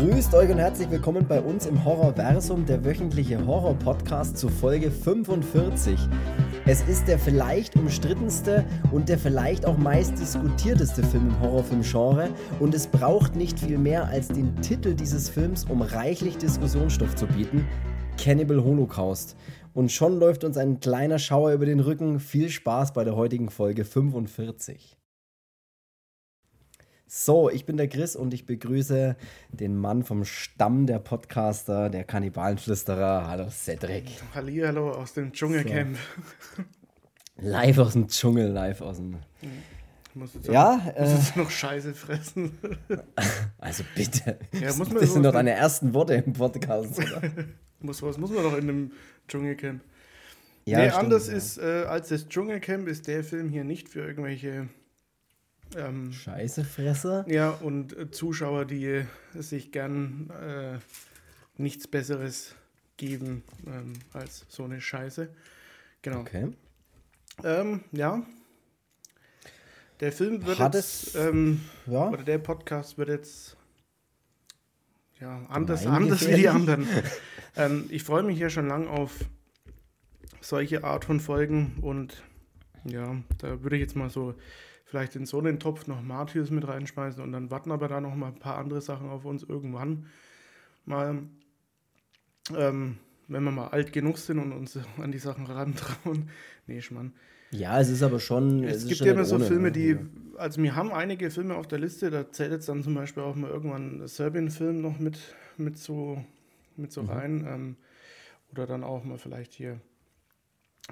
Grüßt euch und herzlich willkommen bei uns im Horrorversum, der wöchentliche Horror-Podcast zu Folge 45. Es ist der vielleicht umstrittenste und der vielleicht auch meist diskutierteste Film im Horrorfilm-Genre und es braucht nicht viel mehr als den Titel dieses Films, um reichlich Diskussionsstoff zu bieten: Cannibal Holocaust. Und schon läuft uns ein kleiner Schauer über den Rücken. Viel Spaß bei der heutigen Folge 45. So, ich bin der Chris und ich begrüße den Mann vom Stamm der Podcaster, der Kannibalenflüsterer. Hallo Cedric. Hallihallo aus dem Dschungelcamp. So. Live aus dem Dschungel, live aus dem. Muss jetzt Ja, noch, äh, muss jetzt noch Scheiße fressen. Also bitte. Ja, das so- sind doch deine ersten Worte im Podcast, oder? muss, was muss man doch in dem Dschungelcamp? Ja, nee, stimmt, anders ja. ist äh, als das Dschungelcamp ist der Film hier nicht für irgendwelche ähm, Scheiße, Fresse. ja und äh, Zuschauer, die äh, sich gern äh, nichts Besseres geben ähm, als so eine Scheiße. Genau. Okay. Ähm, ja. Der Film wird Hat jetzt, ähm, Ja. oder der Podcast wird jetzt ja anders, anders wie die anderen. ähm, ich freue mich ja schon lang auf solche Art von Folgen und ja, da würde ich jetzt mal so vielleicht in so einen Topf noch Martyrs mit reinschmeißen und dann warten aber da noch mal ein paar andere Sachen auf uns irgendwann mal, ähm, wenn wir mal alt genug sind und uns an die Sachen rantrauen. Nee, Schmarrn. Ja, es ist aber schon. Es, ist gibt ja immer so ohne, Filme, ne? die, also wir haben einige Filme auf der Liste, da zählt jetzt dann zum Beispiel auch mal irgendwann ein Serbien-Film noch mit, mit so, mit so Mhm. rein. Ähm, oder dann auch mal vielleicht hier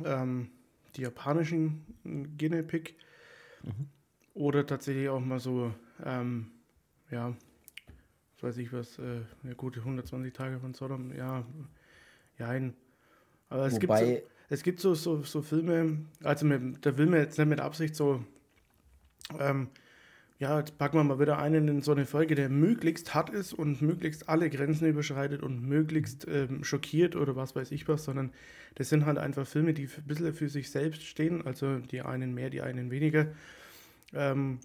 ähm, die japanischen Guinea-Pig. Mhm. Oder tatsächlich auch mal so, ähm, ja, was weiß ich was, äh, ja gute 120 Tage von Sodom, ja, ja, aber es gibt so, Wobei, es gibt so, so, so Filme, also mit, da will man jetzt nicht mit Absicht so, ähm, ja, jetzt packen wir mal wieder einen in so eine Folge, der möglichst hart ist und möglichst alle Grenzen überschreitet und möglichst ähm, schockiert oder was weiß ich was, sondern das sind halt einfach Filme, die ein bisschen für sich selbst stehen, also die einen mehr, die einen weniger, ähm,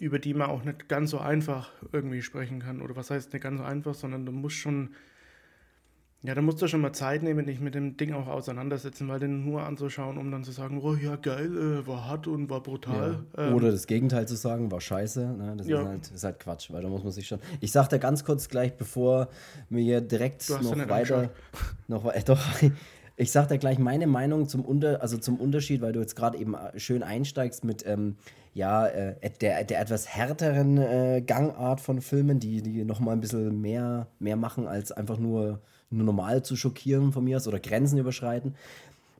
über die man auch nicht ganz so einfach irgendwie sprechen kann. Oder was heißt nicht ganz so einfach, sondern du musst schon ja, da musst du schon mal Zeit nehmen, dich mit dem Ding auch auseinandersetzen, weil den nur anzuschauen, um dann zu sagen, oh ja, geil, äh, war hart und war brutal. ja. Ähm, Oder das Gegenteil zu sagen, war scheiße. Ne? Das Ja. ist, halt, ist halt Quatsch, weil da muss man sich schon. Ich sag dir ganz kurz gleich, bevor wir hier direkt noch weiter. angeschaut. Noch, wei- doch, ich sag dir gleich meine Meinung zum, Unter, also zum Unterschied, weil du jetzt gerade eben äh, schön einsteigst mit ähm, ja, äh, der, der etwas härteren äh, Gangart von Filmen, die, die nochmal ein bisschen mehr, mehr machen, als einfach nur normal zu schockieren von mir aus oder Grenzen überschreiten.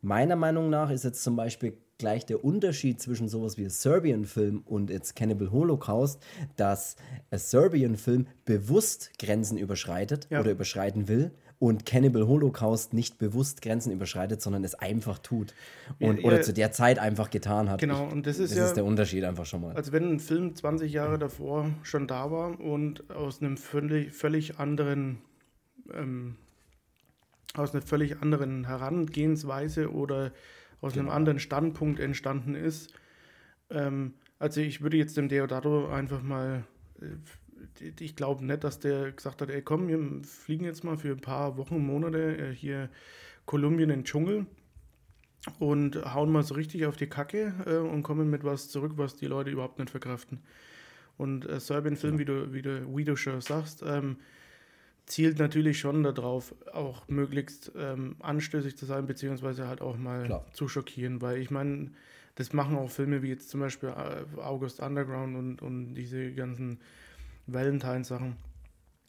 Meiner Meinung nach ist jetzt zum Beispiel gleich der Unterschied zwischen sowas wie Serbian-Film und jetzt Cannibal Holocaust, dass ein Serbian-Film bewusst Grenzen überschreitet Ja. oder überschreiten will und Cannibal Holocaust nicht bewusst Grenzen überschreitet, sondern es einfach tut und, Ja, oder ja. zu der Zeit einfach getan hat. Genau, Ich, und das ist das ja- ist der Unterschied einfach schon mal. Also wenn ein Film 20 Jahre davor schon da war und aus einem völlig, völlig anderen, ähm, aus einer völlig anderen Herangehensweise oder aus einem Genau. anderen Standpunkt entstanden ist. Ähm, also ich würde jetzt dem Deodato einfach mal, äh, ich glaube nicht, dass der gesagt hat, ey komm, wir fliegen jetzt mal für ein paar Wochen, Monate äh, hier Kolumbien in den Dschungel und hauen mal so richtig auf die Kacke äh, und kommen mit was zurück, was die Leute überhaupt nicht verkraften. Und äh, Serbian-Film, wie du, wie, du, wie du schon sagst, ähm, zielt natürlich schon darauf, auch möglichst ähm, anstößig zu sein, beziehungsweise halt auch mal Klar. zu schockieren, weil ich meine, das machen auch Filme wie jetzt zum Beispiel äh, August Underground und, und diese ganzen Valentine-Sachen.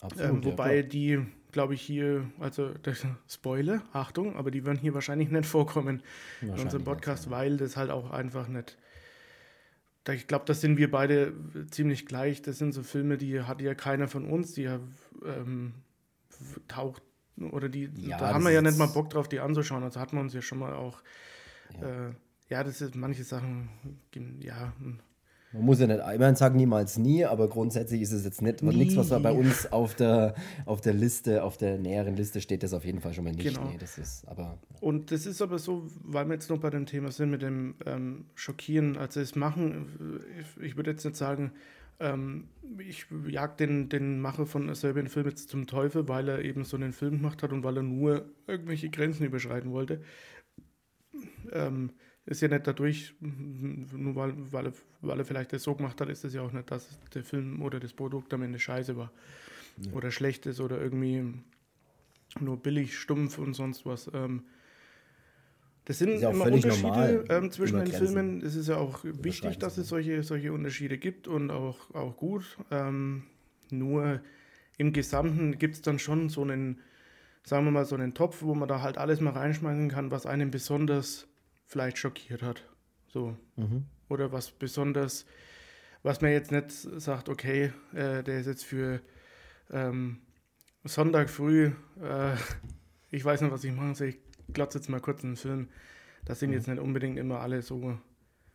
Absolut, Ähm, ja, wobei klar. die, glaube ich, hier, also das, Spoiler, Achtung, aber die werden hier wahrscheinlich nicht vorkommen in unserem Podcast, ja. weil das halt auch einfach nicht. Da, ich glaube, das sind wir beide ziemlich gleich. Das sind so Filme, die hat ja keiner von uns, die ähm, taucht oder die, Ja, da haben wir ja nicht mal Bock drauf, die anzuschauen. Also hat man uns ja schon mal auch, Ja. äh, ja das ist manche Sachen, ja, hm, Man muss ja nicht, ich meine, sag niemals nie, aber grundsätzlich ist es jetzt nicht, nie. nichts, was da bei uns auf der, auf der Liste, auf der näheren Liste steht, das auf jeden Fall schon mal nicht. Genau. Nee, das ist aber. Und das ist aber so, weil wir jetzt noch bei dem Thema sind mit dem ähm, Schockieren, also es machen, ich, ich würde jetzt nicht sagen, ähm, ich jag den, den Macher von Serbian Film jetzt zum Teufel, weil er eben so einen Film gemacht hat und weil er nur irgendwelche Grenzen überschreiten wollte. Ähm, ist ja nicht dadurch, nur weil, weil, er, weil er vielleicht das so gemacht hat, ist es ja auch nicht, dass der Film oder das Produkt am Ende scheiße war. Ja. Oder schlecht ist oder irgendwie nur billig, stumpf und sonst was. Ähm, das sind ja immer Unterschiede ähm, zwischen den Filmen. Es ist ja auch wichtig, dass es solche, solche Unterschiede gibt und auch, auch gut. Ähm, nur im Gesamten gibt es dann schon so einen, sagen wir mal, so einen Topf, wo man da halt alles mal reinschmeißen kann, was einen besonders vielleicht schockiert hat. So. Mhm. Oder was besonders, was man jetzt nicht sagt, okay, äh, der ist jetzt für ähm, Sonntag früh, äh, ich weiß nicht, was ich machen soll, ich glotze jetzt mal kurz einen Film. Das sind mhm. jetzt nicht unbedingt immer alle so,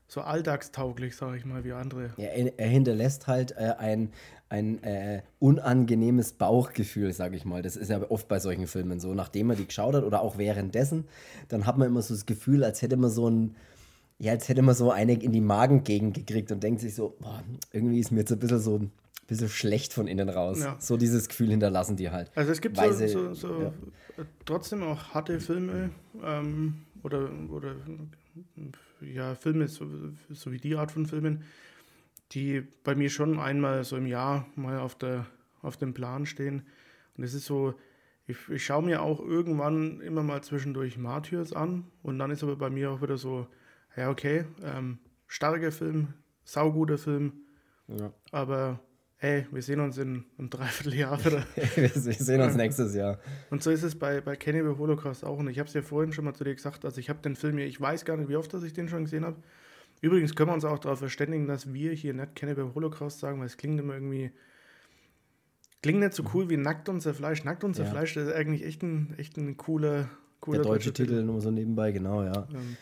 so alltagstauglich, sage ich mal, wie andere. Ja, er, er hinterlässt halt äh, ein, ein äh, unangenehmes Bauchgefühl, sage ich mal. Das ist ja oft bei solchen Filmen so. Nachdem man die geschaut hat oder auch währenddessen, dann hat man immer so das Gefühl, als hätte man so ein, ja, als hätte man so eine in die Magengegend gekriegt und denkt sich so, boah, irgendwie ist mir jetzt ein bisschen so ein bisschen schlecht von innen raus. Ja. So dieses Gefühl hinterlassen die halt. Also es gibt so, so, so ja. trotzdem auch harte Filme ähm, oder, oder ja, Filme, so, so wie die Art von Filmen, die bei mir schon einmal so im Jahr mal auf, der, auf dem Plan stehen. Und es ist so, ich, ich schaue mir auch irgendwann immer mal zwischendurch Martyrs an und dann ist aber bei mir auch wieder so, ja, okay, ähm, starker Film, sauguter Film, ja. aber hey, wir sehen uns in einem Dreivierteljahr wieder. wir sehen uns nächstes Jahr. Und so ist es bei, bei Cannibal Holocaust auch. Und ich habe es ja vorhin schon mal zu dir gesagt, also ich habe den Film hier, ich weiß gar nicht, wie oft dass ich den schon gesehen habe. Übrigens können wir uns auch darauf verständigen, dass wir hier nicht Cannibal Holocaust sagen, weil es klingt immer irgendwie. Klingt nicht so cool wie Nackt unser Fleisch. Nackt unser ja. Fleisch, das ist eigentlich echt ein, echt ein cooler, cooler Der deutsche Titel, Titel nur so nebenbei, genau, ja. Ähm,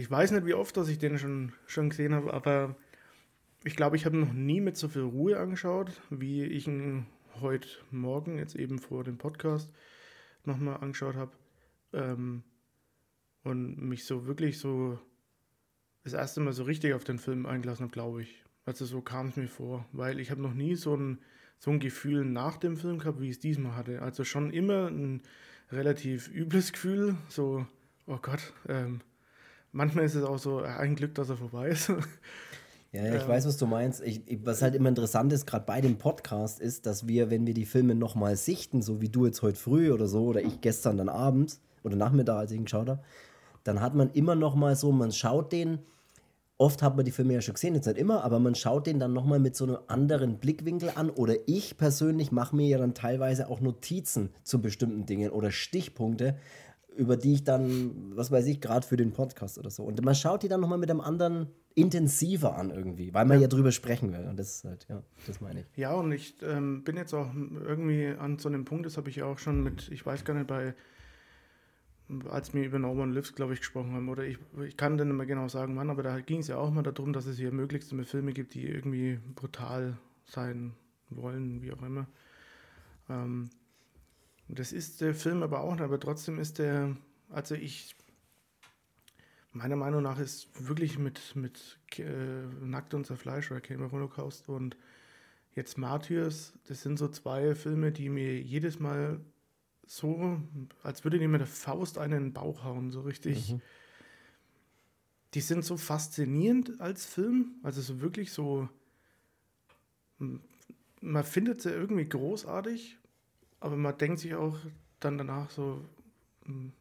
ich weiß nicht, wie oft, dass ich den schon, schon gesehen habe, aber ich glaube, ich habe noch nie mit so viel Ruhe angeschaut, wie ich ihn heute Morgen, jetzt eben vor dem Podcast, nochmal angeschaut habe. Ähm, und mich so wirklich so das erste Mal so richtig auf den Film eingelassen habe, glaube ich. Also so kam es mir vor, weil ich habe noch nie so ein, so ein Gefühl nach dem Film gehabt, wie ich es diesmal hatte. Also schon immer ein relativ übles Gefühl, so, oh Gott, ähm, manchmal ist es auch so, ein Glück, dass er vorbei ist. Ja, ich ähm. weiß, was du meinst. Ich, ich, was halt immer interessant ist, gerade bei dem Podcast, ist, dass wir, wenn wir die Filme nochmal sichten, so wie du jetzt heute früh oder so, oder ich gestern dann abends oder Nachmittag, als ich ihn geschaut habe, dann hat man immer nochmal so, man schaut den, oft hat man die Filme ja schon gesehen, jetzt nicht immer, aber man schaut den dann nochmal mit so einem anderen Blickwinkel an. Oder ich persönlich mache mir ja dann teilweise auch Notizen zu bestimmten Dingen oder Stichpunkte, über die ich dann, was weiß ich, gerade für den Podcast oder so. Und man schaut die dann nochmal mit einem anderen intensiver an irgendwie, weil man ja, ja drüber sprechen will. Und das ist halt, ja, das meine ich. Ja, und ich ähm, bin jetzt auch irgendwie an so einem Punkt, das habe ich ja auch schon mit, ich weiß gar nicht, bei, als wir über No One Lives, glaube ich, gesprochen haben, oder ich, ich kann dann nicht mehr genau sagen, wann, aber da ging es ja auch mal darum, dass es hier möglichst immer Filme gibt, die irgendwie brutal sein wollen, wie auch immer. Ähm, das ist der Film aber auch, aber trotzdem ist der, also ich, meiner Meinung nach ist wirklich mit, mit äh, Nackt und Zerfleisch oder Came Holocaust und jetzt Martyrs, das sind so zwei Filme, die mir jedes Mal so, als würde mir der Faust einen in den Bauch hauen, so richtig. Mhm. Die sind so faszinierend als Film, also so wirklich so, man findet sie irgendwie großartig aber man denkt sich auch dann danach so, hm,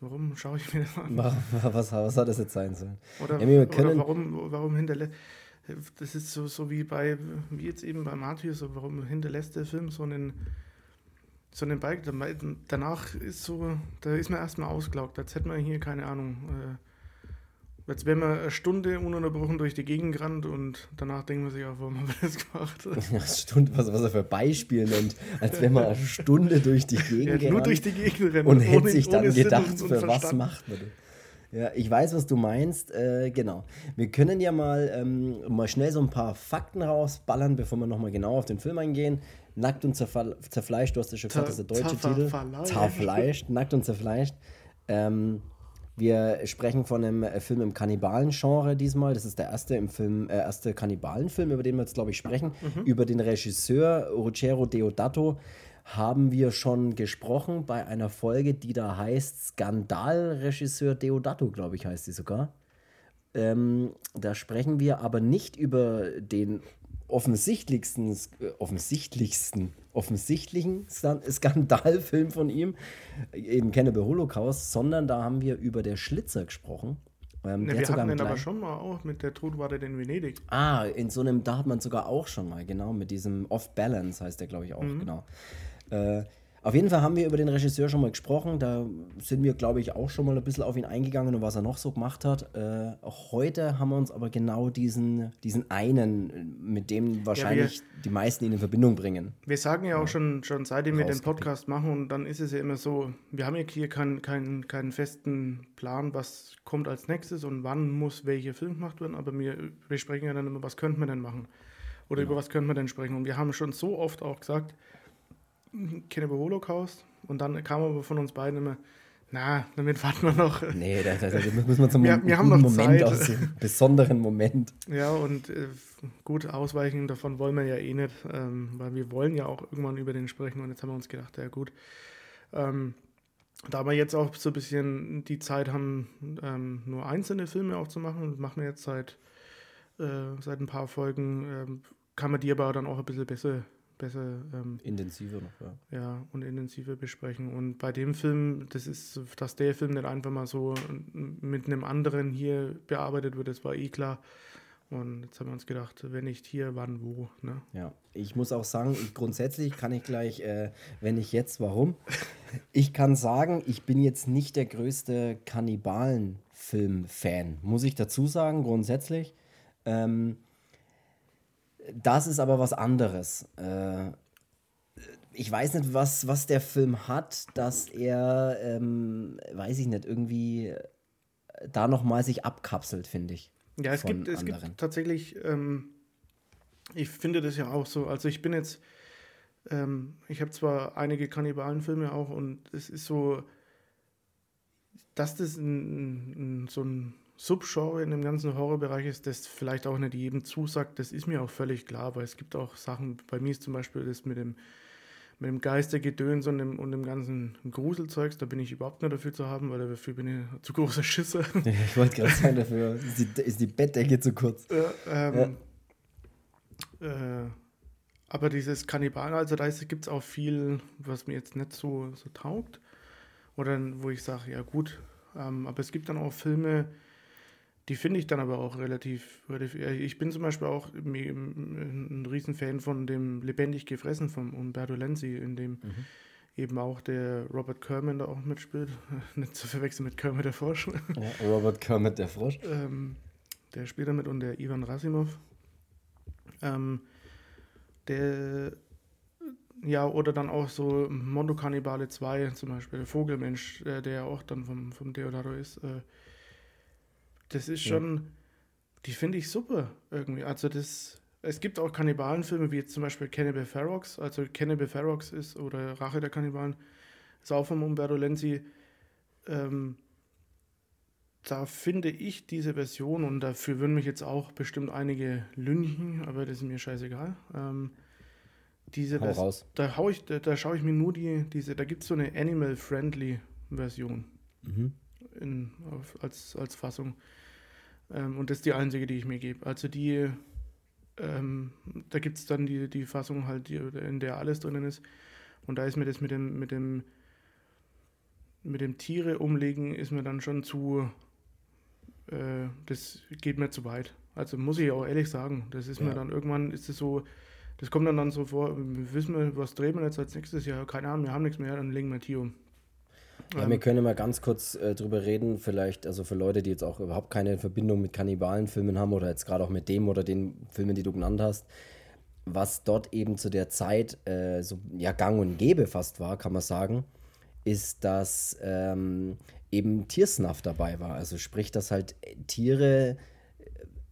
warum schaue ich mir das an? Was, was hat das jetzt sein sollen? Oder, ja, oder warum, warum hinterlässt, das ist so, so wie bei, wie jetzt eben bei Matthew, so warum hinterlässt der Film so einen, so einen Bike, danach ist so, da ist man erstmal ausgelaugt, als hätte man hier, keine Ahnung, äh, Jetzt wären wir eine Stunde ununterbrochen durch die Gegend gerannt und danach denken wir sich auch, warum haben wir das gemacht? Ja, Stunde, was, was er für Beispiele nennt. Als wären wir eine Stunde durch die Gegend ja, Nur durch die Gegend rennen. Und hätte sich dann gedacht, und, und für was macht man das? Ja, ich weiß, was du meinst. Äh, genau. Wir können ja mal, ähm, mal schnell so ein paar Fakten rausballern, bevor wir nochmal genau auf den Film eingehen. Nackt und zerfleischt, du hast ja schon gesagt, das ist der deutsche Titel. Zerfleischt, nackt und zerfleischt. Ähm, wir sprechen von einem äh, Film im Kannibalen-Genre diesmal. Das ist der erste im Film, äh, erste Kannibalenfilm, über den wir jetzt, glaube ich, sprechen. Mhm. Über den Regisseur Ruggero Deodato haben wir schon gesprochen bei einer Folge, die da heißt Skandalregisseur Deodato, glaube ich, heißt sie sogar. Ähm, da sprechen wir aber nicht über den offensichtlichsten, offensichtlichsten, offensichtlichen Skandalfilm von ihm, eben Cannibal Holocaust, sondern da haben wir über der Schlitzer gesprochen. Ähm, ja, wir hatten den aber schon mal auch mit der Todwarte in Venedig. Ah, in so einem, da hat man sogar auch schon mal, genau, mit diesem Off-Balance heißt der, glaube ich, auch, mhm. genau. Äh, auf jeden Fall haben wir über den Regisseur schon mal gesprochen. Da sind wir, glaube ich, auch schon mal ein bisschen auf ihn eingegangen und was er noch so gemacht hat. Äh, heute haben wir uns aber genau diesen, diesen einen, mit dem wahrscheinlich ja, wir, die meisten ihn in Verbindung bringen. Wir sagen ja auch ja. schon, schon seitdem wir den Podcast machen und dann ist es ja immer so, wir haben ja hier keinen kein, keinen festen Plan, was kommt als nächstes und wann muss welcher Film gemacht werden, aber wir, wir sprechen ja dann immer, was könnte man denn machen? Oder genau. über was könnte man denn sprechen? Und wir haben schon so oft auch gesagt, Cannibal Holocaust. Und dann kam aber von uns beiden immer, na, damit warten wir noch. Nee, da, da, da müssen wir zum wir, wir haben noch Moment Zeit. aus dem besonderen Moment. Ja, und äh, gut, ausweichen davon wollen wir ja eh nicht, ähm, weil wir wollen ja auch irgendwann über den sprechen. Und jetzt haben wir uns gedacht, ja gut. Ähm, da wir jetzt auch so ein bisschen die Zeit haben, ähm, nur einzelne Filme auch zu machen, machen wir jetzt seit, äh, seit ein paar Folgen, äh, kann man die aber dann auch ein bisschen besser besser ähm, intensiver noch, ja. Ja, und intensiver besprechen. Und bei dem Film, das ist, dass der Film nicht einfach mal so mit einem anderen hier bearbeitet wird, das war eh klar. Und jetzt haben wir uns gedacht, wenn nicht hier, wann wo. Ne? Ja, ich muss auch sagen, ich, grundsätzlich kann ich gleich, äh, wenn nicht jetzt, warum? Ich kann sagen, ich bin jetzt nicht der größte Kannibalen-Film-Fan, muss ich dazu sagen, grundsätzlich. Ähm, das ist aber was anderes. Äh, ich weiß nicht, was, was der Film hat, dass er, ähm, weiß ich nicht, irgendwie da nochmal sich abkapselt, finde ich. Ja, es gibt, es gibt tatsächlich, ähm, ich finde das ja auch so. Also ich bin jetzt, ähm, ich habe zwar einige Kannibalenfilme auch und es ist so, dass das ein, ein, so ein Subgenre in dem ganzen Horrorbereich ist, das vielleicht auch nicht jedem zusagt, das ist mir auch völlig klar, weil es gibt auch Sachen, bei mir ist zum Beispiel das mit dem, mit dem Geistergedöns und dem, und dem ganzen Gruselzeugs, da bin ich überhaupt nicht dafür zu haben, weil dafür bin ich zu großer Schisser. Ich wollte gerade sagen, dafür ist die, ist die, Bettdecke zu kurz. Ja, ähm, ja. Äh, aber dieses Kannibalen, also da gibt es auch viel, was mir jetzt nicht so, so taugt. Oder wo ich sage, ja gut, ähm, aber es gibt dann auch Filme, die finde ich dann aber auch relativ, relativ. Ich bin zum Beispiel auch ein Riesenfan von dem Lebendig gefressen von Umberto Lenzi, in dem mhm. eben auch der Robert Kerman da auch mitspielt. Nicht zu verwechseln mit Kermit der Frosch. Ja, Robert Kermit der Frosch. Ähm, der spielt damit und der Ivan Rasimov. Ähm, der ja, oder dann auch so Mondo Cannibale 2, zum Beispiel der Vogelmensch, äh, der ja auch dann vom, vom Deodato ist. Äh, das ist schon, ja. die finde ich super irgendwie. Also das, es gibt auch Kannibalenfilme, wie jetzt zum Beispiel Cannibal Ferox. Also Cannibal Ferox ist, oder Rache der Kannibalen, ist auch von Umberto Lenzi. Ähm, da finde ich diese Version, und dafür würden mich jetzt auch bestimmt einige lünchen, aber das ist mir scheißegal. Ähm, diese hau raus. Da, hau ich, da, da schaue ich mir nur die, diese, da gibt es so eine Animal-Friendly Version mhm. in, auf, als, als Fassung. Ähm, und das ist die einzige, die ich mir gebe. Also die, ähm, da gibt es dann die, die Fassung halt, die, in der alles drinnen ist. Und da ist mir das mit dem, mit dem, mit dem Tiere umlegen, ist mir dann schon zu, äh, das geht mir zu weit. Also muss ich auch ehrlich sagen, das ist ja. mir dann irgendwann, ist es so, das kommt dann, dann so vor, wissen wir, was drehen wir jetzt als nächstes Jahr? Keine Ahnung, wir haben nichts mehr, dann legen wir Tier um. Ja, wir können mal ganz kurz äh, drüber reden, vielleicht, also für Leute, die jetzt auch überhaupt keine Verbindung mit Kannibalenfilmen haben oder jetzt gerade auch mit dem oder den Filmen, die du genannt hast, was dort eben zu der Zeit äh, so ja gang und gäbe fast war, kann man sagen, ist, dass ähm, eben Tiersnuff dabei war. Also sprich, dass halt Tiere,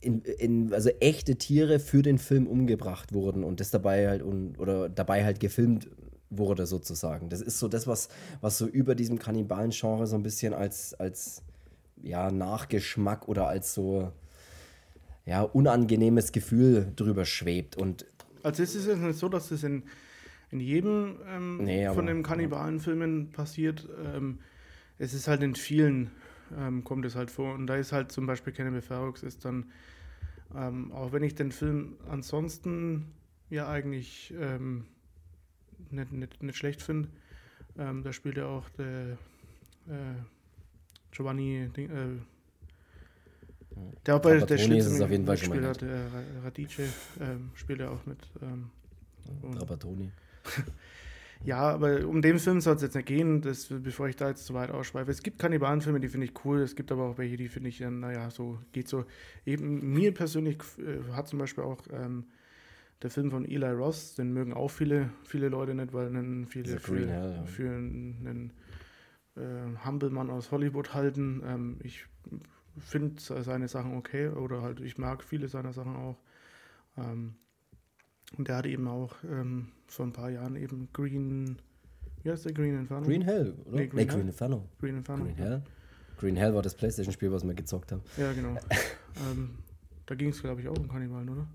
in, in, also echte Tiere für den Film umgebracht wurden und das dabei halt un, oder dabei halt gefilmt wurde sozusagen. Das ist so das, was, was so über diesem Kannibalen-Genre so ein bisschen als, als ja, Nachgeschmack oder als so ja, unangenehmes Gefühl drüber schwebt. Und also es ist es nicht so, dass es in, in jedem ähm, nee, von den Kannibalenfilmen passiert. Ähm, es ist halt in vielen ähm, kommt es halt vor. Und da ist halt zum Beispiel Cannibal Ferox ist dann, ähm, auch wenn ich den Film ansonsten ja eigentlich ähm, nicht, nicht, nicht schlecht finde, ähm, da spielt ja auch der äh, Giovanni, Ding, äh, der auch bei der Schlitz ist auf jeden Fall schon hat, der Radice äh, spielt ja auch mit. Ähm, Trapattoni. ja, aber um den Film soll es jetzt nicht gehen, das, bevor ich da jetzt zu weit ausschweife. Es gibt Kannibalenfilme, die finde ich cool, es gibt aber auch welche, die finde ich dann, naja, so geht so. Eben mir persönlich äh, hat zum Beispiel auch ähm, der Film von Eli Ross, den mögen auch viele, viele Leute nicht, weil einen viele für, Hell, für einen, äh, Humble-Mann aus Hollywood halten. Ähm, ich finde seine Sachen okay oder halt ich mag viele seiner Sachen auch. Ähm, und der hat eben auch ähm, vor ein paar Jahren eben Green, wie heißt der Green Inferno? Green Hell, oder? Nee, Green, nee, Green Inferno. Green Inferno. Green Hell. Green Hell war das Playstation-Spiel, was wir gezockt haben. Ja, genau. ähm, da ging es, glaube ich, auch um Kannibalen, oder?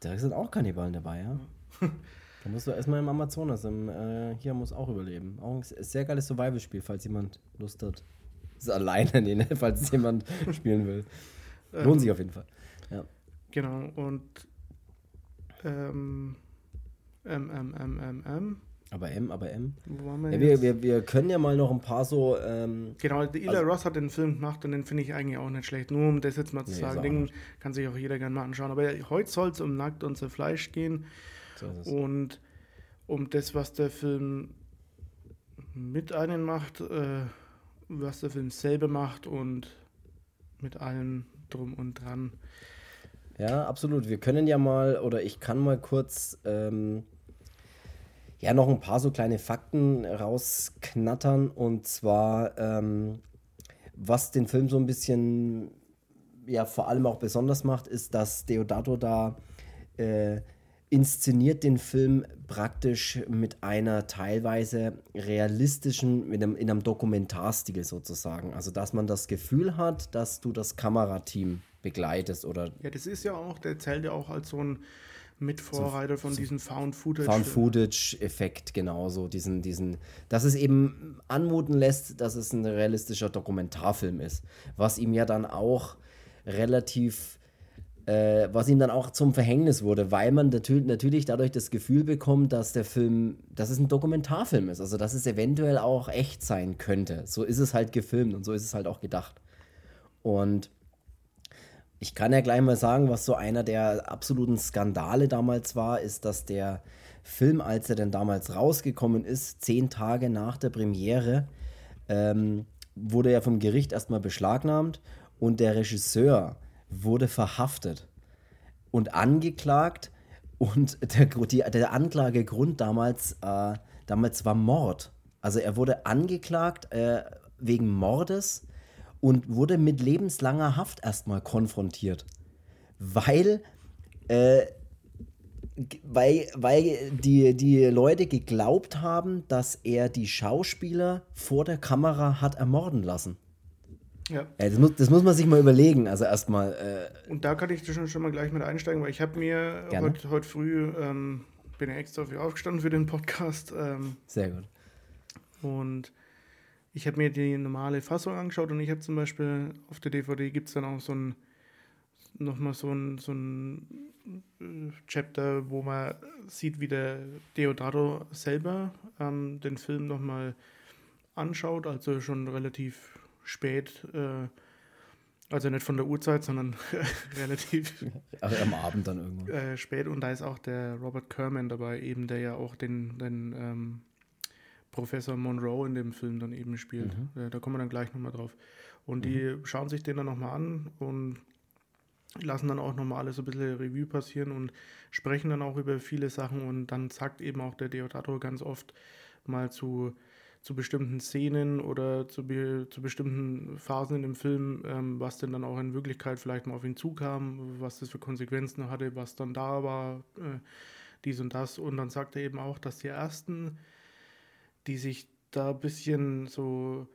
Da sind auch Kannibalen dabei, ja. da musst du erstmal im Amazonas, im, äh, hier muss auch überleben. Auch ein sehr geiles Survival-Spiel, falls jemand Lust hat. Das ist alleine, nee, ne, falls jemand spielen will. Lohnt ähm, sich auf jeden Fall. Ja. Genau, und ähm, M, M, M, M, M. Aber M, aber M. Wo waren wir, ja, wir, wir, wir, können ja mal noch ein paar so. Ähm, genau, Ila also, Ross hat den Film gemacht und den finde ich eigentlich auch nicht schlecht. Nur um das jetzt mal zu nee, sagen, den kann sich auch jeder gerne mal anschauen. Aber heute soll es um Nackt und Fleisch gehen. So und um das, was der Film mit einem macht, äh, was der Film selber macht und mit allem drum und dran. Ja, absolut. Wir können ja mal, oder ich kann mal kurz ähm, ja noch ein paar so kleine Fakten rausknattern. Und zwar, ähm, was den Film so ein bisschen, ja, vor allem auch besonders macht, ist, dass Deodato da äh, inszeniert den Film praktisch mit einer teilweise realistischen, mit einem, in einem Dokumentarstil sozusagen. Also, dass man das Gefühl hat, dass du das Kamerateam begleitest oder. Ja, das ist ja auch, der zählt ja auch als so ein Mitvorreiter von so diesem Found Footage. Found Footage Effekt, genauso. Diesen, diesen, dass es eben anmuten lässt, dass es ein realistischer Dokumentarfilm ist. Was ihm ja dann auch relativ, äh, was ihm dann auch zum Verhängnis wurde, weil man natürlich, natürlich dadurch das Gefühl bekommt, dass der Film, dass es ein Dokumentarfilm ist. Also dass es eventuell auch echt sein könnte. So ist es halt gefilmt und so ist es halt auch gedacht. Und ich kann ja gleich mal sagen, was so einer der absoluten Skandale damals war, ist, dass der Film, als er denn damals rausgekommen ist, zehn Tage nach der Premiere, ähm, wurde er vom Gericht erstmal beschlagnahmt und der Regisseur wurde verhaftet und angeklagt. Und der, die, der Anklagegrund damals, äh, damals war Mord. Also er wurde angeklagt äh, wegen Mordes und wurde mit lebenslanger Haft erstmal konfrontiert. Weil, äh, weil, weil die, die Leute geglaubt haben, dass er die Schauspieler vor der Kamera hat ermorden lassen. Ja. ja das, muss, das muss man sich mal überlegen. Also erstmal. Äh und da kann ich schon, schon mal gleich mit einsteigen, weil ich habe mir heute, heute früh, ähm, bin ja extra für aufgestanden für den Podcast. Ähm, Sehr gut. Und ich habe mir die normale Fassung angeschaut und ich habe zum Beispiel auf der DVD gibt es dann auch so ein nochmal so ein, so ein äh, Chapter, wo man sieht, wie der Deodato selber ähm, den Film nochmal anschaut, also schon relativ spät, äh, also nicht von der Uhrzeit, sondern relativ also am Abend dann irgendwo. Äh, spät und da ist auch der Robert Kerman dabei, eben der ja auch den, den ähm, Professor Monroe in dem Film dann eben spielt. Mhm. Äh, da kommen wir dann gleich nochmal drauf. Und die mhm. schauen sich den dann nochmal an und lassen dann auch nochmal alles so ein bisschen Revue passieren und sprechen dann auch über viele Sachen und dann sagt eben auch der Deodato ganz oft mal zu, zu bestimmten Szenen oder zu, be zu bestimmten Phasen in dem Film, ähm, was denn dann auch in Wirklichkeit vielleicht mal auf ihn zukam, was das für Konsequenzen hatte, was dann da war, äh, dies und das. Und dann sagt er eben auch, dass die ersten, die sich da ein bisschen so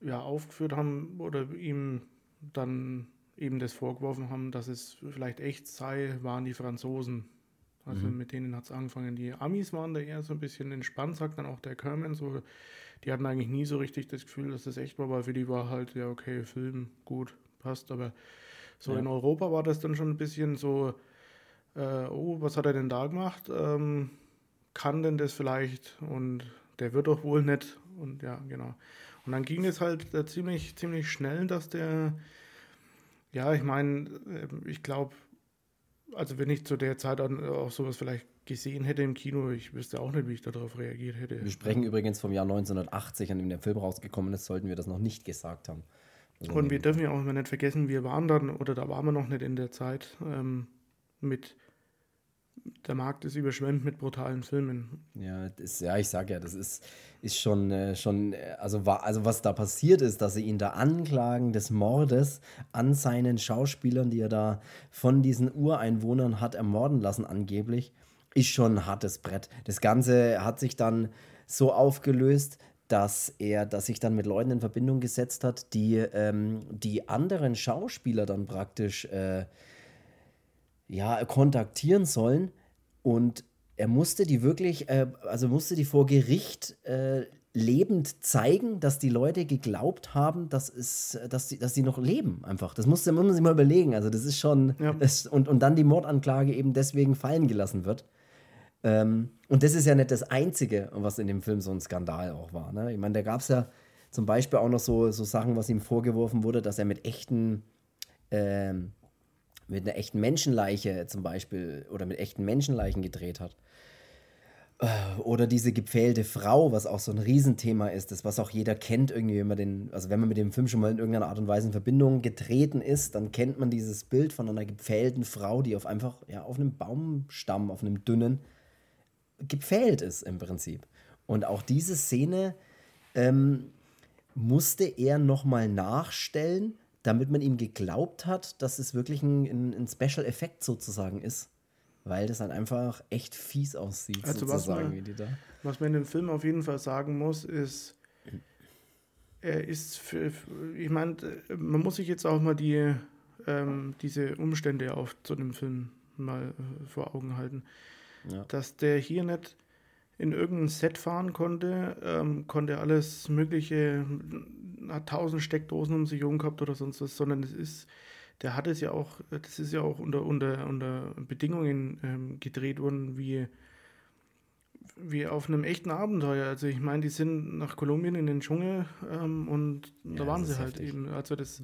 ja, aufgeführt haben oder ihm dann eben das vorgeworfen haben, dass es vielleicht echt sei, waren die Franzosen. Also mhm. mit denen hat es angefangen. Die Amis waren da eher so ein bisschen entspannt, sagt dann auch der Kerman. So, die hatten eigentlich nie so richtig das Gefühl, dass das echt war, weil für die war halt, ja, okay, Film, gut, passt. Aber so ja. in Europa war das dann schon ein bisschen so, äh, oh, was hat er denn da gemacht? Ähm, kann denn das vielleicht? Und der wird doch wohl nicht. Und ja, genau. Und dann ging es halt äh, ziemlich, ziemlich schnell, dass der, ja, ich meine, äh, ich glaube, also wenn ich zu der Zeit auch sowas vielleicht gesehen hätte im Kino, ich wüsste auch nicht, wie ich darauf reagiert hätte. Wir sprechen übrigens vom Jahr 1980, an dem der Film rausgekommen ist, sollten wir das noch nicht gesagt haben. Also und wir dürfen ja auch immer nicht vergessen, wir waren dann, oder da waren wir noch nicht in der Zeit, ähm, mit der Markt ist überschwemmt mit brutalen Filmen. Ja, das, ja ich sage ja, das ist, ist schon, äh, schon äh, also, war, also was da passiert ist, dass sie ihn da anklagen des Mordes an seinen Schauspielern, die er da von diesen Ureinwohnern hat ermorden lassen angeblich, ist schon ein hartes Brett. Das Ganze hat sich dann so aufgelöst, dass er, dass sich dann mit Leuten in Verbindung gesetzt hat, die ähm, die anderen Schauspieler dann praktisch äh, ja, kontaktieren sollen. Und er musste die wirklich, äh, also musste die vor Gericht äh, lebend zeigen, dass die Leute geglaubt haben, dass, es, dass, die, dass die noch leben einfach. Das musste, muss man sich mal überlegen. Also das ist schon, ja. das, und, und dann die Mordanklage eben deswegen fallen gelassen wird. Ähm, und das ist ja nicht das Einzige, was in dem Film so ein Skandal auch war. Ne? Ich meine, da gab es ja zum Beispiel auch noch so, so Sachen, was ihm vorgeworfen wurde, dass er mit echten ähm, mit einer echten Menschenleiche zum Beispiel oder mit echten Menschenleichen gedreht hat. Äh, oder diese gepfählte Frau, was auch so ein Riesenthema ist, das was auch jeder kennt irgendwie, wenn man den, also wenn man mit dem Film schon mal in irgendeiner Art und Weise in Verbindung getreten ist, dann kennt man dieses Bild von einer gepfählten Frau, die auf einfach, ja, auf einem Baumstamm, auf einem dünnen, gepfählt ist im Prinzip. Und auch diese Szene ähm, musste er nochmal nachstellen, damit man ihm geglaubt hat, dass es wirklich ein, ein, ein Special Effekt sozusagen ist. Weil das dann einfach echt fies aussieht, also sozusagen. Was man, was man in dem Film auf jeden Fall sagen muss, ist, er ist für, ich meine, man muss sich jetzt auch mal die, ähm, diese Umstände auf so einem Film mal äh, vor Augen halten. Ja. Dass der hier nicht in irgendein Set fahren konnte, ähm, konnte alles Mögliche, hat tausend Steckdosen um sich herum gehabt oder sonst was, sondern es ist, der hat es ja auch, das ist ja auch unter, unter, unter Bedingungen ähm, gedreht worden, wie, wie auf einem echten Abenteuer. Also ich meine, die sind nach Kolumbien in den Dschungel ähm, und ja, da waren sie halt heftig. eben. Also das,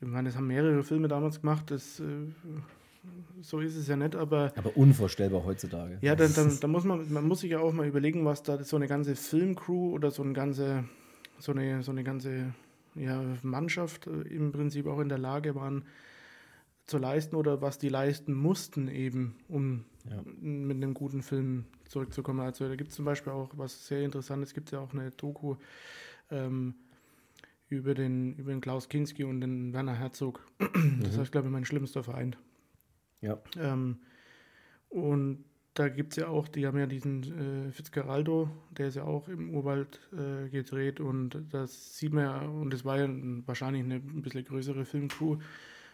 ich meine, das haben mehrere Filme damals gemacht, das äh, so ist es ja nicht, aber. Aber unvorstellbar heutzutage. Ja, dann, dann, dann, muss man, man muss sich ja auch mal überlegen, was da so eine ganze Filmcrew oder so eine ganze, so eine, so eine ganze ja, Mannschaft äh, im Prinzip auch in der Lage waren zu leisten oder was die leisten mussten eben, um ja. mit einem guten Film zurückzukommen. Also da gibt es zum Beispiel auch was sehr Interessantes, gibt es ja auch eine Doku ähm, über, den, über den Klaus Kinski und den Werner Herzog. Das mhm. heißt, glaube ich, mein schlimmster Feind. Ja. Ähm, und da gibt es ja auch, die haben ja diesen äh, Fitzgeraldo, der ist ja auch im Urwald äh, gedreht und das sieht man ja, und es war ja wahrscheinlich eine ein bisschen größere Filmcrew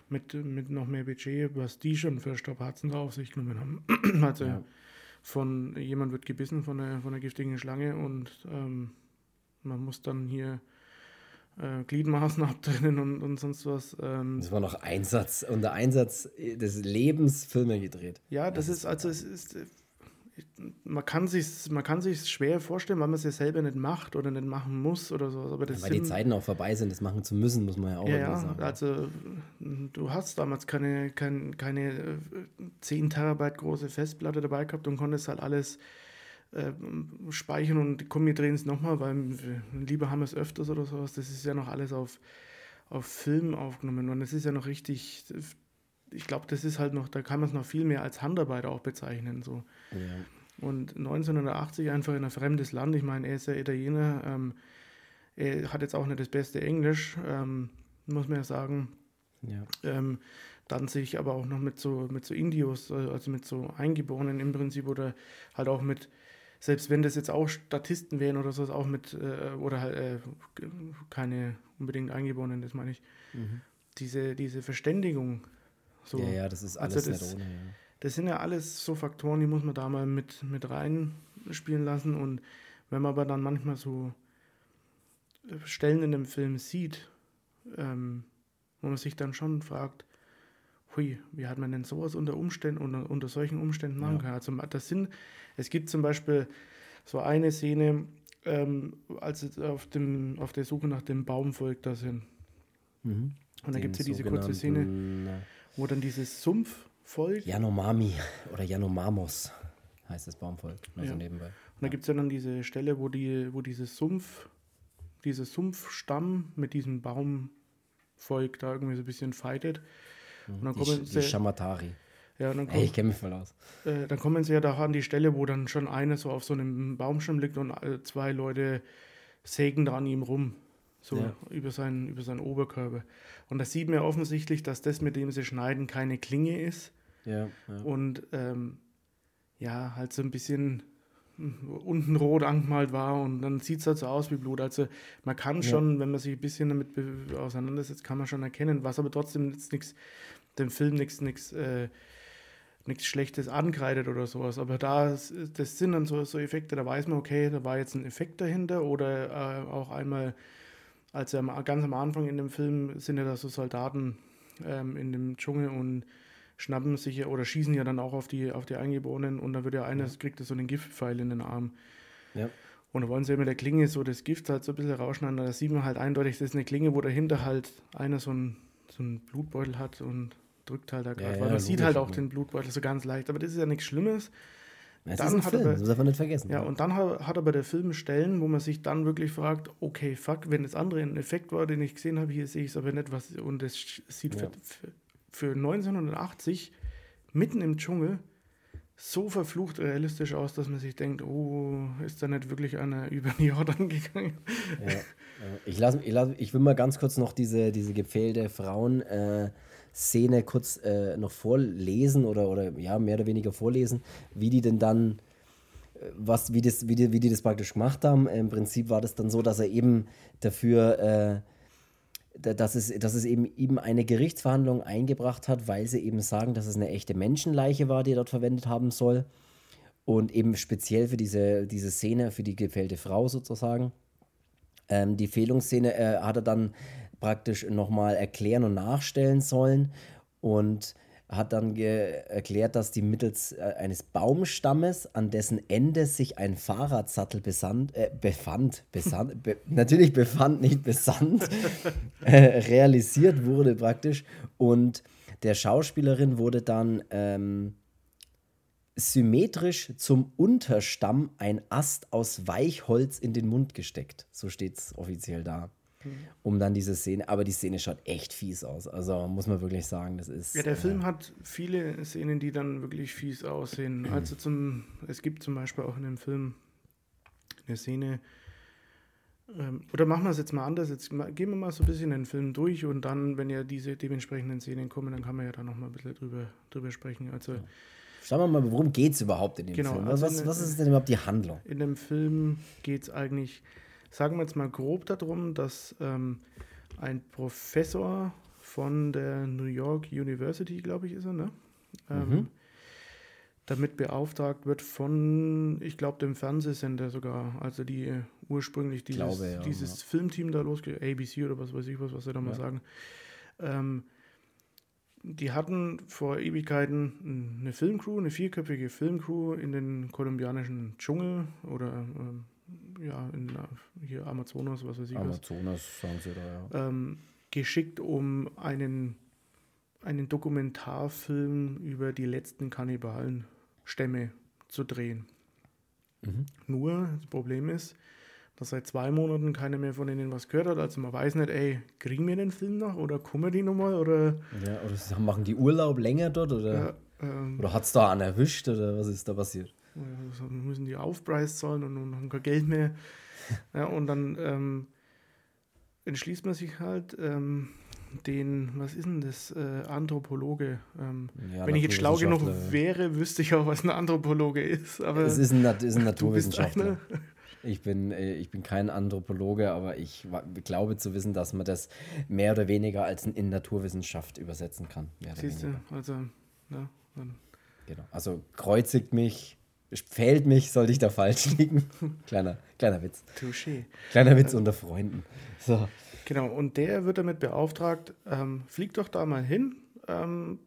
mit, mit noch mehr Budget, was die schon für Strapazen da auf sich genommen haben. also ja. von jemand wird gebissen von einer, von einer giftigen Schlange und ähm, man muss dann hier äh, Gliedmaßen abtrennen und, und sonst was. Ähm. Das war noch Einsatz, unter Einsatz des Lebens Filme gedreht. Ja, das, das ist, also es ist, man kann sich man kann sich schwer vorstellen, weil man es ja selber nicht macht oder nicht machen muss oder so. Aber das ja, weil sind, die Zeiten auch vorbei sind, das machen zu müssen, muss man ja auch ja, sagen. Also du hast damals keine, keine, keine 10 äh, Terabyte große Festplatte dabei gehabt und konntest halt alles äh, speichern und komm, wir drehen es nochmal, weil lieber haben wir es öfters oder sowas. Das ist ja noch alles auf, auf Film aufgenommen und es ist ja noch richtig, ich glaube, das ist halt noch, da kann man es noch viel mehr als Handarbeit auch bezeichnen. So. Ja. Und 1980 einfach in ein fremdes Land. Ich meine, er ist ja Italiener. Ähm, er hat jetzt auch nicht das beste Englisch, ähm, muss man ja sagen. Ja. Ähm, dann sich aber auch noch mit so, mit so Indios, äh, also mit so Eingeborenen im Prinzip oder halt auch mit, selbst wenn das jetzt auch Statisten wären oder so, auch mit, äh, oder halt äh, keine unbedingt Eingeborenen, das meine ich, Mhm. diese, diese Verständigung. So. ja, ja, das ist Also alles das- nicht ohne. Ja. Das sind ja alles so Faktoren, die muss man da mal mit, mit reinspielen lassen. Und wenn man aber dann manchmal so äh, Stellen in dem Film sieht, ähm, wo man sich dann schon fragt, hui, wie hat man denn sowas unter Umständen, unter, unter solchen Umständen machen Ja. können? Also das sind, es gibt zum Beispiel so eine Szene, ähm, als sie auf, dem, auf der Suche nach dem Baumvolk da sind. Mhm. Und da gibt es ja diese kurze Szene, wo dann dieses Sumpfvolk Yanomami oder Yanomamos heißt das Baumvolk. Also Ja. nebenbei. Und da gibt es ja dann diese Stelle, wo, die, wo dieses Sumpf, dieses Sumpfstamm mit diesem Baumvolk da irgendwie so ein bisschen fightet. Und dann Die, kommen, die sie, Shamatari. ja, dann, Ey, ich kommen, kenne mich voll aus. äh, dann kommen sie ja da an die Stelle, wo dann schon einer so auf so einem Baumstamm liegt und äh, zwei Leute sägen da an ihm rum. So Ja. über, seinen, über seinen Oberkörper. Und da sieht man ja offensichtlich, dass das, mit dem sie schneiden, keine Klinge ist. Ja, ja. und ähm, ja, halt so ein bisschen hm, unten rot angemalt war und dann sieht es halt so aus wie Blut. Also man kann Ja. schon, wenn man sich ein bisschen damit auseinandersetzt, kann man schon erkennen, was aber trotzdem jetzt nichts, dem Film nichts, nichts, äh, nichts Schlechtes ankreidet oder sowas. Aber da, das sind dann so, so Effekte, da weiß man, okay, da war jetzt ein Effekt dahinter oder äh, auch einmal, als er ganz am Anfang in dem Film sind ja da so Soldaten ähm, in dem Dschungel und schnappen sich ja oder schießen ja dann auch auf die, auf die Eingeborenen und da wird ja einer, kriegt er so einen Giftpfeil in den Arm. Ja. Und da wollen sie ja mit der Klinge so das Gift halt so ein bisschen rausschneiden. Da sieht man halt eindeutig, das ist eine Klinge, wo dahinter halt einer so einen so einen Blutbeutel hat und drückt halt da gerade. ja, weil man sieht halt auch den Blutbeutel so ganz leicht. Aber das ist ja nichts Schlimmes. Es Dann ist ein hat Film, aber- das darf man nicht vergessen. Ja, und dann hat, hat aber der Film Stellen, wo man sich dann wirklich fragt, okay, fuck, wenn das andere ein Effekt war, den ich gesehen habe, hier sehe ich es aber nicht, was und das sch- sieht Ja. für, für 1980 mitten im Dschungel so verflucht realistisch aus, dass man sich denkt, oh, ist da nicht wirklich einer über den Jordan gegangen? Ja. Ich, lass, ich, lass, ich will mal ganz kurz noch diese, diese gepfählte Frauen-Szene kurz äh, noch vorlesen oder, oder ja, mehr oder weniger vorlesen, wie die denn dann, äh, was, wie, das, wie, die, wie die das praktisch gemacht haben. Im Prinzip war das dann so, dass er eben dafür, äh, dass, es, dass es eben eben eine Gerichtsverhandlung eingebracht hat, weil sie eben sagen, dass es eine echte Menschenleiche war, die er dort verwendet haben soll. Und eben speziell für diese, diese Szene, für die gefällte Frau sozusagen. Ähm, die Fehlungsszene äh, hat er dann praktisch nochmal erklären und nachstellen sollen und hat dann erklärt, dass die mittels äh, eines Baumstammes, an dessen Ende sich ein Fahrradsattel besand, äh, befand, besand, be, natürlich befand, nicht besandt, äh, realisiert wurde praktisch. Und der Schauspielerin wurde dann ähm, symmetrisch zum Unterstamm ein Ast aus Weichholz in den Mund gesteckt. So steht es offiziell da. Um dann diese Szene, aber die Szene schaut echt fies aus. Also muss man wirklich sagen, das ist. Ja, der äh, Film hat viele Szenen, die dann wirklich fies aussehen. Also zum, es gibt zum Beispiel auch in dem Film eine Szene, ähm, oder machen wir es jetzt mal anders, jetzt gehen wir mal so ein bisschen den Film durch und dann, wenn ja diese dementsprechenden Szenen kommen, dann kann man ja da nochmal ein bisschen drüber, drüber sprechen. Also Schauen wir mal, worum geht es überhaupt in dem Genau, Film? also was, eine- was ist denn überhaupt die Handlung? in dem Film geht es eigentlich, sagen wir jetzt mal grob darum, dass ähm, ein Professor von der New York University, glaube ich, ist er, ne? Ähm, Mhm. Damit beauftragt wird von, ich glaube, dem Fernsehsender sogar, also die äh, ursprünglich dieses, glaube, ja, dieses Filmteam da losge ABC oder was weiß ich was, was sie da mal Ja. sagen. Ähm, die hatten vor Ewigkeiten eine Filmcrew, eine vierköpfige Filmcrew in den kolumbianischen Dschungel oder ähm, ja, in äh, hier Amazonas, was weiß ich was, Amazonas, sagen sie da, ja. ähm, geschickt, um einen, einen Dokumentarfilm über die letzten Kannibalenstämme zu drehen. Mhm. Nur, das Problem ist, dass seit zwei Monaten keiner mehr von ihnen was gehört hat. Also man weiß nicht, ey, kriegen wir den Film noch oder kommen die nochmal oder, ja. Oder machen die Urlaub länger dort oder, äh, ähm, oder hat es da einen erwischt oder was ist da passiert? Also müssen die Aufpreis zahlen und, haben kein Geld mehr. Ja, und dann ähm, entschließt man sich halt, ähm, den, was ist denn das, äh, Anthropologe. Ähm, ja, wenn ich jetzt schlau genug wäre, wüsste ich auch, was ein Anthropologe ist. Aber es ist ein, ist ein Naturwissenschaftler. Ich bin, äh, ich bin kein Anthropologe, aber ich glaube zu wissen, dass man das mehr oder weniger als in Naturwissenschaft übersetzen kann. Siehst du, also, ja, dann. Genau. Also kreuzigt mich, fällt mich, sollte ich da falsch liegen. kleiner, kleiner Witz. Touché. Kleiner Witz unter Freunden. So. Genau, und der wird damit beauftragt, ähm, flieg doch da mal hin. Ähm,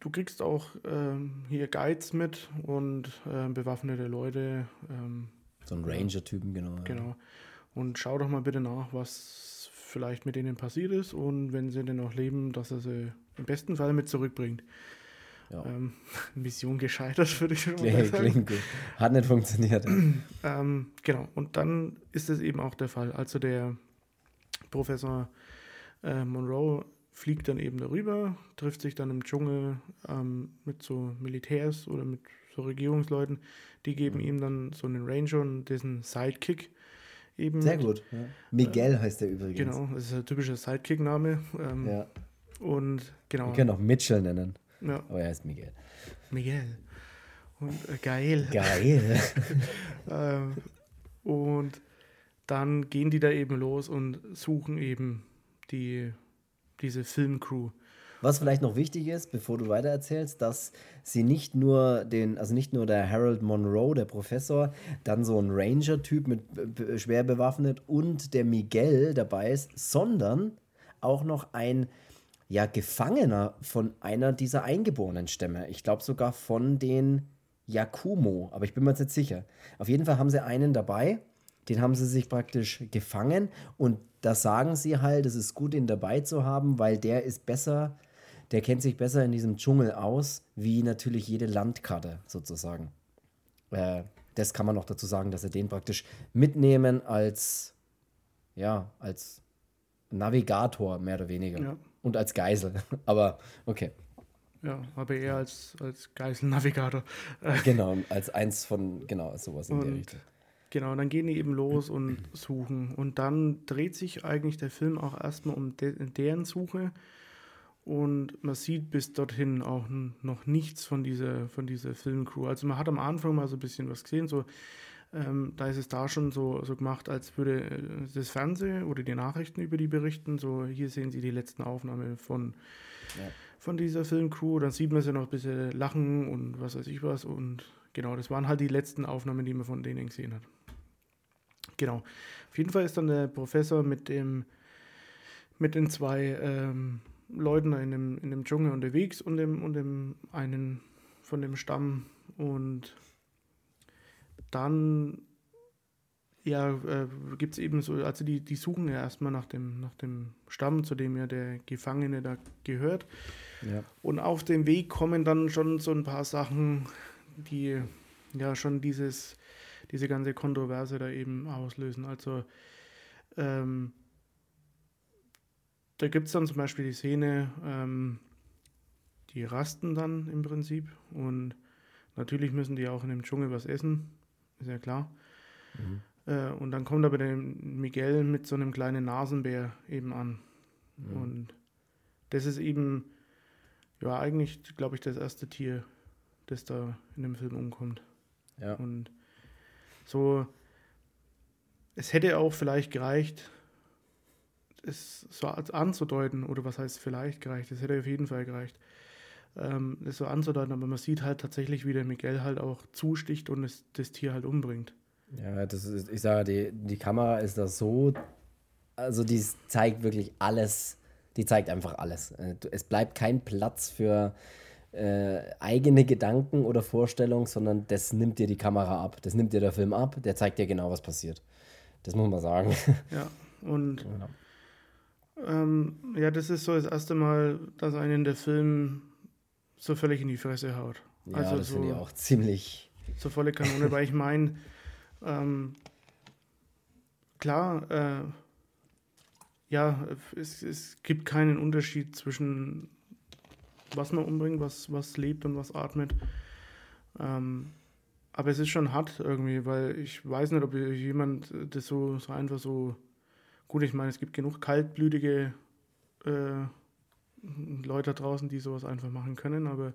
du kriegst auch ähm, hier Guides mit und äh, bewaffnete Leute. Ähm, so ein Ranger-Typen, genau. Genau. Und schau doch mal bitte nach, was vielleicht mit denen passiert ist und wenn sie denn noch leben, dass er sie im besten Fall mit zurückbringt. Ja. Ähm, Mission gescheitert, würde ich schon mal sagen. Klingt gut. Hat nicht funktioniert. ähm, genau, und dann ist es eben auch der Fall. Also der Professor äh, Monroe fliegt dann eben darüber, trifft sich dann im Dschungel ähm, mit so Militärs oder mit so Regierungsleuten. Die geben ihm dann so einen Ranger und diesen Sidekick eben. Sehr gut. Ja. Miguel äh, heißt der übrigens. Genau, das ist ein typischer Sidekick-Name. Ähm, ja. Und genau. Wir können auch Mitchell nennen. Ja. Aber er heißt Miguel. Miguel. Und äh, geil. Geil. ähm, und dann gehen die da eben los und suchen eben die, diese Filmcrew. Was vielleicht noch wichtig ist, bevor du weitererzählst, dass sie nicht nur den, also nicht nur der Harold Monroe, der Professor, dann so ein Ranger-Typ mit schwer bewaffnet und der Miguel dabei ist, sondern auch noch ein ja, Gefangener von einer dieser eingeborenen Stämme. Ich glaube sogar von den Yakumo, aber ich bin mir jetzt nicht sicher. Auf jeden Fall haben sie einen dabei, den haben sie sich praktisch gefangen und da sagen sie halt, es ist gut, ihn dabei zu haben, weil der ist besser, der kennt sich besser in diesem Dschungel aus, wie natürlich jede Landkarte sozusagen. Äh, das kann man noch dazu sagen, dass sie den praktisch mitnehmen als, ja, als Navigator mehr oder weniger. Ja. Und als Geisel. Aber okay. Ja, aber eher als, als Geiselnavigator. genau, als eins von, genau, sowas in und, der Richtung. Genau, dann gehen die eben los und suchen. Und dann dreht sich eigentlich der Film auch erstmal um de deren Suche. Und man sieht bis dorthin auch noch nichts von dieser, von dieser Filmcrew. Also man hat am Anfang mal so ein bisschen was gesehen, so ähm, da ist es da schon so, so gemacht, als würde äh, das Fernsehen oder die Nachrichten über die berichten. So, hier sehen Sie die letzten Aufnahmen von, ja. von dieser Filmcrew. Dann sieht man sie noch ein bisschen lachen und was weiß ich was. Und genau, das waren halt die letzten Aufnahmen, die man von denen gesehen hat. Genau. Auf jeden Fall ist dann der Professor mit dem mit den zwei ähm, Leuten in dem, in dem Dschungel unterwegs und dem, und dem einen von dem Stamm und dann ja, äh, gibt es eben so, also die, die suchen ja erstmal nach dem, nach dem Stamm, zu dem ja der Gefangene da gehört. Ja. Und auf dem Weg kommen dann schon so ein paar Sachen, die ja schon dieses diese ganze Kontroverse da eben auslösen. Also ähm, da gibt es dann zum Beispiel die Szene, ähm, die rasten dann im Prinzip und natürlich müssen die auch in dem Dschungel was essen, ist ja klar. Mhm. Äh, und dann kommt aber der Miguel mit so einem kleinen Nasenbär eben an. Mhm. Und das ist eben, ja, eigentlich, glaube ich, das erste Tier, das da in dem Film umkommt. Ja. Und so, es hätte auch vielleicht gereicht, es so anzudeuten, oder was heißt vielleicht gereicht, es hätte auf jeden Fall gereicht, ähm, das so anzudeuten, aber man sieht halt tatsächlich, wie der Miguel halt auch zusticht und es, das Tier halt umbringt. Ja, das ist, ich sage, die, die Kamera ist da so, also die zeigt wirklich alles, die zeigt einfach alles. Äh, es bleibt kein Platz für äh, eigene Gedanken oder Vorstellungen, sondern das nimmt dir die Kamera ab. Das nimmt dir der Film ab, der zeigt dir genau, was passiert. Das muss man sagen. Ja, und genau. Ähm, ja, das ist so das erste Mal, dass einen der Film so völlig in die Fresse haut. Ja, also das so, finde ich auch ziemlich. So volle Kanone, weil ich meine, ähm, klar, äh, ja, es, es gibt keinen Unterschied zwischen was man umbringt, was, was lebt und was atmet. Ähm, aber es ist schon hart irgendwie, weil ich weiß nicht, ob jemand das so, so einfach so. Gut, ich meine, es gibt genug kaltblütige äh, Leute draußen, die sowas einfach machen können, aber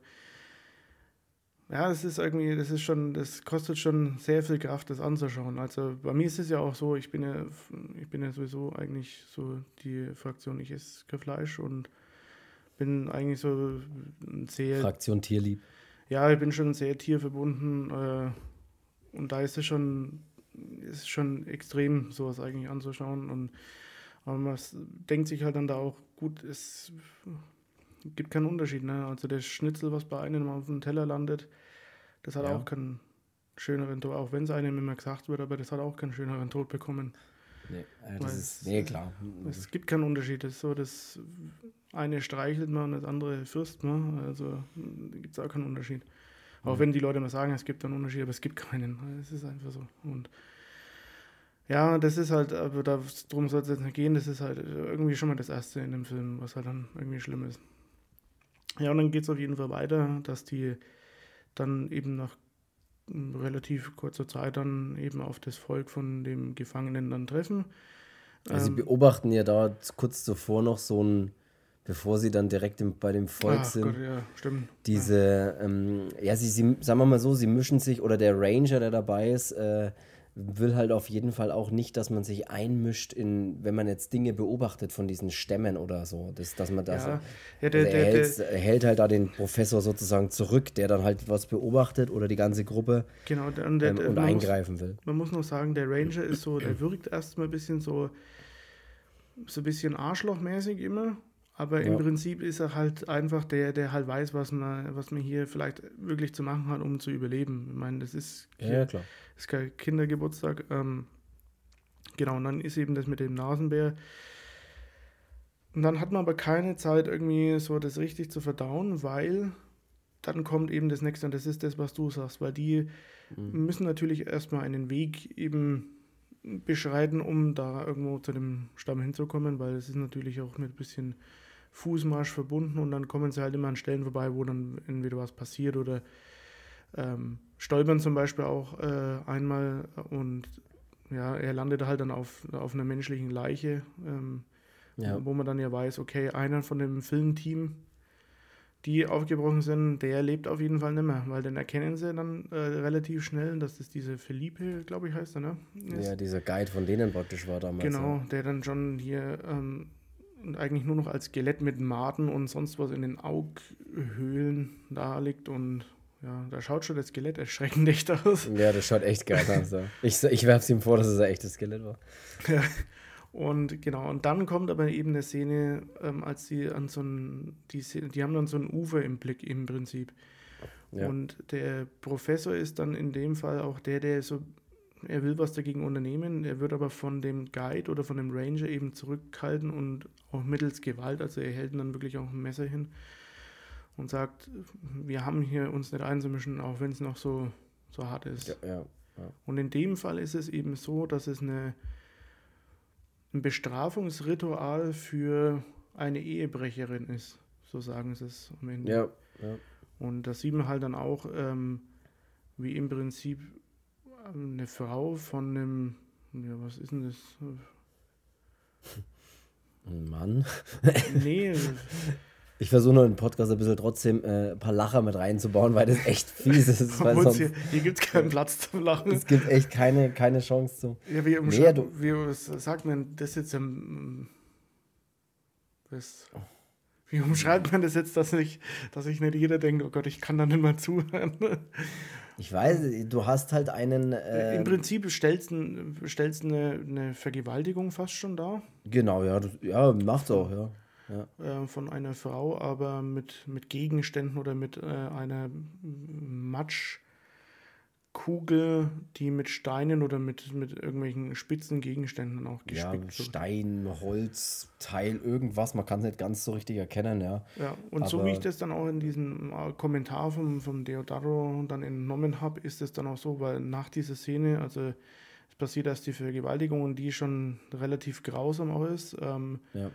ja, das ist irgendwie, das ist schon, das kostet schon sehr viel Kraft, das anzuschauen. Also bei mir ist es ja auch so, ich bin ja, ich bin ja sowieso eigentlich so die Fraktion, ich esse kein Fleisch und bin eigentlich so sehr. Fraktion Tierlieb. Ja, ich bin schon sehr tierverbunden äh, und da ist es schon, ist schon extrem, sowas eigentlich anzuschauen. Und aber man denkt sich halt dann da auch, gut, es gibt keinen Unterschied. Ne? Also der Schnitzel, was bei einem auf dem Teller landet, das hat ja. auch keinen schöneren Tod, auch wenn es einem immer gesagt wird, aber das hat auch keinen schöneren Tod bekommen. Nee, äh, das ist, nee klar. Es gibt keinen Unterschied. Das ist so, das eine streichelt man und das andere fürst man. Also gibt es auch keinen Unterschied. Auch mhm. wenn die Leute mal sagen, es gibt einen Unterschied, aber es gibt keinen. Es ist einfach so. Und ja, das ist halt, aber darum soll es jetzt nicht gehen, das ist halt irgendwie schon mal das Erste in dem Film, was halt dann irgendwie schlimm ist. Ja, und dann geht es auf jeden Fall weiter, dass die dann eben nach relativ kurzer Zeit dann eben auf das Volk von dem Gefangenen dann treffen. Also sie ähm, beobachten ja da kurz zuvor noch so ein, bevor sie dann direkt im, bei dem Volk Ach sind. Gott, ja, stimmt. Diese, ja, ähm, ja sie, sie, sagen wir mal so, sie mischen sich, oder der Ranger, der dabei ist, äh, will halt auf jeden Fall auch nicht, dass man sich einmischt in, wenn man jetzt Dinge beobachtet von diesen Stämmen oder so, das, dass man das, ja. ja der, also er, der, hält, der, hält, halt da den Professor sozusagen zurück, der dann halt was beobachtet oder die ganze Gruppe genau, und, ähm, und eingreifen muss, will. Man muss noch sagen, der Ranger ist so, der wirkt erstmal ein bisschen so, so ein bisschen arschlochmäßig immer, aber ja. im Prinzip ist er halt einfach der, der halt weiß, was man, was man hier vielleicht wirklich zu machen hat, um zu überleben. Ich meine, das ist, hier, ja, klar ist kein Kindergeburtstag. Ähm, genau, und dann ist eben das mit dem Nasenbär. Und dann hat man aber keine Zeit, irgendwie so das richtig zu verdauen, weil dann kommt eben das nächste und das ist das, was du sagst, weil die mhm. müssen natürlich erstmal einen Weg eben beschreiten, um da irgendwo zu dem Stamm hinzukommen, weil es ist natürlich auch mit ein bisschen Fußmarsch verbunden und dann kommen sie halt immer an Stellen vorbei, wo dann entweder was passiert oder ähm, stolpern zum Beispiel auch äh, einmal und ja, er landet halt dann auf, auf einer menschlichen Leiche, ähm, ja. wo man dann ja weiß, okay, einer von dem Filmteam, die aufgebrochen sind, der lebt auf jeden Fall nicht mehr, weil dann erkennen sie dann äh, relativ schnell, dass das diese Felipe, glaube ich, heißt er, ne? Ist. Ja, dieser Guide von denen praktisch war damals. Genau, der dann schon hier ähm, eigentlich nur noch als Skelett mit Maden und sonst was in den Aughöhlen da liegt und ja, da schaut schon das Skelett erschreckend echt aus. Ja, das schaut echt geil aus. Ich, ich werfe es ihm vor, dass es ein echtes Skelett war. Ja. Und genau, und dann kommt aber eben eine Szene, ähm, als sie an so ein, die, die haben dann so ein Ufer im Blick im Prinzip. Ja. Und der Professor ist dann in dem Fall auch der, der so, er will was dagegen unternehmen, er wird aber von dem Guide oder von dem Ranger eben zurückhalten und auch mittels Gewalt, also er hält dann wirklich auch ein Messer hin und sagt, wir haben hier uns nicht einzumischen, auch wenn es noch so, so hart ist. Ja, ja, ja. Und in dem Fall ist es eben so, dass es eine, ein Bestrafungsritual für eine Ehebrecherin ist. So sagen sie es am Ende. Und das sieht man halt dann auch, ähm, wie im Prinzip eine Frau von einem, ja, was ist denn das? Ein Mann? nee, Ich versuche nur im Podcast ein bisschen trotzdem äh, ein paar Lacher mit reinzubauen, weil das echt fies ist. Sonst, hier hier gibt es keinen Platz zum Lachen. Es gibt echt keine, keine Chance zum. Ja, wie, nee, du, wie sagt man das jetzt im. Das, wie umschreibt man das jetzt, dass, ich, dass ich nicht jeder denkt, oh Gott, ich kann da nicht mal zuhören? Ich weiß, du hast halt einen. Äh, Im Prinzip stellst du stellst eine, eine Vergewaltigung fast schon da. Genau, ja, das, ja, macht's auch, ja ja. äh, von einer Frau, aber mit, mit Gegenständen oder mit äh, einer Matschkugel, die mit Steinen oder mit, mit irgendwelchen spitzen Gegenständen auch gespickt ja, Stein, Holz, Teil, irgendwas, man kann es nicht ganz so richtig erkennen, ja. Ja, und aber so wie ich das dann auch in diesem äh, Kommentar vom, vom Deodaro dann entnommen habe, ist es dann auch so, weil nach dieser Szene, also es passiert erst die Vergewaltigung und die schon relativ grausam auch ist. Ähm, ja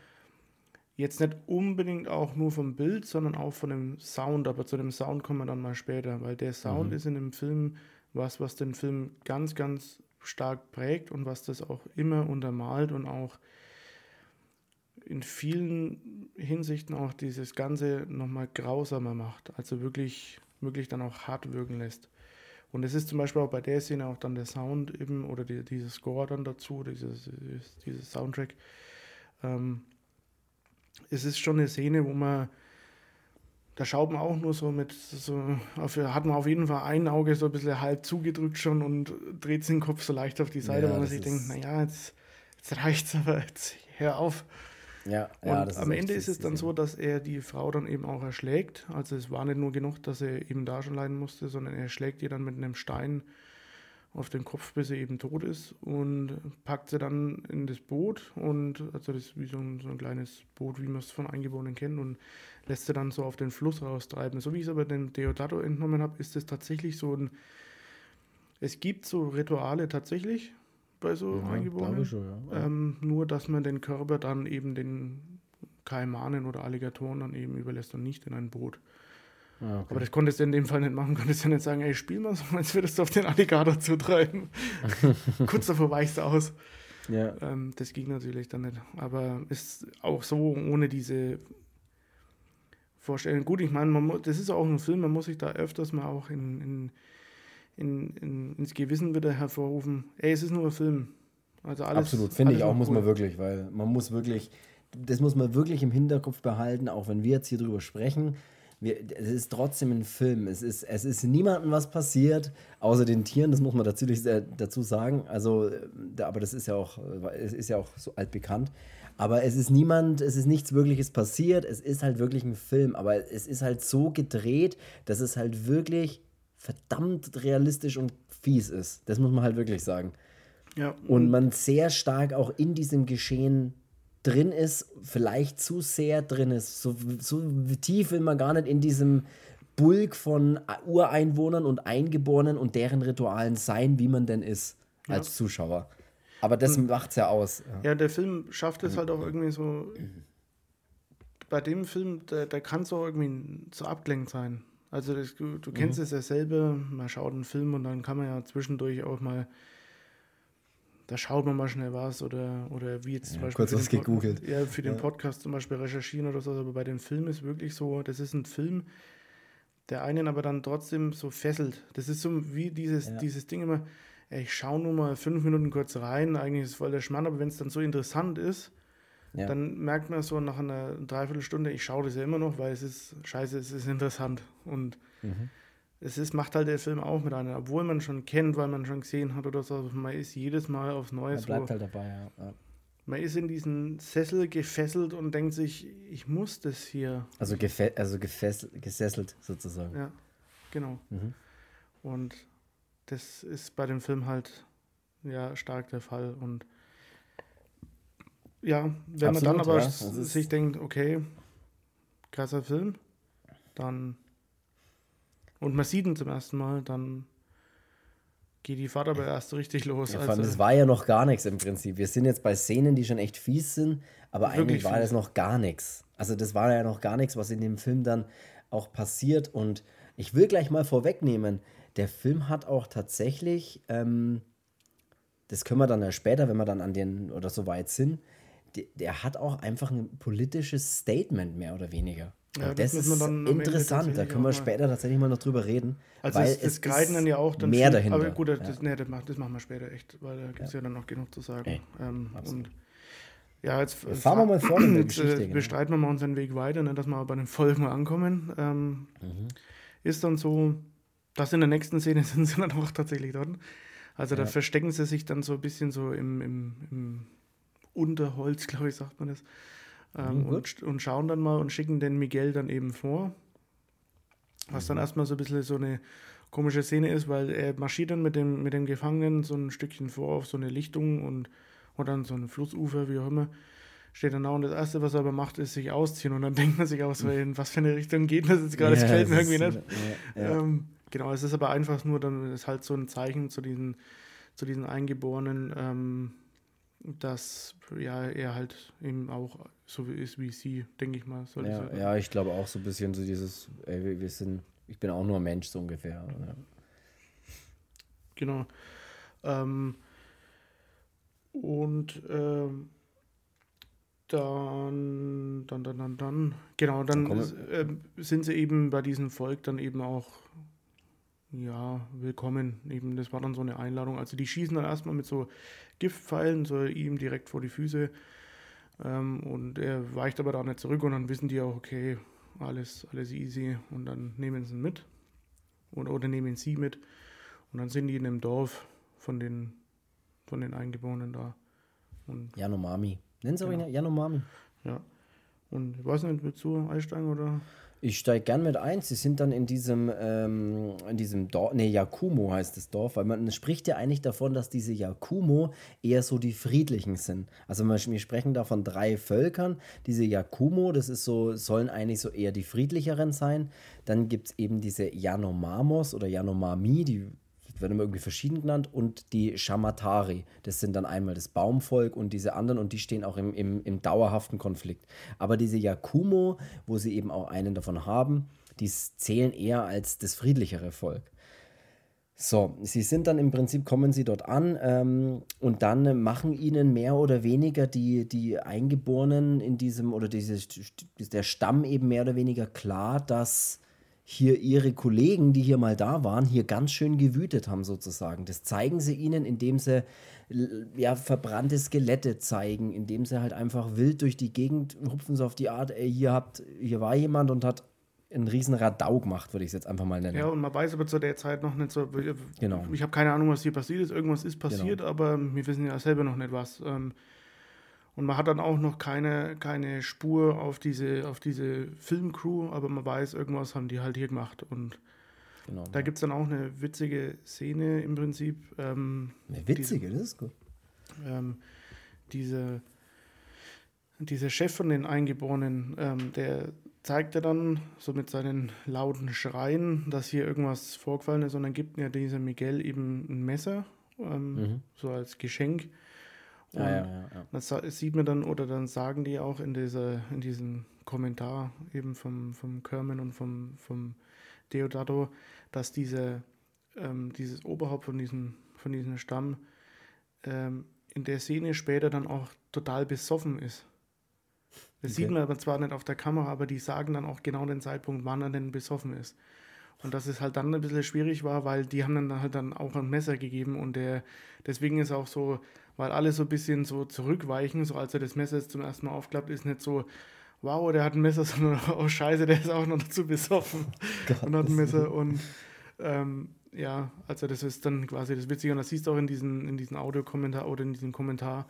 Jetzt nicht unbedingt auch nur vom Bild, sondern auch von dem Sound, aber zu dem Sound kommen wir dann mal später, weil der Sound mhm. ist in dem Film was, was den Film ganz, ganz stark prägt und was das auch immer untermalt und auch in vielen Hinsichten auch dieses Ganze nochmal grausamer macht. Also wirklich, wirklich dann auch hart wirken lässt. Und es ist zum Beispiel auch bei der Szene auch dann der Sound eben oder die, dieses Score dann dazu, dieses, dieses Soundtrack. Ähm, es ist schon eine Szene, wo man, da schaut man auch nur so mit, so, hat man auf jeden Fall ein Auge so ein bisschen halb zugedrückt schon und dreht den Kopf so leicht auf die Seite, ja, wo man sich denkt, naja, jetzt, jetzt reicht's aber, jetzt hör auf. Ja, und ja, am Ende ist es dann so, dass er die Frau dann eben auch erschlägt. Also es war nicht nur genug, dass er eben da schon leiden musste, sondern er schlägt ihr dann mit einem Stein auf den Kopf, bis sie eben tot ist und packt sie dann in das Boot und also das ist wie so ein, so ein kleines Boot, wie man es von Eingeborenen kennt und lässt sie dann so auf den Fluss raustreiben. So wie ich es aber dem Deodato entnommen habe, ist es tatsächlich so ein es gibt so Rituale tatsächlich, bei so ja, Eingeborenen. Schon, ja. ähm, nur, dass man den Körper dann eben den Kaimanen oder Alligatoren dann eben überlässt und nicht in ein Boot. Ah, okay. Aber das konntest du in dem Fall nicht machen. Konntest du nicht sagen, ey, spiel mal so, als würdest du auf den Alligator zutreiben. Kurz davor weichst du aus. Ja. Ähm, das ging natürlich dann nicht. Aber ist auch so ohne diese Vorstellung. Gut, ich meine, das ist auch ein Film, man muss sich da öfters mal auch in, in in, in, ins Gewissen wieder hervorrufen, ey, es ist nur ein Film. Also alles, Absolut, finde ich auch, muss man wirklich, weil man muss wirklich, das muss man wirklich im Hinterkopf behalten, auch wenn wir jetzt hier drüber sprechen. Wir, es ist trotzdem ein Film. Es ist, es ist niemandem was passiert, außer den Tieren, das muss man dazu, dazu sagen. Also, aber das ist ja auch, es ist ja auch so altbekannt. Aber es ist niemand, es ist nichts Wirkliches passiert. Es ist halt wirklich ein Film. Aber es ist halt so gedreht, dass es halt wirklich verdammt realistisch und fies ist. Das muss man halt wirklich sagen. Ja. Und man sehr stark auch in diesem Geschehen drin ist, vielleicht zu sehr drin ist. So, so tief will man gar nicht in diesem Bulk von Ureinwohnern und Eingeborenen und deren Ritualen sein, wie man denn ist als ja. Zuschauer. Aber das macht es ja aus. Ja. ja. der Film schafft es halt auch irgendwie so. Bei dem Film, der, der kann so irgendwie so abgelenkt sein. Also das, du, du kennst mhm. es ja selber, man schaut einen Film und dann kann man ja zwischendurch auch mal, da schaut man mal schnell was oder, oder wie jetzt zum ja, Beispiel. Kurz was gegoogelt. Ja, für den. Podcast zum Beispiel recherchieren oder so, aber bei dem Film ist wirklich so, das ist ein Film, der einen aber dann trotzdem so fesselt. Das ist so wie dieses, ja. dieses Ding immer, ey, ich schaue nur mal fünf Minuten kurz rein, eigentlich ist es voll der Schmarrn, aber wenn es dann so interessant ist, ja. dann merkt man so nach einer Dreiviertelstunde, ich schaue das ja immer noch, weil es ist scheiße, es ist interessant. Und mhm. Es ist, macht halt der Film auch mit einem, obwohl man schon kennt, weil man schon gesehen hat oder so, man ist jedes Mal aufs Neue. Man bleibt halt dabei, ja. ja. Man ist in diesen Sessel gefesselt und denkt sich, ich muss das hier. Also, gefe also gefesselt, gesesselt sozusagen. Ja, genau. Mhm. Und das ist bei dem Film halt ja stark der Fall. Und ja, wenn Absolut, man dann aber ja. sich denkt, okay, krasser Film, dann und man sieht ihn zum ersten Mal, dann geht die Fahrt aber erst richtig los. Ja, also, es war ja noch gar nichts im Prinzip. Wir sind jetzt bei Szenen, die schon echt fies sind, aber eigentlich war fies. das noch gar nichts. Also das war ja noch gar nichts, was in dem Film dann auch passiert. Und ich will gleich mal vorwegnehmen, der Film hat auch tatsächlich, ähm, das können wir dann ja später, wenn wir dann an den oder so weit sind, der, der hat auch einfach ein politisches Statement, mehr oder weniger. Ja, das, das ist interessant, da können wir später tatsächlich mal noch drüber reden. Also weil das, das dann ja auch dann mehr viel, dahinter. Aber gut, das, ja. nee, das, machen, das machen wir später echt, weil da gibt es ja. ja. dann noch genug zu sagen. Ähm, und ja, jetzt fahren wir mal Geschichte. Jetzt, äh, genau. bestreiten wir mal unseren Weg weiter, ne, dass wir bei den Folgen mal ankommen. Ähm, mhm. Ist dann so, dass in der nächsten Szene sind sie dann auch tatsächlich dort. Also da verstecken sie sich dann so ein bisschen so im, im, im Unterholz, glaube ich, sagt man das. Ähm, mhm, und, und, schauen dann mal und schicken den Miguel dann eben vor. Was mhm. dann erstmal so ein bisschen so eine komische Szene ist, weil er marschiert dann mit dem, mit dem Gefangenen so ein Stückchen vor auf so eine Lichtung und oder dann so ein Flussufer, wie auch immer. Steht dann da und das Erste, was er aber macht, ist sich ausziehen. Und dann denkt man sich aus, mhm. in was für eine Richtung geht das jetzt gerade? Ja, das gefällt mir irgendwie nicht. Ja, ja. Ähm, genau, es ist aber einfach nur, dann ist halt so ein Zeichen zu diesen, zu diesen Eingeborenen, ähm, dass ja, er halt eben auch so ist wie sie, denke ich mal. Ja, ich ja, ich glaube auch so ein bisschen so dieses, ey, wir sind, ich bin auch nur ein Mensch so ungefähr. Ja. Genau. Ähm, und ähm, dann, dann, dann, dann, dann, genau, dann äh, sind sie eben bei diesem Volk dann eben auch, ja, willkommen. Eben, das war dann so eine Einladung. Also die schießen dann erstmal mit so Giftpfeilen, so ihm direkt vor die Füße. Ähm, und er weicht aber da nicht zurück und dann wissen die auch, okay, alles, alles easy. Und dann nehmen sie ihn mit. Oder, oder nehmen sie mit. Und dann sind die in einem Dorf von den, von den Eingeborenen da. Und Yanomami. Nennen Sie genau. ruhig Yanomami. Ja. Und ich weiß nicht, willst du einsteigen oder? Ich steige gern mit ein. Sie sind dann in diesem, ähm, in diesem Dorf, ne, Yakumo heißt das Dorf, weil man spricht ja eigentlich davon, dass diese Yakumo eher so die Friedlichen sind. Also wir sprechen da von drei Völkern. Diese Yakumo, das ist so, sollen eigentlich so eher die friedlicheren sein. Dann gibt es eben diese Yanomamos oder Yanomami, die werden immer irgendwie verschieden genannt, und die Shamatari. Das sind dann einmal das Baumvolk und diese anderen und die stehen auch im, im, im dauerhaften Konflikt. Aber diese Yakumo, wo sie eben auch einen davon haben, die zählen eher als das friedlichere Volk. So, sie sind dann im Prinzip, kommen sie dort an ähm, und dann machen ihnen mehr oder weniger die, die Eingeborenen in diesem, oder diese, der Stamm eben mehr oder weniger klar, dass hier ihre Kollegen, die hier mal da waren, hier ganz schön gewütet haben sozusagen. Das zeigen sie ihnen, indem sie ja verbrannte Skelette zeigen, indem sie halt einfach wild durch die Gegend hupfen, so auf die Art, ey, hier habt, hier war jemand und hat einen riesen Radau gemacht, würde ich es jetzt einfach mal nennen. Ja, und man weiß aber zu der Zeit noch nicht so. Genau. Ich habe keine Ahnung, was hier passiert ist. Irgendwas ist passiert, genau. aber wir wissen ja selber noch nicht was. Ähm, und man hat dann auch noch keine, keine Spur auf diese, auf diese Filmcrew, aber man weiß, irgendwas haben die halt hier gemacht. Und genau, da ja. gibt es dann auch eine witzige Szene im Prinzip. Ähm, eine witzige, diese, das ist gut. Ähm, diese, dieser Chef von den Eingeborenen, ähm, der zeigte dann so mit seinen lauten Schreien, dass hier irgendwas vorgefallen ist. Und dann gibt ja dieser Miguel eben ein Messer, ähm, mhm. so als Geschenk. Und ja, ja, ja, das sieht man dann, oder dann sagen die auch in, dieser, in diesem Kommentar eben vom, vom Kerman und vom, vom Deodato, dass diese, ähm, dieses Oberhaupt von diesem, von diesem Stamm ähm, in der Szene später dann auch total besoffen ist. Das okay. sieht man aber zwar nicht auf der Kamera, aber die sagen dann auch genau den Zeitpunkt, wann er denn besoffen ist. Und dass es halt dann ein bisschen schwierig war, weil die haben dann halt dann auch ein Messer gegeben und der, deswegen ist auch so, weil alle so ein bisschen so zurückweichen, so als er das Messer jetzt zum ersten Mal aufklappt, ist nicht so, wow, der hat ein Messer, sondern oh scheiße, der ist auch noch dazu besoffen Gott, und hat ein Messer und ähm, ja, also das ist dann quasi das Witzige und das siehst du auch in diesen, in diesen Audiokommentar oder in diesem Kommentar,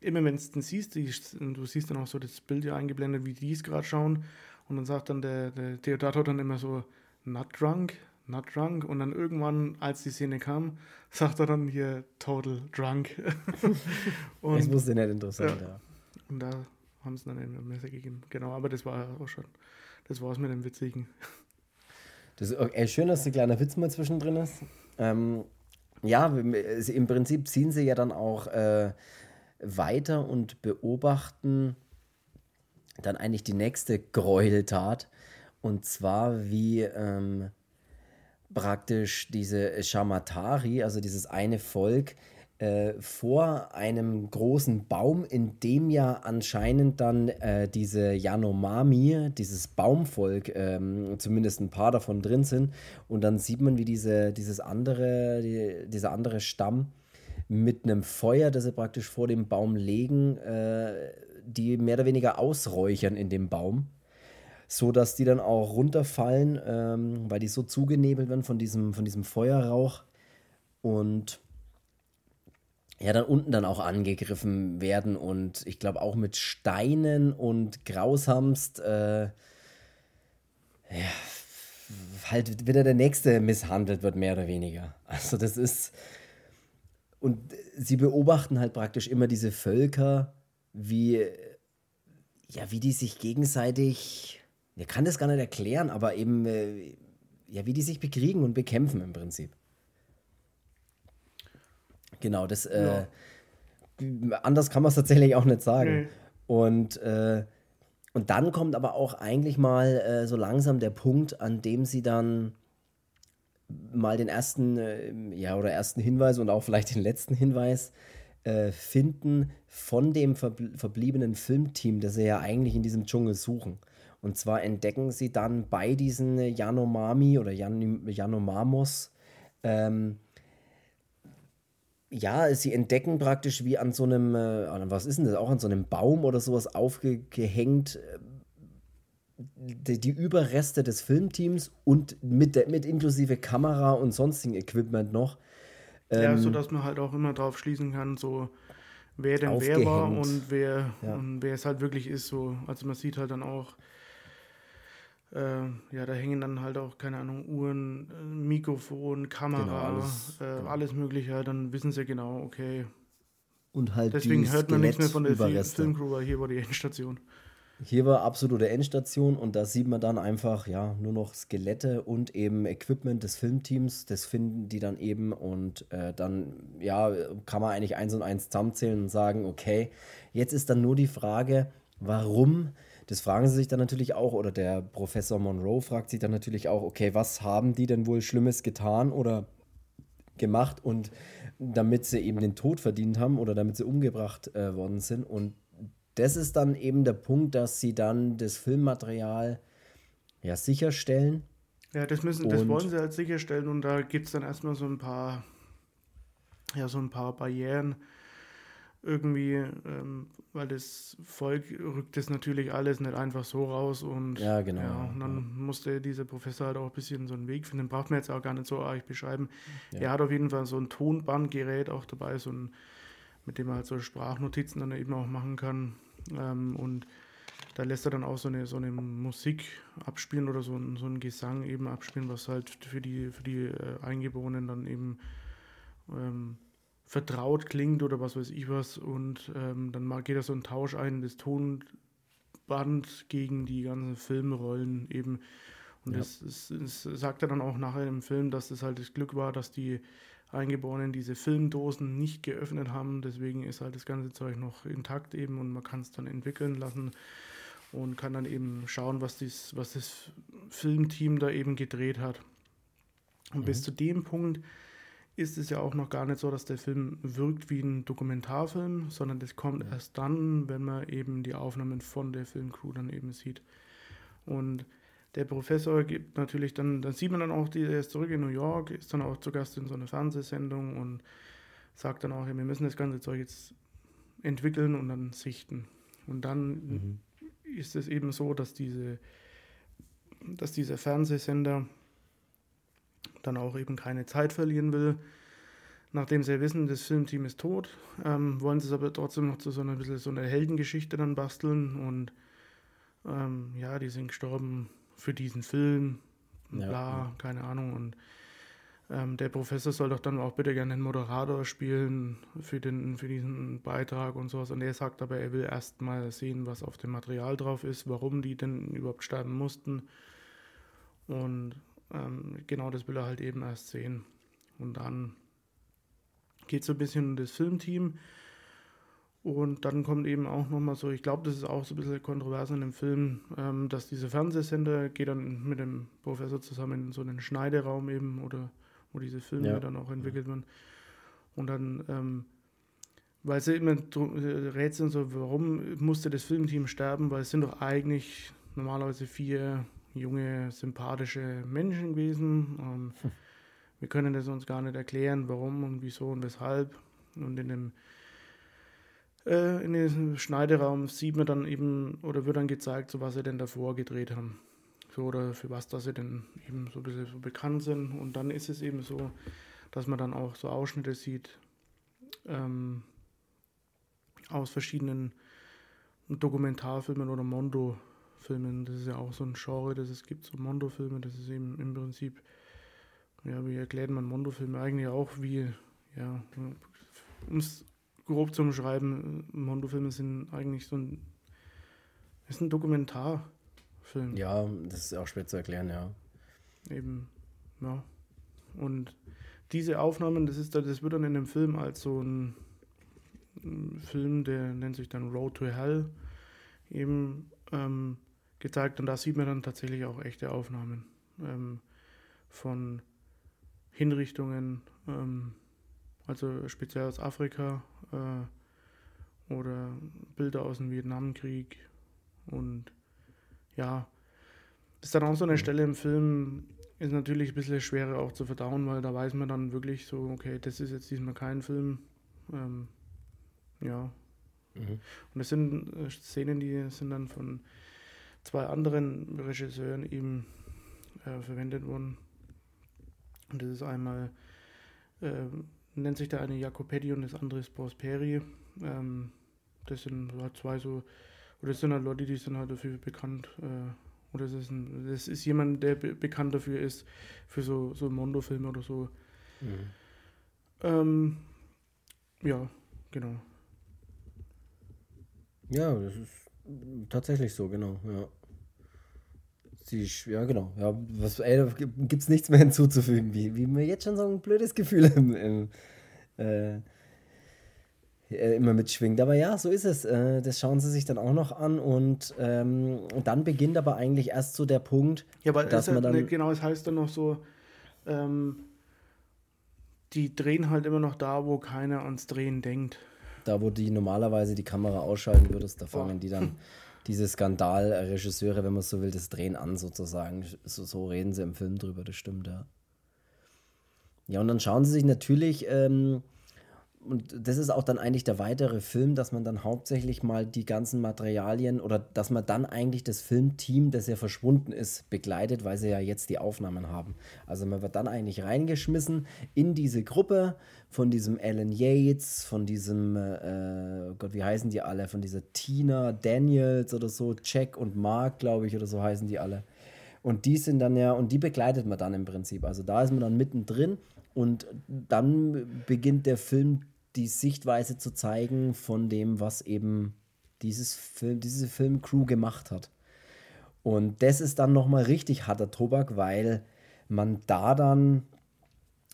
immer wenn du den siehst, die, du siehst dann auch so das Bild ja eingeblendet, wie die es gerade schauen und dann sagt dann der, der Theodato dann immer so, not drunk, not drunk. Und dann irgendwann, als die Szene kam, sagt er dann hier total drunk. und, das wusste nicht interessant, ja. ja. Und da haben sie dann ein Messer gegeben. Genau, aber das war auch schon, das war es mit dem Witzigen. Das ist okay, schön, dass ein kleiner Witz mal zwischendrin ist. Ähm, ja, im Prinzip ziehen sie ja dann auch äh, weiter und beobachten dann eigentlich die nächste Gräueltat. Und zwar, wie ähm, praktisch diese Shamatari, also dieses eine Volk, äh, vor einem großen Baum, in dem ja anscheinend dann äh, diese Yanomami, dieses Baumvolk, ähm, zumindest ein paar davon drin sind. Und dann sieht man, wie diese, dieses andere, die, dieser andere Stamm mit einem Feuer, das sie praktisch vor dem Baum legen, äh, die mehr oder weniger ausräuchern in dem Baum so dass die dann auch runterfallen, ähm, weil die so zugenebelt werden von diesem, von diesem Feuerrauch und ja, dann unten dann auch angegriffen werden und ich glaube auch mit Steinen und grausamst, äh, ja, halt wieder der nächste misshandelt wird, mehr oder weniger. Also das ist, und sie beobachten halt praktisch immer diese Völker, wie, ja, wie die sich gegenseitig er kann das gar nicht erklären, aber eben, äh, ja, wie die sich bekriegen und bekämpfen im Prinzip. Genau, das, äh, ja. anders kann man es tatsächlich auch nicht sagen. Nee. Und, äh, und dann kommt aber auch eigentlich mal äh, so langsam der Punkt, an dem sie dann mal den ersten, äh, ja, oder ersten Hinweis und auch vielleicht den letzten Hinweis äh, finden von dem verbliebenen Filmteam, das sie ja eigentlich in diesem Dschungel suchen. Und zwar entdecken sie dann bei diesen Yanomami oder Yan Yanomamos, ähm, ja, sie entdecken praktisch wie an so einem, äh, was ist denn das, auch an so einem Baum oder sowas aufgehängt, äh, die, die, Überreste des Filmteams und mit, der, mit inklusive Kamera und sonstigen Equipment noch. Ähm, ja, sodass man halt auch immer drauf schließen kann, so wer denn wer war und wer, ja. und wer es halt wirklich ist. So. Also man sieht halt dann auch, äh, ja, da hängen dann halt auch, keine Ahnung, Uhren, äh, Mikrofon, Kamera, genau, alles, äh, ja. alles Mögliche. Dann wissen sie genau, okay. Und halt Deswegen hört man nichts mehr von der Filmcrew, weil hier war die Endstation. Hier war absolute Endstation und da sieht man dann einfach ja nur noch Skelette und eben Equipment des Filmteams. Das finden die dann eben und äh, dann ja kann man eigentlich eins und eins zusammenzählen und sagen, okay, jetzt ist dann nur die Frage, warum das fragen sie sich dann natürlich auch, oder der Professor Monroe fragt sich dann natürlich auch, okay, was haben die denn wohl Schlimmes getan oder gemacht und damit sie eben den Tod verdient haben oder damit sie umgebracht äh, worden sind. Und das ist dann eben der Punkt, dass sie dann das Filmmaterial ja sicherstellen. Ja, das müssen, das wollen sie halt sicherstellen und da gibt es dann erstmal so ein paar, ja, so ein paar Barrieren irgendwie, ähm, weil das Volk rückt das natürlich alles nicht einfach so raus und ja, genau. Ja, und dann ja. musste dieser Professor halt auch ein bisschen so einen Weg finden. Den braucht man jetzt auch gar nicht so arg beschreiben. Ja. Er hat auf jeden Fall so ein Tonbandgerät auch dabei, so ein, mit dem er halt so Sprachnotizen dann eben auch machen kann. Ähm, und da lässt er dann auch so eine, so eine Musik abspielen oder so, ein, so einen Gesang eben abspielen, was halt für die, für die äh, Eingeborenen dann eben ähm, vertraut klingt oder was weiß ich was. Und ähm, dann geht da so ein Tausch ein, das Tonband gegen die ganzen Filmrollen eben. Und ja. das, das, das, sagt er dann auch nachher im Film, dass das halt das Glück war, dass die Eingeborenen diese Filmdosen nicht geöffnet haben. Deswegen ist halt das ganze Zeug noch intakt eben und man kann es dann entwickeln lassen und kann dann eben schauen, was, dies, was das Filmteam da eben gedreht hat. Und mhm. bis zu dem Punkt ist es ja auch noch gar nicht so, dass der Film wirkt wie ein Dokumentarfilm, sondern das kommt ja. erst dann, wenn man eben die Aufnahmen von der Filmcrew dann eben sieht. Und der Professor gibt natürlich dann, dann sieht man dann auch, er ist zurück in New York, ist dann auch zu Gast in so einer Fernsehsendung und sagt dann auch, ja, wir müssen das ganze Zeug jetzt entwickeln und dann sichten. Und dann mhm. ist es eben so, dass diese, dass dieser Fernsehsender dann auch eben keine Zeit verlieren will. Nachdem sie wissen, das Filmteam ist tot, ähm, wollen sie es aber trotzdem noch zu so einer, bisschen so einer Heldengeschichte dann basteln und ähm, ja, die sind gestorben für diesen Film, ja, bla, ja. keine Ahnung. Und ähm, der Professor soll doch dann auch bitte gerne den Moderator spielen für, den, für diesen Beitrag und sowas. Und er sagt aber, er will erst mal sehen, was auf dem Material drauf ist, warum die denn überhaupt sterben mussten. Und ähm, genau das will er halt eben erst sehen. Und dann geht es so ein bisschen um das Filmteam. Und dann kommt eben auch nochmal so, ich glaube, das ist auch so ein bisschen kontrovers in dem Film, ähm, dass diese Fernsehsender geht dann mit dem Professor zusammen in so einen Schneideraum eben oder wo diese Filme ja. dann auch entwickelt werden. Und dann, ähm, weil sie immer rätseln so, warum musste das Filmteam sterben, weil es sind doch eigentlich normalerweise vier junge, sympathische Menschen gewesen. Ähm, hm. Wir können das uns gar nicht erklären, warum und wieso und weshalb. Und in dem, äh, in diesem Schneideraum sieht man dann eben, oder wird dann gezeigt, so was sie denn davor gedreht haben. So, oder für was dass sie denn eben so ein bisschen so bekannt sind. Und dann ist es eben so, dass man dann auch so Ausschnitte sieht ähm, aus verschiedenen Dokumentarfilmen oder Mondo Filmen. Das ist ja auch so ein Genre, das es gibt, so Mondo-Filme. Das ist eben im Prinzip, ja, wie erklärt man Mondo-Filme eigentlich auch wie, ja, um es grob zu umschreiben, Mondo-Filme sind eigentlich so ein, ist ein Dokumentarfilm. Ja, das ist auch schwer zu erklären, ja. Eben, ja. Und diese Aufnahmen, das ist das wird dann in dem Film als so ein, ein Film, der nennt sich dann Road to Hell, eben ähm, gezeigt und da sieht man dann tatsächlich auch echte Aufnahmen ähm, von Hinrichtungen, ähm, also speziell aus Afrika äh, oder Bilder aus dem Vietnamkrieg und ja, das ist dann auch so eine mhm. Stelle im Film, ist natürlich ein bisschen schwerer auch zu verdauen, weil da weiß man dann wirklich so, okay, das ist jetzt diesmal kein Film. Ähm, ja. Mhm. Und das sind äh, Szenen, die sind dann von zwei anderen Regisseuren eben äh, verwendet worden. Und das ist einmal, äh, nennt sich der eine Jacopetti und das andere ist Prosperi. Ähm, das sind halt zwei so, oder das sind halt Leute, die sind halt dafür bekannt, äh, oder das ist, ein, das ist jemand, der be bekannt dafür ist, für so, so Mondo-Filme oder so. Mhm. Ähm, ja, genau. Ja, das ist tatsächlich so, genau, ja. Sie, ja, genau. Ja, was, ey, da gibt es nichts mehr hinzuzufügen, wie, wie mir jetzt schon so ein blödes Gefühl im, im äh, äh, immer mitschwingt. Aber ja, so ist es. Äh, das schauen sie sich dann auch noch an und ähm, dann beginnt aber eigentlich erst so der Punkt, ja, aber dass man dann. Ne, genau, es heißt dann noch so, ähm, die drehen halt immer noch da, wo keiner ans Drehen denkt. Da, wo die normalerweise die Kamera ausschalten würdest, da fangen die dann diese Skandalregisseure, wenn man so will, das Drehen an sozusagen. So, so, reden sie im Film drüber, das stimmt, ja. Ja, und dann schauen sie sich natürlich ähm, und das ist auch dann eigentlich der weitere Film, dass man dann hauptsächlich mal die ganzen Materialien oder dass man dann eigentlich das Filmteam, das ja verschwunden ist, begleitet, weil sie ja jetzt die Aufnahmen haben. Also man wird dann eigentlich reingeschmissen in diese Gruppe von diesem Alan Yates, von diesem, äh, Gott, wie heißen die alle, von dieser Tina Daniels oder so, Jack und Mark, glaube ich, oder so heißen die alle. Und die sind dann ja, und die begleitet man dann im Prinzip. Also da ist man dann mittendrin und dann beginnt der Film die Sichtweise zu zeigen von dem, was eben dieses Film, diese Filmcrew gemacht hat. Und das ist dann nochmal richtig harter Tobak, weil man da dann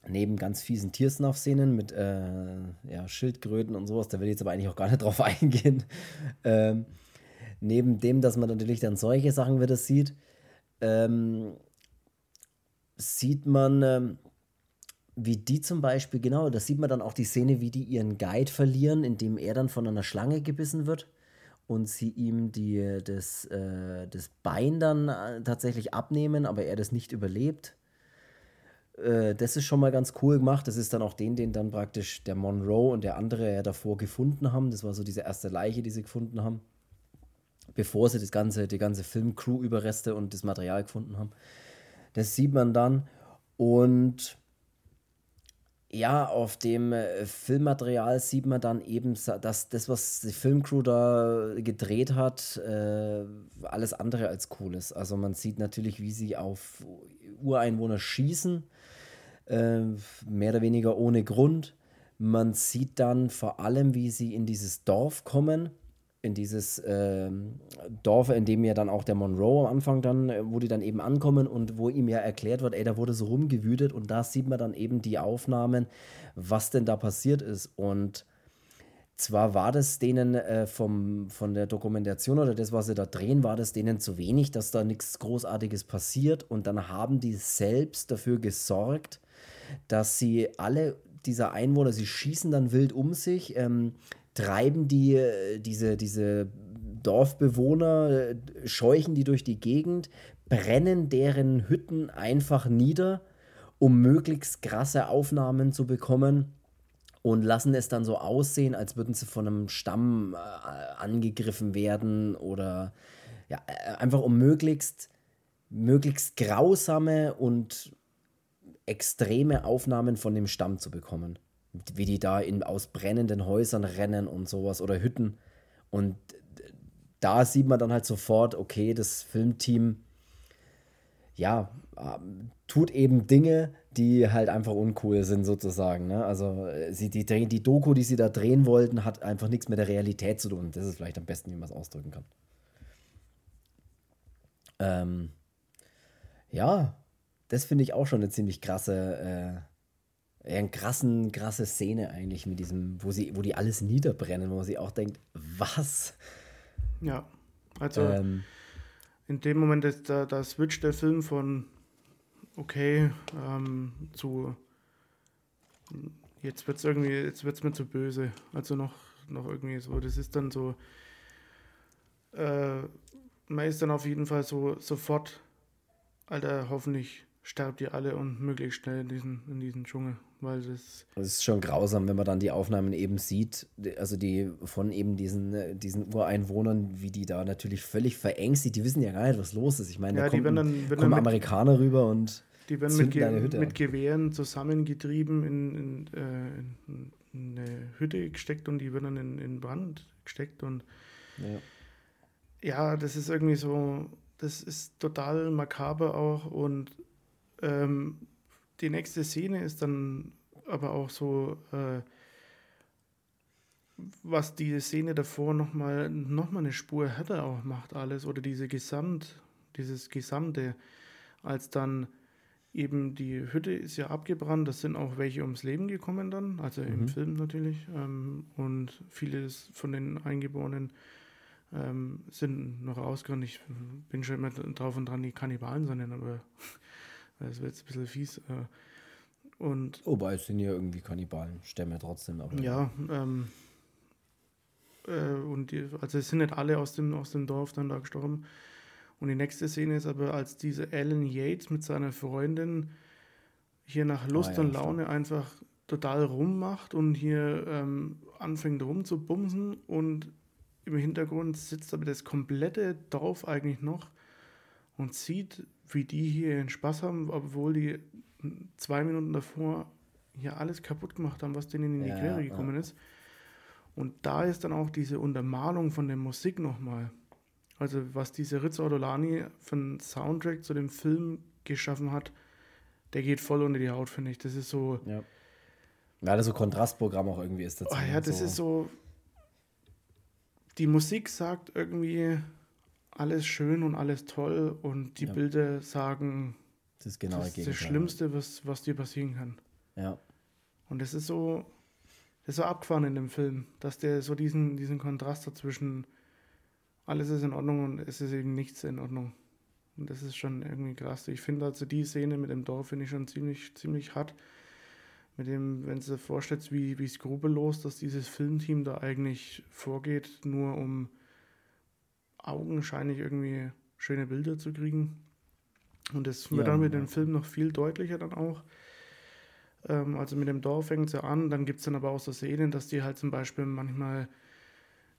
neben ganz fiesen Tiersnuff-Szenen mit äh, ja, Schildkröten und sowas, da will ich jetzt aber eigentlich auch gar nicht drauf eingehen, ähm, neben dem, dass man natürlich dann solche Sachen wieder sieht, ähm, sieht man ähm, wie die zum Beispiel, genau, da sieht man dann auch die Szene, wie die ihren Guide verlieren, indem er dann von einer Schlange gebissen wird und sie ihm die, das, äh, das Bein dann äh, tatsächlich abnehmen, aber er das nicht überlebt. Äh, das ist schon mal ganz cool gemacht. Das ist dann auch den, den dann praktisch der Monroe und der andere ja davor gefunden haben. Das war so diese erste Leiche, die sie gefunden haben, bevor sie das ganze, die ganze Filmcrew-Überreste und das Material gefunden haben. Das sieht man dann und ja, auf dem äh, Filmmaterial sieht man dann eben, dass das, was die Filmcrew da gedreht hat, äh, alles andere als cool ist. Also man sieht natürlich, wie sie auf Ureinwohner schießen, äh, mehr oder weniger ohne Grund. Man sieht dann vor allem, wie sie in dieses Dorf kommen in dieses äh, Dorf, in dem ja dann auch der Monroe am Anfang dann, äh, wo die dann eben ankommen und wo ihm ja erklärt wird, ey, da wurde so rumgewütet und da sieht man dann eben die Aufnahmen, was denn da passiert ist. Und zwar war das denen äh, vom, von der Dokumentation oder das, was sie da drehen, war das denen zu wenig, dass da nichts Großartiges passiert. Und dann haben die selbst dafür gesorgt, dass sie alle dieser Einwohner, sie schießen dann wild um sich. Ähm, treiben die äh, diese, diese Dorfbewohner, äh, scheuchen die durch die Gegend, brennen deren Hütten einfach nieder, um möglichst krasse Aufnahmen zu bekommen und lassen es dann so aussehen, als würden sie von einem Stamm äh, angegriffen werden oder ja, äh, einfach um möglichst, möglichst grausame und extreme Aufnahmen von dem Stamm zu bekommen wie die da in, aus brennenden Häusern rennen und sowas oder Hütten. Und da sieht man dann halt sofort, okay, das Filmteam, ja, ähm, tut eben Dinge, die halt einfach uncool sind, sozusagen. Ne? Also, äh, sie, die, die Doku, die sie da drehen wollten, hat einfach nichts mit der Realität zu tun. Das ist vielleicht am besten, wie man es ausdrücken kann. Ähm, ja, das finde ich auch schon eine ziemlich krasse. Äh, ja, eine krassen, krasse Szene eigentlich mit diesem, wo sie, wo die alles niederbrennen, wo sie auch denkt, was? Ja, also ähm, in dem Moment ist da, da switcht der Film von okay ähm, zu jetzt wird es irgendwie, jetzt wird es mir zu böse. Also noch, noch irgendwie so. Das ist dann so, äh, man ist dann auf jeden Fall so sofort, Alter, hoffentlich sterbt ihr alle und möglichst schnell in diesen, in diesen Dschungel. Weil das, das ist schon grausam, wenn man dann die Aufnahmen eben sieht, also die von eben diesen, diesen Ureinwohnern, wie die da natürlich völlig verängstigt, die wissen ja gar nicht, was los ist. Ich meine, ja, da kommen, dann, kommen dann Amerikaner rüber und die werden mit, Ge mit, Gewehren zusammengetrieben in, in, äh, in, eine Hütte gesteckt und die werden dann in, in Brand gesteckt und ja. ja, das ist irgendwie so, das ist total makaber auch und ähm, die nächste Szene ist dann aber auch so, äh, was die Szene davor nochmal noch mal eine Spur härter auch macht, alles, oder diese Gesamt, dieses Gesamte, als dann eben die Hütte ist ja abgebrannt, das sind auch welche ums Leben gekommen dann, also mhm. im Film natürlich, ähm, und viele von den Eingeborenen ähm, sind noch rausgerannt. Ich bin schon immer drauf und dran, die Kannibalen sind, aber das wird jetzt ein bisschen fies. Äh, und Wobei es sind ja irgendwie Kannibalen-Stämme trotzdem. Aber ja, ähm, äh, und die, also es sind nicht alle aus dem, aus dem Dorf dann da gestorben. Und die nächste Szene ist aber, als diese Alan Yates mit seiner Freundin hier nach Lust ah, ja, und Laune klar. einfach total rummacht und hier ähm, anfängt rumzubumsen und im Hintergrund sitzt aber das komplette Dorf eigentlich noch und sieht, wie die hier ihren Spaß haben, obwohl die zwei Minuten davor hier alles kaputt gemacht haben, was denen in die ja, Quere gekommen ja. ist. Und da ist dann auch diese Untermalung von der Musik nochmal. Also was diese Rizzo Ortolani für einen Soundtrack zu dem Film geschaffen hat, der geht voll unter die Haut, finde ich. Das ist so... Ja. Weil das so Kontrastprogramm auch irgendwie ist dazu. Oh ja, das so. ist so... Die Musik sagt irgendwie, alles schön und alles toll und die ja. Bilder sagen, das ist genau das, ist das Schlimmste, was, was dir passieren kann. Ja. Und das ist so, das ist so abgefahren in dem Film, dass der so diesen, diesen Kontrast dazwischen, alles ist in Ordnung und es ist eben nichts in Ordnung. Und das ist schon irgendwie krass. Ich finde also die Szene mit dem Dorf finde ich schon ziemlich, ziemlich hart. Mit dem, wenn du dir vorstellst, wie, wie skrupellos, dass dieses Filmteam da eigentlich vorgeht, nur um augenscheinlich irgendwie schöne Bilder zu kriegen. Und das wird ja, dann mit ja. dem Film noch viel deutlicher dann auch. Ähm, also mit dem Dorf fängt es ja an, dann gibt es dann aber auch so Szenen, dass die halt zum Beispiel manchmal,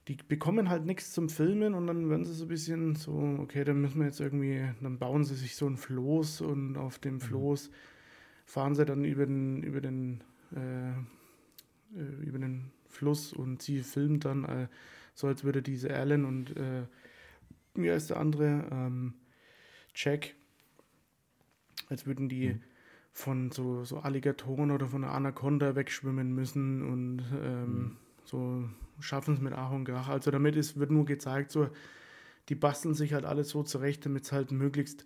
die bekommen halt nichts zum Filmen und dann werden sie so ein bisschen so, okay, dann müssen wir jetzt irgendwie, dann bauen sie sich so ein Floß und auf dem mhm. Floß fahren sie dann über den, über den, äh, äh über den Fluss und sie filmt dann äh, so, als würde diese Alan und äh, wie heißt der andere? Ähm, Jack. Als würden die mhm. von so, so Alligatoren oder von einer Anaconda wegschwimmen müssen und ähm, mhm. so schaffen es mit Ach und Krach. Also damit ist, wird nur gezeigt, so, die basteln sich halt alles so zurecht, damit es halt möglichst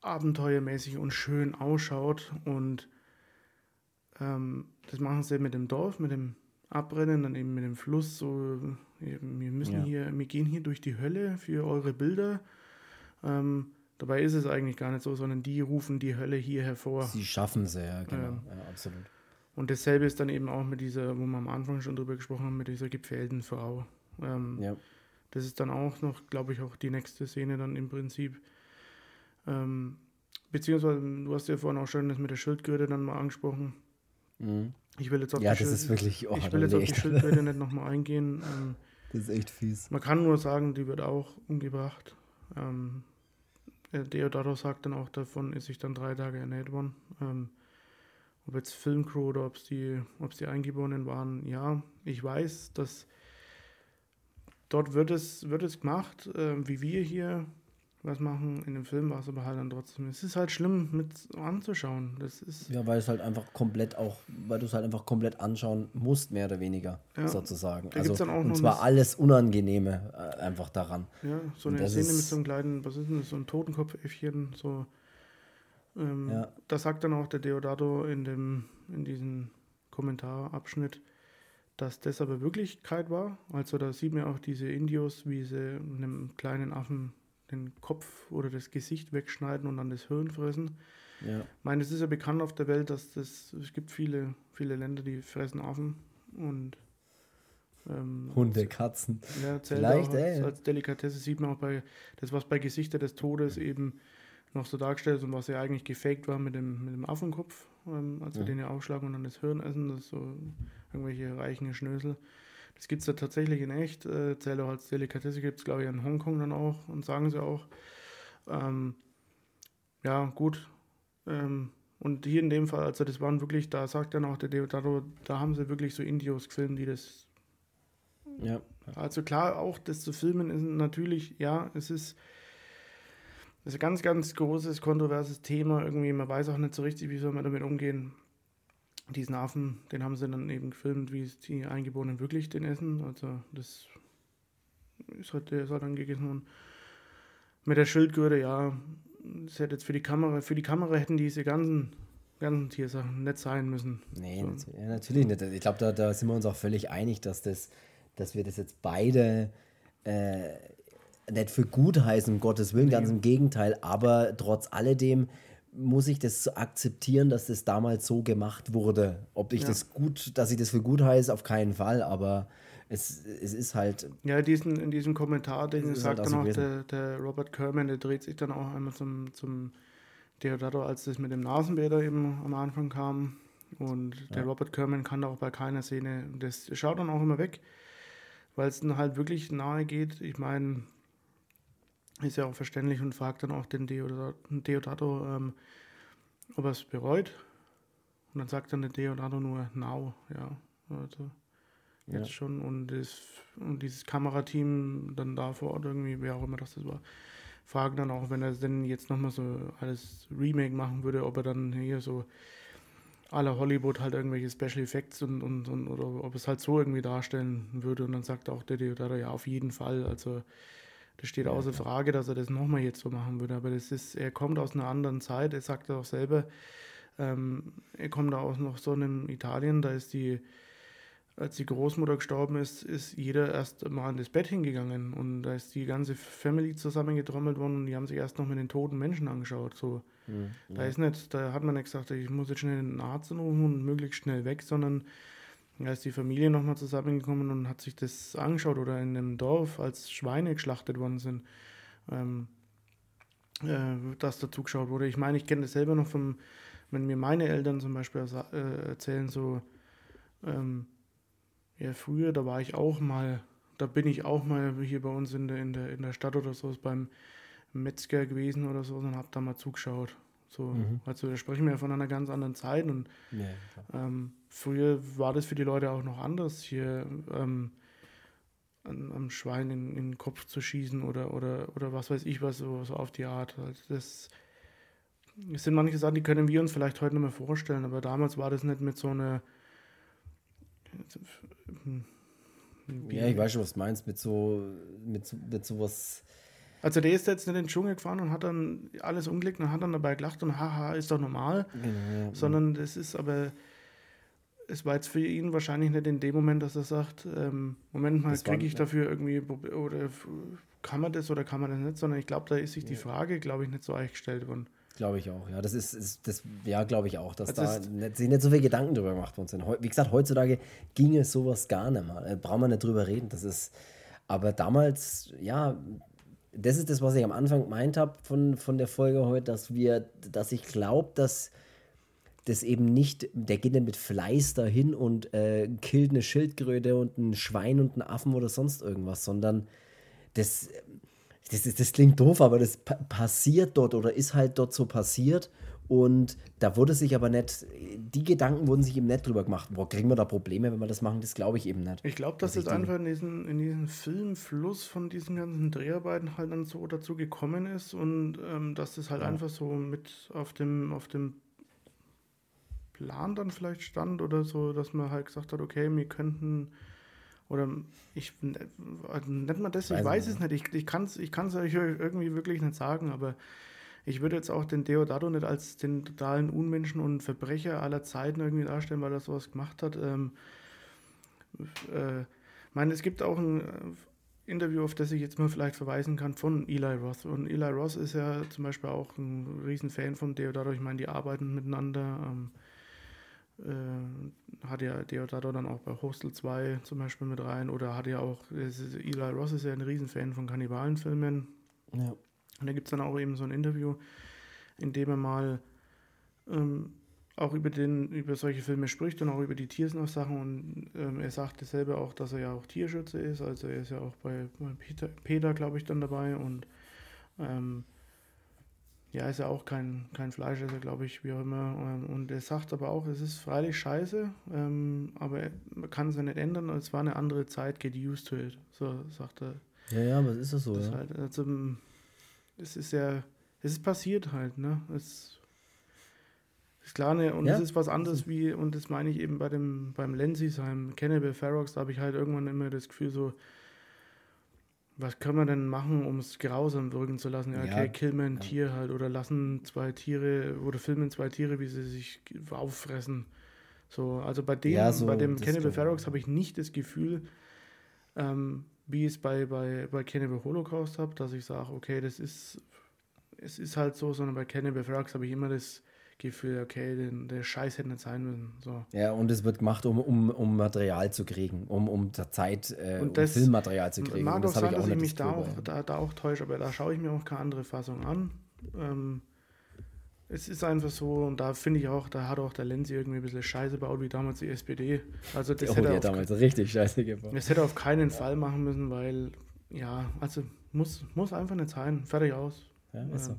abenteuermäßig und schön ausschaut. Und ähm, das machen sie mit dem Dorf, mit dem Abrennen, dann eben mit dem Fluss, so wir müssen ja. hier, wir gehen hier durch die Hölle für eure Bilder. Ähm, dabei ist es eigentlich gar nicht so, sondern die rufen die Hölle hier hervor. Sie schaffen es ja, genau, ähm, ja, absolut. Und dasselbe ist dann eben auch mit dieser, wo wir am Anfang schon drüber gesprochen haben, mit dieser gepfählten Frau. Ähm, ja. Das ist dann auch noch, glaube ich, auch die nächste Szene dann im Prinzip. Ähm, beziehungsweise, du hast ja vorhin auch schon das mit der Schildgürtel dann mal angesprochen. Mhm. Ich will jetzt auf ja, die, Schild wirklich, oh, ich will jetzt auf die Schildkröte nicht nochmal eingehen. Ähm, das ist echt fies. Man kann nur sagen, die wird auch umgebracht. Ähm, Deodato sagt dann auch, davon ist sich dann drei Tage ernährt worden. Ähm, ob jetzt Filmcrew oder ob es die, die Eingeborenen waren, ja, ich weiß, dass dort wird es, wird es gemacht, äh, wie wir hier was machen. In dem Film war es aber halt dann trotzdem. Es ist halt schlimm mit anzuschauen. Das ist ja, weil es halt einfach komplett auch, weil du es halt einfach komplett anschauen musst, mehr oder weniger, ja. sozusagen. Da also, und zwar alles Unangenehme äh, einfach daran. Ja, so eine Szene mit so einem kleinen, was ist denn das, so ein Totenkopfäffchen, so. Ähm, ja. Da sagt dann auch der Deodato in dem, in diesem Kommentarabschnitt, dass das aber Wirklichkeit war. Also da sieht man auch diese Indios, wie sie einem kleinen Affen den Kopf oder das Gesicht wegschneiden und dann das Hirn fressen. Ja. Ich meine, es ist ja bekannt auf der Welt, dass das, es gibt viele, viele Länder, die fressen Affen und ähm, Hunde, Katzen. Ja, Vielleicht, als, ey. als Delikatesse sieht man auch bei, das, was bei Gesichter des Todes eben noch so dargestellt ist und was ja eigentlich gefaked war mit dem, mit dem Affenkopf, ähm, als wir den ja aufschlagen und dann das Hirn essen, das so irgendwelche reichen Schnösel. Das gibt es da tatsächlich in echt. Äh, auch als Delikatesse gibt es, glaube ich, in Hongkong dann auch und sagen sie auch. Ähm, ja, gut. Ähm, und hier in dem Fall, also das waren wirklich, da sagt dann auch der Deodato, da haben sie wirklich so Indios gefilmt, die das. Ja. Also klar, auch das zu filmen ist natürlich, ja, es ist das ist ein ganz, ganz großes, kontroverses Thema. Irgendwie, man weiß auch nicht so richtig, wie soll man damit umgehen. Diesen Affen, den haben sie dann eben gefilmt, wie es die Eingeborenen wirklich den essen. Also das ist halt, der ist halt dann gegessen worden. Mit der Schildgürde, ja, das hätte jetzt für die Kamera, für die Kamera hätten diese ganzen, ganzen Tiersachen nicht sein müssen. Nee, so. ja, natürlich nicht. Ich glaube, da, da sind wir uns auch völlig einig, dass das, dass wir das jetzt beide äh, nicht für gut heißen, um Gottes Willen, nee. ganz im Gegenteil, aber trotz alledem muss ich das akzeptieren, dass das damals so gemacht wurde. Ob ich ja. das gut, dass ich das für gut heiße, auf keinen Fall, aber es, es ist halt. Ja, diesen, in diesem Kommentar, den sagt halt dann auch der, der, Robert Kerman, der dreht sich dann auch einmal zum, zum Deodato, als das mit dem Nasenbäder eben am Anfang kam. Und ja. der Robert Kerman kann da auch bei keiner Szene, das schaut dann auch immer weg, weil es dann halt wirklich nahe geht. Ich meine, ist ja auch verständlich und fragt dann auch den Deodato, ähm, ob er es bereut. Und dann sagt dann der Deodato nur now, ja. Also jetzt ja. schon. Und, das, und dieses Kamerateam dann da vor Ort irgendwie, wer auch immer das war, fragen dann auch, wenn er denn jetzt nochmal so alles Remake machen würde, ob er dann hier so aller Hollywood halt irgendwelche Special Effects und, und, und oder ob es halt so irgendwie darstellen würde. Und dann sagt auch der Deodato, ja, auf jeden Fall. Also das steht ja, außer Frage, dass er das nochmal jetzt so machen würde. Aber das ist, er kommt aus einer anderen Zeit, er sagt auch selber, ähm, er kommt aus noch so einem Italien, da ist die, als die Großmutter gestorben ist, ist jeder erst mal an das Bett hingegangen und da ist die ganze Family zusammengetrommelt worden und die haben sich erst noch mit den toten Menschen angeschaut. So. Mhm, da ist nicht, da hat man nicht gesagt, ich muss jetzt schnell einen Arzt anrufen und möglichst schnell weg, sondern da ist die Familie nochmal zusammengekommen und hat sich das angeschaut oder in einem Dorf, als Schweine geschlachtet worden sind, ähm, äh, das dazu geschaut wurde. Ich meine, ich kenne das selber noch vom, wenn mir meine Eltern zum Beispiel äh, erzählen, so, ähm, ja, früher, da war ich auch mal, da bin ich auch mal hier bei uns in der, in der, in der Stadt oder so, beim Metzger gewesen oder so und habe da mal zugeschaut. So, mhm. Also da sprechen wir ja von einer ganz anderen Zeit und ja, ähm, früher war das für die Leute auch noch anders, hier ähm, am Schwein in, in, den Kopf zu schießen oder, oder, oder was weiß ich was, so, so auf die Art. Also das, das sind manche Sachen, die können wir uns vielleicht heute nicht mehr vorstellen, aber damals war das nicht mit so einer ja, ich weiß schon, was du meinst, mit so, mit, mit sowas also der ist jetzt in den Dschungel gefahren und hat dann alles umgelegt und hat dann dabei gelacht und haha, ist doch normal. Genau, ja, Sondern das ist aber, es war jetzt für ihn wahrscheinlich nicht in dem Moment, dass er sagt, ähm, Moment mal, kriege ich dafür irgendwie, oder kann man das oder kann man das nicht, sondern ich glaube, da ist sich die Frage, glaube ich, nicht so eingestellt worden. Glaube ich auch, ja. Das ist, ist das, ja, glaube ich auch, dass also da nicht, sich nicht so viel Gedanken drüber gemacht worden sind. Wie gesagt, heutzutage ginge sowas gar nicht mal. Da brauchen wir nicht drüber reden. Das ist, aber damals, ja, das ist das, was ich am Anfang gemeint habe von, von der Folge heute, dass wir, dass ich glaube, dass das eben nicht, der geht nicht mit Fleiß dahin und äh, killt eine Schildkröte und ein Schwein und einen Affen oder sonst irgendwas, sondern das, das, das klingt doof, aber das passiert dort oder ist halt dort so passiert und da wurde sich aber nicht, die Gedanken wurden sich eben nicht drüber gemacht. Boah, kriegen wir da Probleme, wenn wir das machen? Das glaube ich eben nicht. Ich glaube, dass es einfach in diesen, in diesen Filmfluss von diesen ganzen Dreharbeiten halt dann so dazu gekommen ist und ähm, dass das halt ja. einfach so mit auf dem, auf dem Plan dann vielleicht stand oder so, dass man halt gesagt hat, okay, wir könnten oder ich also nennt man das, ich weiß, weiß es nicht, ich, ich kann es ich euch irgendwie wirklich nicht sagen, aber ich würde jetzt auch den Deodato nicht als den totalen Unmenschen und Verbrecher aller Zeiten irgendwie darstellen, weil er sowas gemacht hat. Ähm, äh, ich meine, es gibt auch ein, Interview, auf das ich jetzt mal vielleicht verweisen kann, von Eli Roth. Und Eli Roth ist ja zum Beispiel auch ein Riesenfan von Deodato. Ich meine, die arbeiten miteinander. Ähm, äh, hat ja Deodato dann auch bei Hostel 2 zum Beispiel mit rein. Oder hat ja auch, Eli Roth ist ja ein Riesenfan von Kannibalenfilmen. Ja. Und da gibt es dann auch eben so ein Interview, in dem er mal ähm, auch über, den, über solche Filme spricht und auch über die Tiersnach-Sachen. Und ähm, er sagte selber auch, dass er ja auch Tierschützer ist. Also er ist ja auch bei, bei Peter, Peter glaube ich, dann dabei. Und ähm, ja, ist ja auch kein, kein Fleischesser, glaube ich, wie auch immer. Ähm, und er sagt aber auch, es ist freilich scheiße, ähm, aber man kann es ja nicht ändern. Es war eine andere Zeit, get used to it. So sagt er. Ja, ja, aber ist das so, das ja. Halt, also, es ist ja, es ist passiert halt, ne? Es ist klar, ne, und es ist was anderes wie, und das meine ich eben bei dem, beim Lensisheim, Cannibal Ferox, da habe ich halt irgendwann immer das Gefühl so, was können wir denn machen, um es grausam wirken zu lassen? Ja, okay, ja, killen wir ein ja. Tier halt oder lassen zwei Tiere oder filmen zwei Tiere, wie sie sich auffressen. So, also bei dem, ja, so, bei dem Cannibal Ferox habe ich nicht das Gefühl, ähm, wie ich es bei, bei, bei Cannibal Holocaust habe, dass ich sage, okay, das ist, es ist halt so, sondern bei Cannibal Ferox habe ich immer das Gefühl, okay, den, der Scheiß hätte nicht sein müssen. So. Ja, und es wird gemacht, um, um, um Material zu kriegen, um, um Zeit, äh, und das, um Filmmaterial zu kriegen. Mag auch sein, dass ich mich da auch, da, da auch täusche, aber da schaue ich mir auch keine andere Fassung an. Ähm, es ist einfach so, und da finde ich auch, da hat auch der Lenzi irgendwie ein bisschen Scheiße gebaut, wie damals die SPD. Also das oh, hätte er damals richtig Scheiße gebaut. Das hätte auf keinen Fall machen müssen, weil, ja, also muss, muss einfach nicht sein. Fertig aus. Ja, ist so.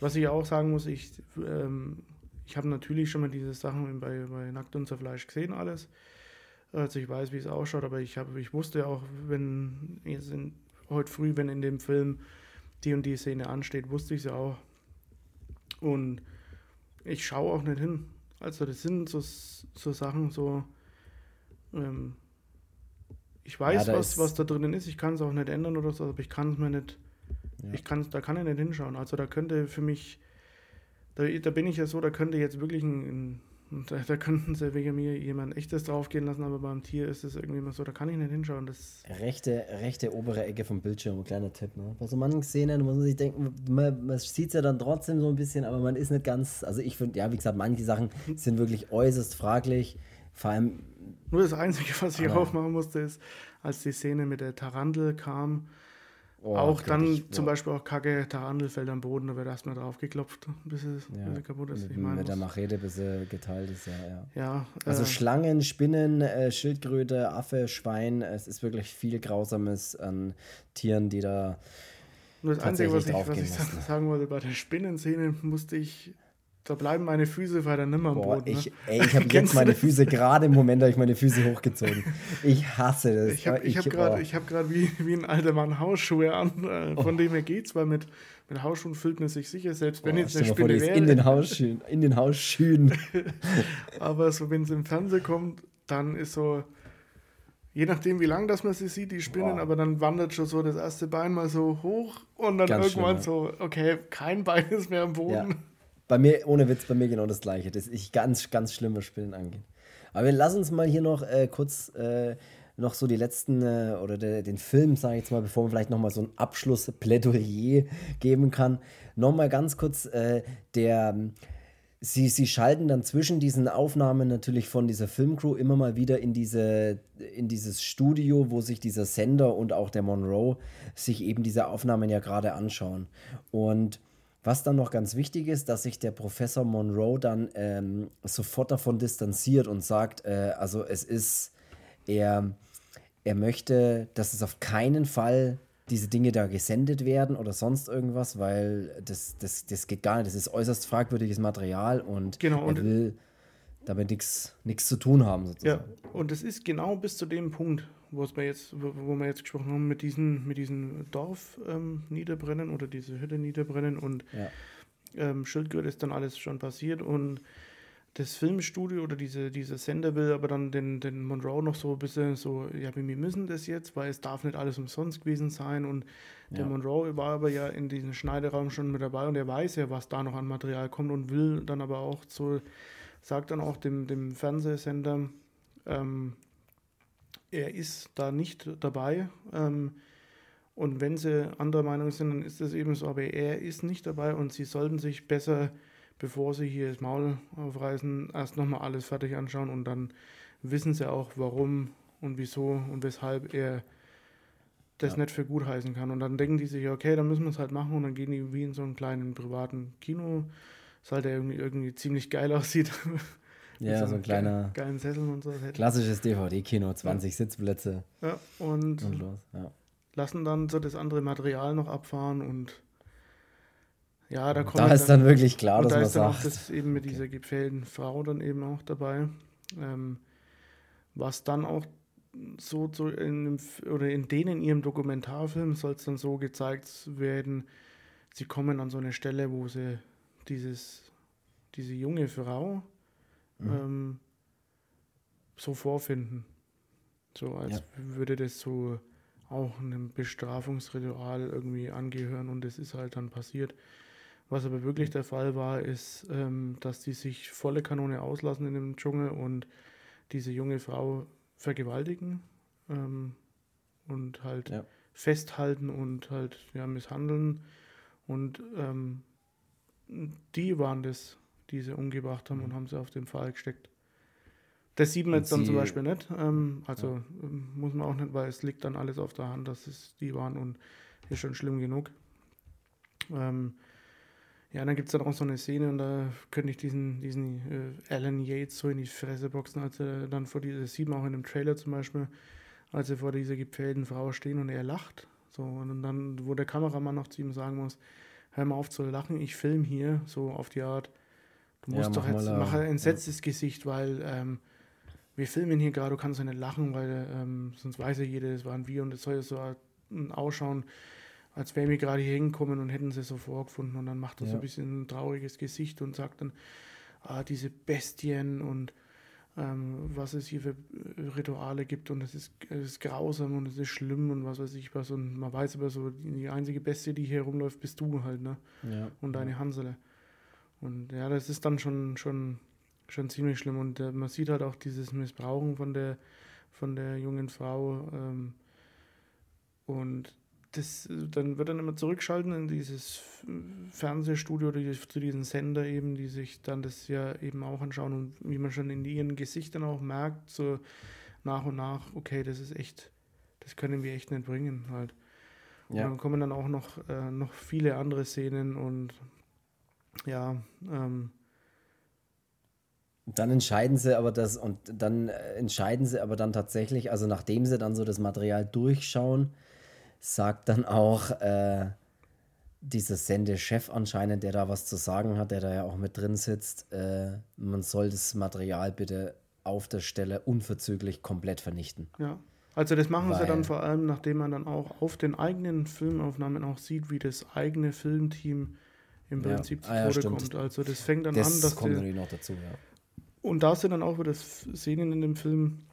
Was ich auch sagen muss, ich, ähm, ich habe natürlich schon mal diese Sachen bei, bei Nackt und Zerfleisch gesehen, alles. Also ich weiß, wie es ausschaut, aber ich, hab, ich wusste auch, wenn in, heute früh, wenn in dem Film die und die Szene ansteht, wusste ich es ja auch. Und ich schaue auch nicht hin. Also das sind so, so Sachen, so ähm, ich weiß, ja, was, was da drinnen ist, ich kann es auch nicht ändern oder so, aber ich kann es mir nicht ja. Ich kann, da kann ich nicht hinschauen. Also da könnte für mich, da, da bin ich ja so, da könnte jetzt wirklich ein, ein da, da, könnten sie wegen mir jemand echtes draufgehen lassen, aber beim Tier ist es irgendwie immer so, da kann ich nicht hinschauen. Das rechte, rechte obere Ecke vom Bildschirm, ein kleiner Tipp. Ne? Bei so manchen Szenen muss man sich denken, man, man sieht es ja dann trotzdem so ein bisschen, aber man ist nicht ganz, also ich finde, ja, wie gesagt, manche Sachen sind wirklich äußerst fraglich. Vor allem. Nur das Einzige, was ich aufmachen musste, ist, als die Szene mit der Tarantel kam, Oh, auch dann ich, zum Beispiel auch Kacke, Tarandel fällt am Boden, da wird erstmal drauf geklopft, bis es, ja, bis es kaputt ist. Mit, ich mein, mit der Machete, bis er geteilt ist, ja. ja. ja also äh, Schlangen, Spinnen, äh, Schildkröte, Affe, Schwein, es ist wirklich viel Grausames an Tieren, die da. Nur das Einzige, was ich, was ich sagen wollte, bei der Spinnenszene musste ich da bleiben meine Füße weiter nimmer am Boah, Boden. Ich, ne? ey, ich habe jetzt meine Füße, gerade im Moment habe ich meine Füße hochgezogen. Ich hasse das. Ich habe ich hab gerade hab wie, wie ein alter Mann Hausschuhe an, äh, von oh. dem her geht's, weil mit, mit Hausschuhen fühlt man sich sicher, selbst wenn oh, jetzt eine Spinne vor, wäre. In den Hausschuhen. In den Hausschuhen. Aber so, wenn es im Fernsehen kommt, dann ist so, je nachdem, wie lang das man sie sieht, die Spinnen, wow. aber dann wandert schon so das erste Bein mal so hoch und dann Ganz irgendwann schlimm, so, okay, kein Bein ist mehr am Boden. Ja. Bei mir, ohne Witz, bei mir genau das Gleiche. Das ist ganz, ganz schlimm, was Spinnen angeht. Aber wir lassen uns mal hier noch äh, kurz äh, noch so die letzten äh, oder de, den Film, sage ich jetzt mal, bevor man vielleicht nochmal so ein Abschlussplädoyer geben kann. Nochmal ganz kurz, äh, der. Sie, sie schalten dann zwischen diesen Aufnahmen natürlich von dieser Filmcrew immer mal wieder in, diese, in dieses Studio, wo sich dieser Sender und auch der Monroe sich eben diese Aufnahmen ja gerade anschauen. Und was dann noch ganz wichtig ist, dass sich der Professor Monroe dann ähm, sofort davon distanziert und sagt, äh, also es ist, er, er möchte, dass es auf keinen Fall diese Dinge da gesendet werden oder sonst irgendwas, weil das, das, das geht gar nicht. Das ist äußerst fragwürdiges Material und genau, er will damit nichts zu tun haben. Sozusagen. Ja, und es ist genau bis zu dem Punkt, wo wir jetzt, wo, wir jetzt gesprochen haben, mit diesem mit diesen Dorf ähm, niederbrennen oder diese Hütte niederbrennen und ja. ähm, Schildgürtel ist dann alles schon passiert und das Filmstudio oder diese, diese Sender will aber dann den, den Monroe noch so ein bisschen so, ja, wir müssen das jetzt, weil es darf nicht alles umsonst gewesen sein und der Monroe war aber ja in diesem Schneideraum schon mit dabei und er weiß ja, was da noch an Material kommt und will dann aber auch so, sagt dann auch dem, dem Fernsehsender, ähm, er ist da nicht dabei. Ähm, Und wenn sie anderer Meinung sind, dann ist das eben so. Aber er ist nicht dabei und sie sollten sich besser, bevor sie hier das Maul aufreißen, erst nochmal alles fertig anschauen und dann wissen sie auch, warum und wieso und weshalb er das ja. nicht für gut heißen kann. Und dann denken die sich, okay, dann müssen wir es halt machen und dann gehen die wie in so einen kleinen privaten Kino, das halt irgendwie, irgendwie ziemlich geil aussieht. Ja, so, ein kleiner. Geilen Sessel und so. Klassisches DVD-Kino, 20 ja. Sitzplätze. Ja, und, und los, ja. lassen dann so das andere Material noch abfahren und ja, da kommt. Da ist dann, dann wirklich klar, dass da man ist dann sagt. auch das eben mit okay. dieser gepfählten Frau dann eben auch dabei. Ähm, was dann auch so, so in, oder in denen ihrem Dokumentarfilm soll es dann so gezeigt werden, sie kommen an so eine Stelle, wo sie dieses, diese junge Frau mhm. ähm, so vorfinden. So als ja. würde das so auch einem Bestrafungsritual irgendwie angehören und es ist halt dann passiert. Was aber wirklich der Fall war, ist, ähm, dass die sich volle Kanone auslassen in dem Dschungel und diese junge Frau vergewaltigen ähm, und halt ja. festhalten und halt ja, misshandeln. Und ähm, die waren das, die sie umgebracht haben mhm. und haben sie auf den Pfahl gesteckt. Das sieht man und jetzt dann zum Beispiel nicht. Ähm, also ja. Ähm, muss man auch nicht, weil es liegt dann alles auf der Hand, dass es die waren und ist schon schlimm genug. Ähm, ja, dann gibt es dann auch so eine Szene und da könnte ich diesen, diesen äh, Alan Yates so in die Fresse boxen, als er dann vor dieser, das sieht man auch in dem Trailer zum Beispiel, als er vor dieser gepfählten Frau stehen und er lacht. So, und dann, wo der Kameramann noch zu ihm sagen muss, hör mal auf zu lachen, ich film hier, so auf die Art, musst ja, doch jetzt, mach ein entsetztes ja. Gesicht, weil ähm, wir filmen hier gerade, du kannst ja nicht lachen, weil ähm, sonst weiß ja jeder, es waren wir und es soll ja so ausschauen, als wären wir gerade hier hingekommen und hätten sie so vorgefunden. Und dann macht er ja. so ein bisschen ein trauriges Gesicht und sagt dann, ah, diese Bestien und ähm, was es hier für äh, Rituale gibt und es ist, es ist grausam und es ist schlimm und was weiß ich was. Und man weiß aber so, die einzige Bestie, die hier rumläuft, bist du halt, ne? Ja. Und deine Hansele. Und ja, das ist dann schon, schon, schon ziemlich schlimm. Und äh, man sieht halt auch dieses Missbrauchen von der, von der jungen Frau. Ähm, und das, dann wird dann immer zurückschalten in dieses Fernsehstudio, die, zu diesen Sender eben, die sich dann das ja eben auch anschauen und wie man schon in ihren Gesichtern auch merkt, so nach und nach, okay, das ist echt, das können wir echt nicht bringen halt. Und ja. dann kommen dann auch noch, äh, noch viele andere Szenen und ja, ähm, dann entscheiden sie aber das und dann entscheiden sie aber dann tatsächlich, also nachdem sie dann so das Material durchschauen, sagt dann auch äh, dieser Sendechef anscheinend, der da was zu sagen hat, der da ja auch mit drin sitzt, äh, man soll das Material bitte auf der Stelle unverzüglich komplett vernichten. Ja. Also das machen Weil, sie dann vor allem, nachdem man dann auch auf den eigenen Filmaufnahmen auch sieht, wie das eigene Filmteam im Prinzip ja, zu Tode ah, ja, kommt. Also das fängt dann das an, dass kommt die, noch dazu, ja. Und da sind dann auch wieder Szenen in dem Film,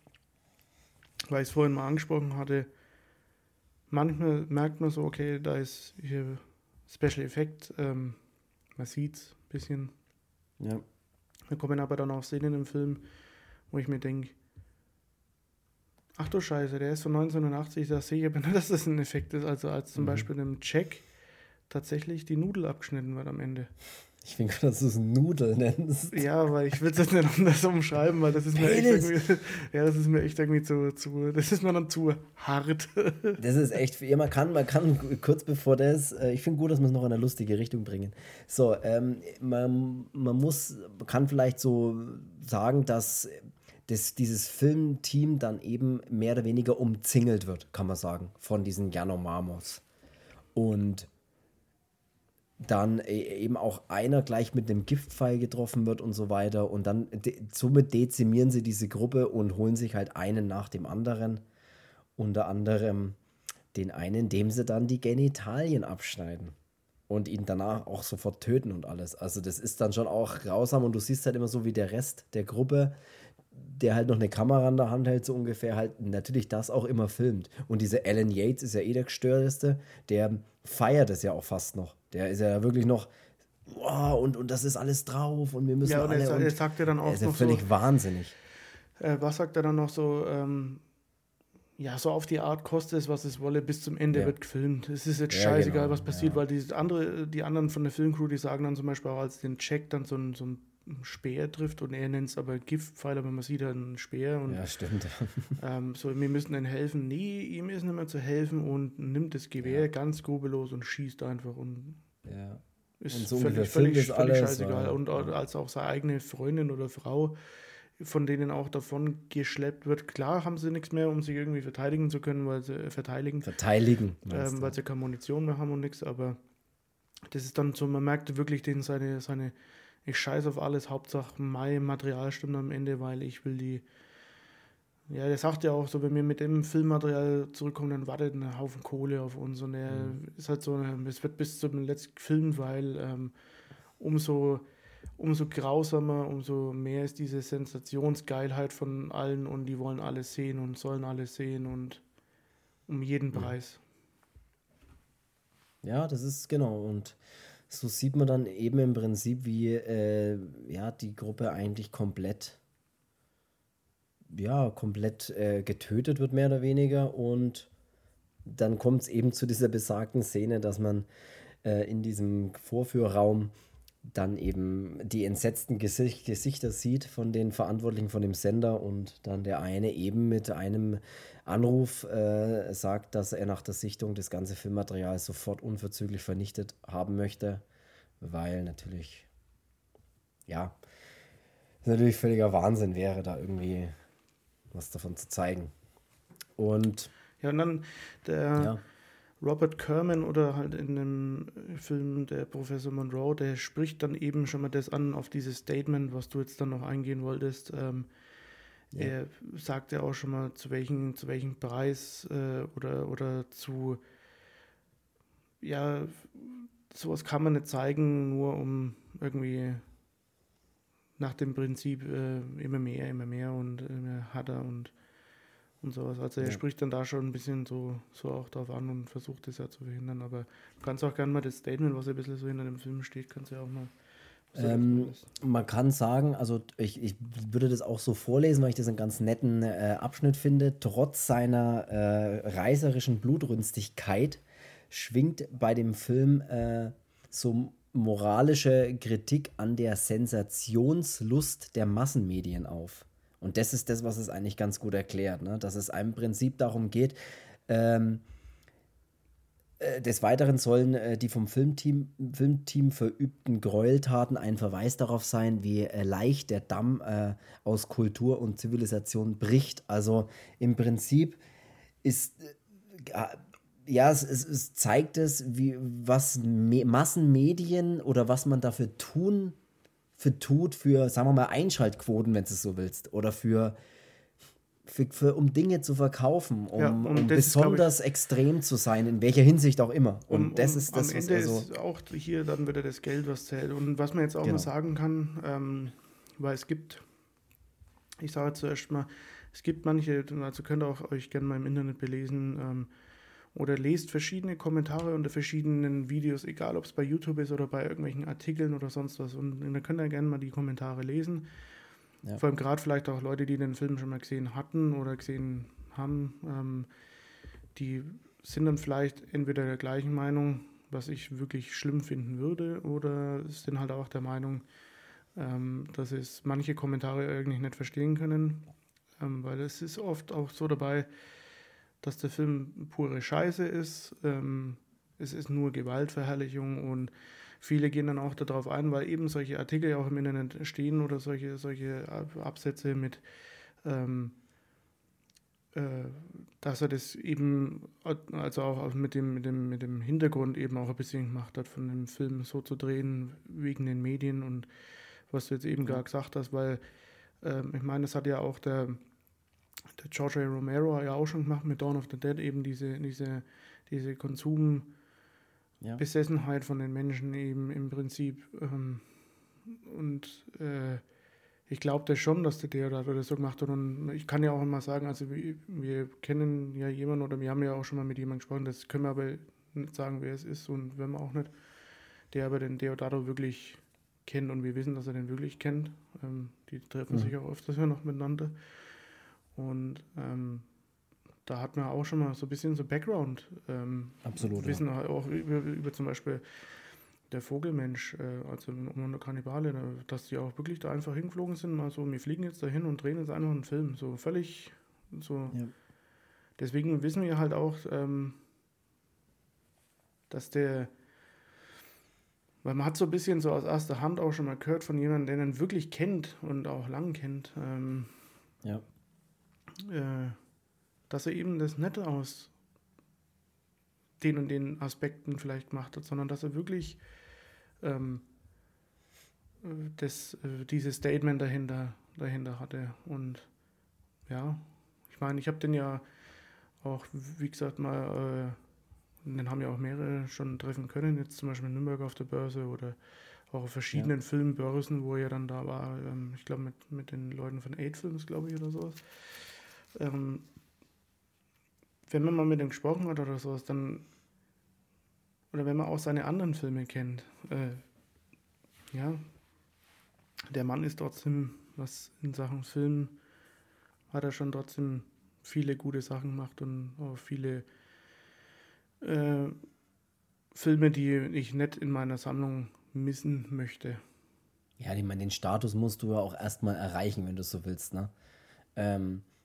weil ich es vorhin mal angesprochen hatte, manchmal merkt man so, okay, da ist hier Special Effekt, ähm, man sieht es ein bisschen. Ja. Wir kommen aber dann auch Szenen im Film, wo ich mir denke, ach du Scheiße, der ist von 1980, da sehe ich aber nicht, dass das ein Effekt ist. Also als zum mhm. Beispiel im Check tatsächlich die Nudel abgeschnitten wird am Ende. Ich finde gut, dass du es Nudel nennst. Ja, weil ich will es jetzt nicht anders umschreiben, weil das ist mir echt irgendwie, ja, das ist mir echt irgendwie zu, zu, das ist mir dann zu hart. Das ist echt, ja, man kann, man kann kurz bevor das, äh, ich finde gut, dass wir es noch in eine lustige Richtung bringen. So, ähm, man, man muss, man kann vielleicht so sagen, dass das, dieses Filmteam dann eben mehr oder weniger umzingelt wird, kann man sagen, von diesen Janomamos. Und dann e, eben auch einer gleich mit einem Giftpfeil getroffen wird und so weiter. Und dann de somit dezimieren sie diese Gruppe und holen sich halt einen nach dem anderen. Unter anderem den einen, dem sie dann die Genitalien abschneiden. Und ihn danach auch sofort töten und alles. Also das ist dann schon auch grausam und du siehst halt immer so, wie der Rest der Gruppe der halt noch eine Kamera in der Hand hält, so ungefähr, halt natürlich das auch immer filmt. Und dieser Alan Yates ist ja eh der gestörteste, der feiert es ja auch fast noch. Der ist ja wirklich noch, oh, und, und das ist alles drauf und wir müssen ja, und alle. Er, er sagt ja dann auch er ist ja völlig so, wahnsinnig. Äh, was sagt er dann noch so? Ähm, ja, so auf die Art kostet es, was es wolle, bis zum Ende Ja. wird gefilmt. Es ist jetzt Ja, scheißegal, genau, was passiert, ja. weil die, andere, die anderen von der Filmcrew, die sagen dann zum Beispiel auch, als den Jack dann so ein, so ein Speer trifft und er nennt es aber Giftpfeil, aber man sieht halt einen Speer und Ja, stimmt. ähm, so, wir müssen ihm helfen. Nee, ihm ist nicht mehr zu helfen und nimmt das Gewehr Ja. ganz skrupellos und schießt einfach und ja. ist Und so völlig, völlig, völlig alles, scheißegal. weil- und als auch seine eigene Freundin oder Frau, von denen auch davon geschleppt wird. Klar haben sie nichts mehr, um sich irgendwie verteidigen zu können, weil sie äh, verteidigen, Verteidigen. ähm, weil sie keine Munition mehr haben und nichts, aber das ist dann so, man merkt wirklich den seine, seine, ich scheiße auf alles, Hauptsache mein Material stimmt am Ende, weil ich will die, ja, der sagt ja auch so, wenn wir mit dem Filmmaterial zurückkommen, dann wartet ein Haufen Kohle auf uns und er Mhm. ist halt so, eine, es wird bis zum letzten gefilmt, weil ähm, umso, umso grausamer, umso mehr ist diese Sensationsgeilheit von allen und die wollen alles sehen und sollen alles sehen und um jeden Preis. Ja, das ist genau. Und so sieht man dann eben im Prinzip, wie äh, ja, die Gruppe eigentlich komplett, ja, komplett äh, getötet wird, mehr oder weniger. Und dann kommt es eben zu dieser besagten Szene, dass man äh, in diesem Vorführraum dann eben die entsetzten Gesicht, Gesichter sieht von den Verantwortlichen von dem Sender und dann der eine eben mit einem Anruf äh, sagt, dass er nach der Sichtung das ganze Filmmaterial sofort unverzüglich vernichtet haben möchte, weil natürlich, ja, natürlich völliger Wahnsinn wäre, da irgendwie was davon zu zeigen. Und Ja, und dann der ja, Robert Kerman oder halt in dem Film der Professor Monroe, der spricht dann eben schon mal das an auf dieses Statement, was du jetzt dann noch eingehen wolltest. Ähm, Ja. Er sagt ja auch schon mal, zu welchem, zu welchem Preis äh, oder, oder zu, ja, sowas kann man nicht zeigen, nur um irgendwie nach dem Prinzip äh, immer mehr, immer mehr und immer harter und, und sowas. Also er Ja. spricht dann da schon ein bisschen so, so auch drauf an und versucht das ja zu verhindern. Aber du kannst auch gerne mal das Statement, was ein bisschen so hinter dem Film steht, kannst du ja auch mal. Ähm. Man kann sagen, also ich, ich würde das auch so vorlesen, weil ich das einen ganz netten äh, Abschnitt finde. Trotz seiner äh, reißerischen Blutrünstigkeit schwingt bei dem Film äh, so moralische Kritik an der Sensationslust der Massenmedien auf. Und das ist das, was es eigentlich ganz gut erklärt, ne? dass es einem Prinzip darum geht, ähm, äh, des Weiteren sollen äh, die vom Filmteam, Filmteam verübten Gräueltaten ein Verweis darauf sein, wie äh, leicht der Damm äh, aus Kultur und Zivilisation bricht. Also im Prinzip ist, äh, ja, es, es, es zeigt es, wie, was Me Massenmedien oder was man dafür tun, für tut, für, sagen wir mal, Einschaltquoten, wenn du es so willst, oder für für, für, um Dinge zu verkaufen, um, Ja, um das ist, ich- besonders extrem zu sein, in welcher Hinsicht auch immer. Und Um- das um- ist das, am Ende er so. ist auch hier dann wieder das Geld, was zählt. Und was man jetzt auch Genau. mal sagen kann, ähm, weil es gibt, ich sage zuerst mal, es gibt manche, also könnt ihr auch euch gerne mal im Internet belesen ähm, oder lest verschiedene Kommentare unter verschiedenen Videos, egal ob es bei YouTube ist oder bei irgendwelchen Artikeln oder sonst was. Und dann könnt ihr gerne mal die Kommentare lesen. Ja. Vor allem gerade vielleicht auch Leute, die den Film schon mal gesehen hatten oder gesehen haben, ähm, die sind dann vielleicht entweder der gleichen Meinung, was ich wirklich schlimm finden würde, oder sind halt auch der Meinung, ähm, dass es manche Kommentare eigentlich nicht verstehen können, ähm, weil es ist oft auch so dabei, dass der Film pure Scheiße ist. Ähm, es ist nur Gewaltverherrlichung und viele gehen dann auch darauf ein, weil eben solche Artikel ja auch im Internet stehen oder solche, solche Ab- Absätze mit, ähm, äh, dass er das eben, also auch mit dem, mit, dem, mit dem Hintergrund eben auch ein bisschen gemacht hat, von dem Film so zu drehen, wegen den Medien und was du jetzt eben gerade gesagt hast, weil ähm, ich meine, das hat ja auch der, der George A. Romero ja auch schon gemacht mit Dawn of the Dead, eben diese, diese, diese Konsum- Ja. Von den Menschen eben im Prinzip. Ähm, und äh, ich glaube das schon, dass der Deodat das so gemacht hat. Und ich kann ja auch immer sagen, also wir, wir kennen ja jemanden oder wir haben ja auch schon mal mit jemandem gesprochen, das können wir aber nicht sagen, wer es ist und wenn wir auch nicht, der aber den Deodato wirklich kennt und wir wissen, dass er den wirklich kennt. Ähm, die treffen Mhm. sich auch öfters ja noch miteinander. Und ähm, da hat man auch schon mal so ein bisschen so Background. Ähm, ja. auch über, über zum Beispiel der Vogelmensch, äh, also um Kannibale, dass die auch wirklich da einfach hingeflogen sind, mal so, wir fliegen jetzt dahin und drehen jetzt einfach einen Film. So völlig so. Ja. Deswegen wissen wir halt auch, ähm, dass der, weil man hat so ein bisschen so aus erster Hand auch schon mal gehört von jemandem, der ihn wirklich kennt und auch lang kennt. Ähm, ja. Äh, dass er eben das nicht aus den und den Aspekten vielleicht gemacht hat, sondern dass er wirklich ähm, das, äh, dieses Statement dahinter, dahinter hatte. Und ja, ich meine, ich habe den ja auch, wie gesagt, mal, äh, den haben ja auch mehrere schon treffen können, jetzt zum Beispiel in Nürnberg auf der Börse oder auch auf verschiedenen ja. Filmbörsen, wo er dann da war, ähm, ich glaube mit, mit den Leuten von Eight Films, glaube ich, oder sowas. Ähm, wenn man mal mit ihm gesprochen hat oder sowas, dann, oder wenn man auch seine anderen Filme kennt, äh, ja, der Mann ist trotzdem, was in Sachen Film, hat er schon trotzdem viele gute Sachen gemacht und auch viele äh, Filme, die ich nicht in meiner Sammlung missen möchte. Ja, ich meine, den Status musst du ja auch erstmal erreichen, wenn du so willst, ne? Ähm, äh,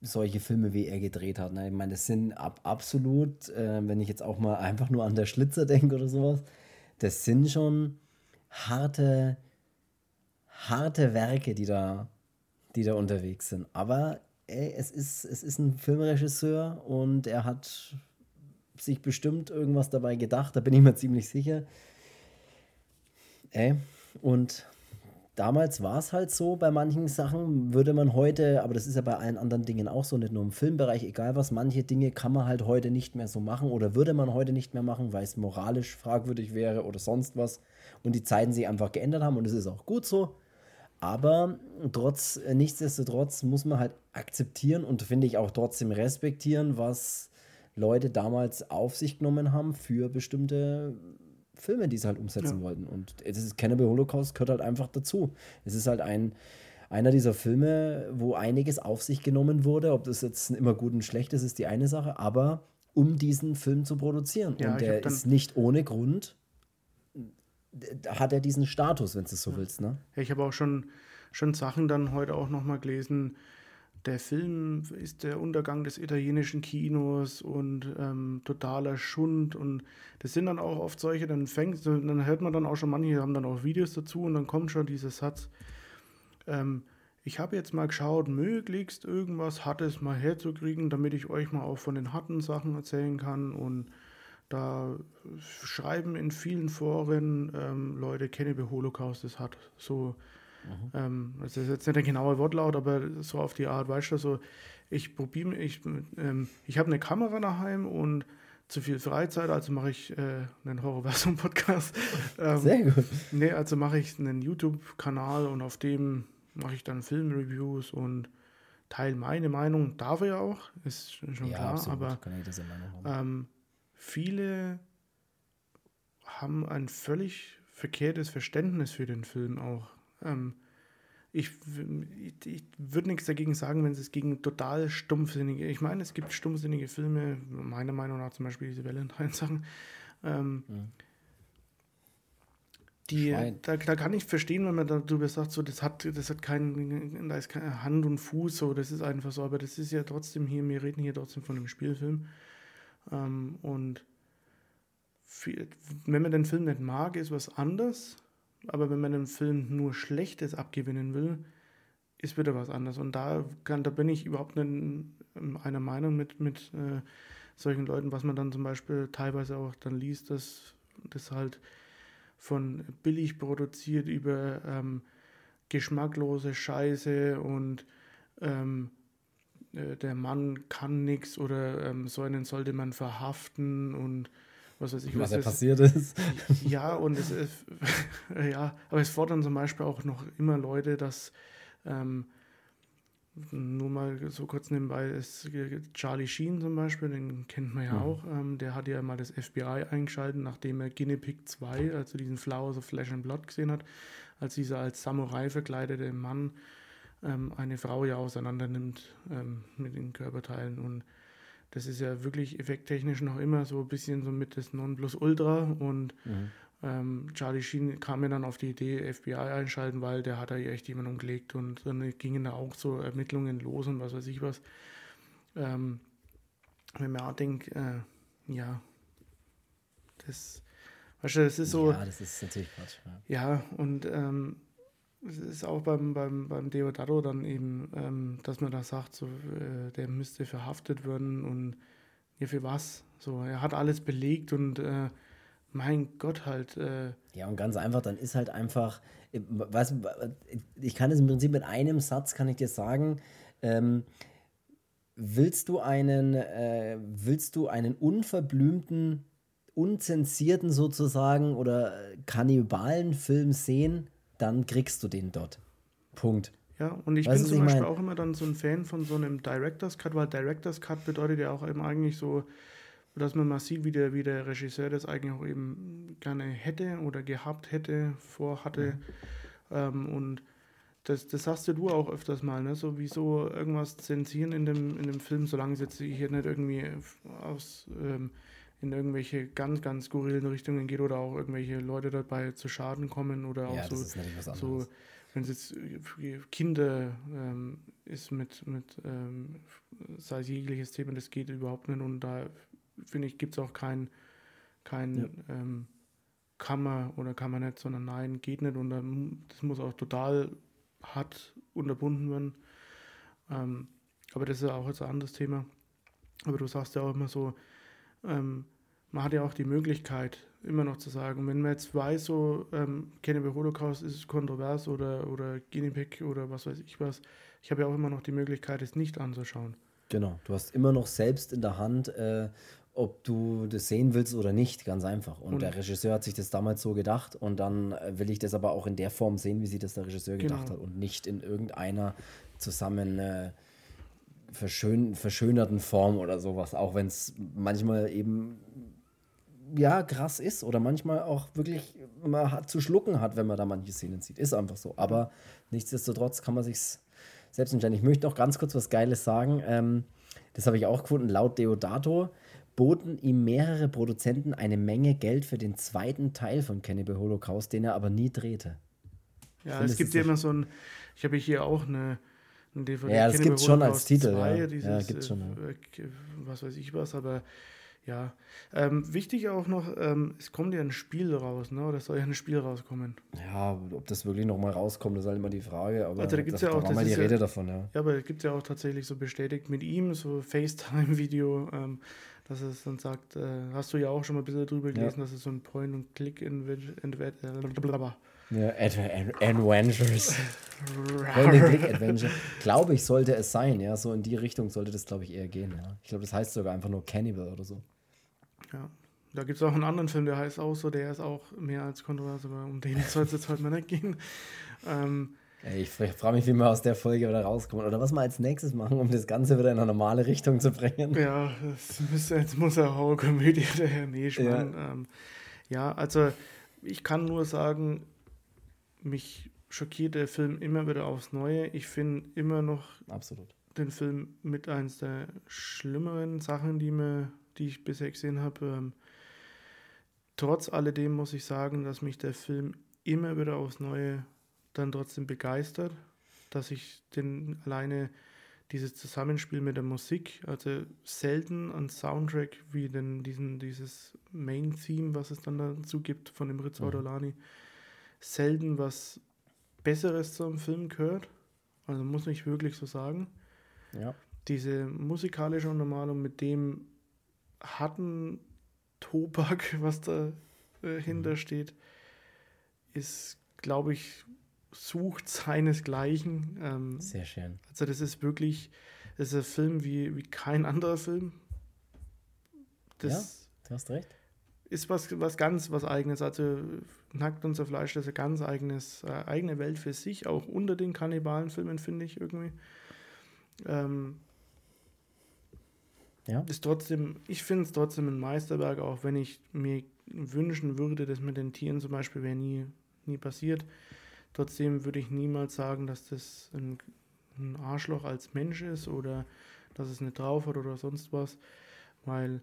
solche Filme, wie er gedreht hat. Ne? Ich meine, das sind ab, absolut, äh, wenn ich jetzt auch mal einfach nur an der Schlitzer denke oder sowas, das sind schon harte, harte Werke, die da, die da unterwegs sind. Aber ey, es, ist, es ist ein Filmregisseur und er hat sich bestimmt irgendwas dabei gedacht, da bin ich mir ziemlich sicher. Ey, und damals war es halt so, bei manchen Sachen würde man heute, aber das ist ja bei allen anderen Dingen auch so, nicht nur im Filmbereich, egal was, manche Dinge kann man halt heute nicht mehr so machen oder würde man heute nicht mehr machen, weil es moralisch fragwürdig wäre oder sonst was und die Zeiten sich einfach geändert haben und es ist auch gut so. Aber trotz, äh, nichtsdestotrotz muss man halt akzeptieren und finde ich auch trotzdem respektieren, was Leute damals auf sich genommen haben für bestimmte Filme, die sie halt umsetzen ja. wollten. Und es ist Cannibal Holocaust gehört halt einfach dazu. Es ist halt ein, einer dieser Filme, wo einiges auf sich genommen wurde. Ob das jetzt immer gut und schlecht ist, ist die eine Sache, aber um diesen Film zu produzieren. Ja, und der ist nicht ohne Grund, hat er diesen Status, wenn du es so ja. willst. Ne? Ja, ich habe auch schon, schon Sachen dann heute auch nochmal gelesen, der Film ist der Untergang des italienischen Kinos und ähm, totaler Schund und das sind dann auch oft solche, dann fängt, dann hört man dann auch schon, manche haben dann auch Videos dazu und dann kommt schon dieser Satz, ähm, ich habe jetzt mal geschaut, möglichst irgendwas Hartes mal herzukriegen, damit ich euch mal auch von den harten Sachen erzählen kann und da schreiben in vielen Foren ähm, Leute, Cannibal Holocaust ist hart, so Mhm. Ähm, das ist jetzt nicht der genaue Wortlaut, aber so auf die Art, weißt du, so ich probiere, ich, ähm, ich habe eine Kamera daheim und zu viel Freizeit, also mache ich äh, einen Horrorversum-Podcast. Ähm, Sehr gut. Nee, also mache ich einen YouTube-Kanal und auf dem mache ich dann Filmreviews und teile meine Meinung. Darf er ja auch, ist schon ja, klar, absolut. aber ähm, viele haben ein völlig verkehrtes Verständnis für den Film auch. Ähm, ich, ich, ich würde nichts dagegen sagen, wenn es gegen total stumpfsinnige, ich meine, es gibt stumpfsinnige Filme, meiner Meinung nach zum Beispiel diese Valentine-Sachen, ähm, mhm. die, da, da, kann ich verstehen, wenn man darüber sagt, so, das hat, das hat keinen, da ist keine Hand und Fuß, so, das ist einfach so, aber das ist ja trotzdem hier, wir reden hier trotzdem von einem Spielfilm. Ähm, und viel, wenn man den Film nicht mag, ist was anders aber wenn man einem Film nur Schlechtes abgewinnen will, ist wieder was anderes. Und da, kann, da bin ich überhaupt nicht einer Meinung mit, mit äh, solchen Leuten, was man dann zum Beispiel teilweise auch dann liest, dass das halt von billig produziert über ähm, geschmacklose Scheiße und ähm, äh, der Mann kann nichts oder ähm, so einen sollte man verhaften und was weiß ich, was, was passiert ist. Ja, und es ist, ja, aber es fordern zum Beispiel auch noch immer Leute, dass ähm, nur mal so kurz nebenbei ist Charlie Sheen zum Beispiel, den kennt man ja mhm. auch. Ähm, der hat ja mal das FBI eingeschaltet, nachdem er Guinea Pig 2, also diesen Flowers of Flesh and Blood gesehen hat, als dieser als Samurai verkleidete Mann ähm, eine Frau ja auseinander nimmt ähm, mit den Körperteilen. Und das ist ja wirklich effekttechnisch noch immer so ein bisschen so mit das Nonplusultra. Und Mhm. ähm, Charlie Sheen kam mir dann auf die Idee, FBI einschalten, weil der hat da echt jemanden umgelegt und dann gingen da auch so Ermittlungen los und was weiß ich was. Ähm, wenn man auch denkt, äh, ja, das, weißt du, das ist so, Ja, das ist natürlich Quatsch. Ja. ja, und ähm, es ist auch beim, beim, beim Deodato dann eben, ähm, dass man da sagt, so, äh, der müsste verhaftet werden und ja, für was? So, er hat alles belegt und äh, mein Gott halt, äh, Ja, und ganz einfach, dann ist halt einfach, äh, weißt du, ich kann es im Prinzip mit einem Satz, kann ich dir sagen, ähm, willst du einen, äh, willst du einen unverblümten, unzensierten sozusagen oder äh, Kannibalenfilm sehen, dann kriegst du den dort. Punkt. Ja, und ich Weißt bin zum Beispiel mein? auch immer dann so ein Fan von so einem Director's Cut, weil Director's Cut bedeutet ja auch eben eigentlich so, dass man mal sieht, wie der, wie der Regisseur das eigentlich auch eben gerne hätte oder gehabt hätte, vorhatte. Ähm, und das, das sagst ja du auch öfters mal, ne? So wieso irgendwas zensieren in dem, in dem Film, solange es jetzt hier nicht irgendwie aus ähm, in irgendwelche ganz, ganz skurrilen Richtungen geht oder auch irgendwelche Leute dabei zu Schaden kommen oder auch Ja, so so, wenn es jetzt äh, Kinder ähm, ist mit, mit ähm, sei es jegliches Thema, das geht überhaupt nicht. Und da finde ich, gibt es auch kein, kein Ja. ähm, kann man oder kann man nicht, sondern nein, geht nicht. Und das muss auch total hart unterbunden werden. Ähm, aber das ist auch jetzt ein anderes Thema. Aber du sagst ja auch immer so, ähm, man hat ja auch die Möglichkeit, immer noch zu sagen, wenn man jetzt weiß, so ähm, Cannibal Holocaust ist kontrovers oder, oder Guinea Pig oder was weiß ich was, ich habe ja auch immer noch die Möglichkeit, es nicht anzuschauen. Genau, du hast immer noch selbst in der Hand, äh, ob du das sehen willst oder nicht, ganz einfach. Und, Und- der Regisseur hat sich das damals so gedacht und dann äh, will ich das aber auch in der Form sehen, wie sich das der Regisseur gedacht Genau. hat und nicht in irgendeiner zusammen äh, verschön verschönerten Form oder sowas, auch wenn es manchmal eben ja krass ist oder manchmal auch wirklich man hat zu schlucken hat, wenn man da manche Szenen sieht. Ist einfach so. Aber nichtsdestotrotz kann man sich selbst entscheiden. Ich möchte noch ganz kurz was Geiles sagen. Ähm, das habe ich auch gefunden. Laut Deodato boten ihm mehrere Produzenten eine Menge Geld für den zweiten Teil von Cannibal Holocaust, den er aber nie drehte. Ja, es gibt ja immer so ein, ich habe hier auch eine DVD. Ja, das Cannibal gibt's schon als Titel, 2, ja. Ja, Dieses, gibt's schon, ja. äh, was weiß ich was, aber ja. Ähm, wichtig auch noch, ähm, es kommt ja ein Spiel raus, ne? oder soll ja ein Spiel rauskommen? Ja, ob das wirklich noch mal rauskommt, ist halt immer die Frage. Aber Also da gibt's da, ja da auch- das mal die ist ja- Rede davon, ja. Ja, aber es gibt ja auch tatsächlich so bestätigt mit ihm, so FaceTime-Video, ähm, dass es dann sagt, äh, hast du ja auch schon mal ein bisschen drüber gelesen, dass es so ein Point-and-Click-Adventure. Ja, Ad Ad Adventures. Point-and-Click-Adventure. Glaube ich, sollte es sein, ja. So in die Richtung sollte das, glaube ich, eher gehen, ja. Ich glaube, das heißt sogar einfach nur Cannibal oder so. Ja. Da gibt es auch einen anderen Film, der heißt auch so, der ist auch mehr als kontrovers, aber um den soll es jetzt heute mal nicht gehen. Ähm, Ey, ich frage mich, wie wir aus der Folge wieder rauskommen. Oder was wir als nächstes machen, um das Ganze wieder in eine normale Richtung zu bringen. ja, das müsste, jetzt muss er Horrorkomödie daher. Nee, Schmarrn. Ja. Ähm, ja, also ich kann nur sagen, mich schockiert der Film immer wieder aufs Neue. Ich finde immer noch Absolut. den Film mit eins der schlimmeren Sachen, die, mir, die ich bisher gesehen habe. Ähm, trotz alledem muss ich sagen, dass mich der Film immer wieder aufs Neue dann trotzdem begeistert, dass ich den alleine dieses Zusammenspiel mit der Musik, also selten ein Soundtrack wie den, diesen, dieses Main-Theme, was es dann dazu gibt von dem Ritz Mhm. Ortolani, selten was Besseres zum Film gehört. Also muss ich wirklich so sagen Ja. diese musikalische Untermalung mit dem harten Tobak, was da äh, hinter steht, ist, glaube ich, sucht seinesgleichen. Ähm, Sehr schön. also das ist wirklich, das ist ein Film wie, wie kein anderer Film. Das Du hast recht. ist was, was ganz was eigenes. Also Nackt unser Fleisch, das ist eine ganz eigenes, äh, eigene Welt für sich, auch unter den Kannibalenfilmen, finde ich irgendwie. Ähm, Ja. ist trotzdem, ich finde es trotzdem ein Meisterwerk, auch wenn ich mir wünschen würde, dass mit den Tieren zum Beispiel wäre nie, nie passiert. Trotzdem würde ich niemals sagen, dass das ein ein Arschloch als Mensch ist oder dass es nicht drauf hat oder sonst was, weil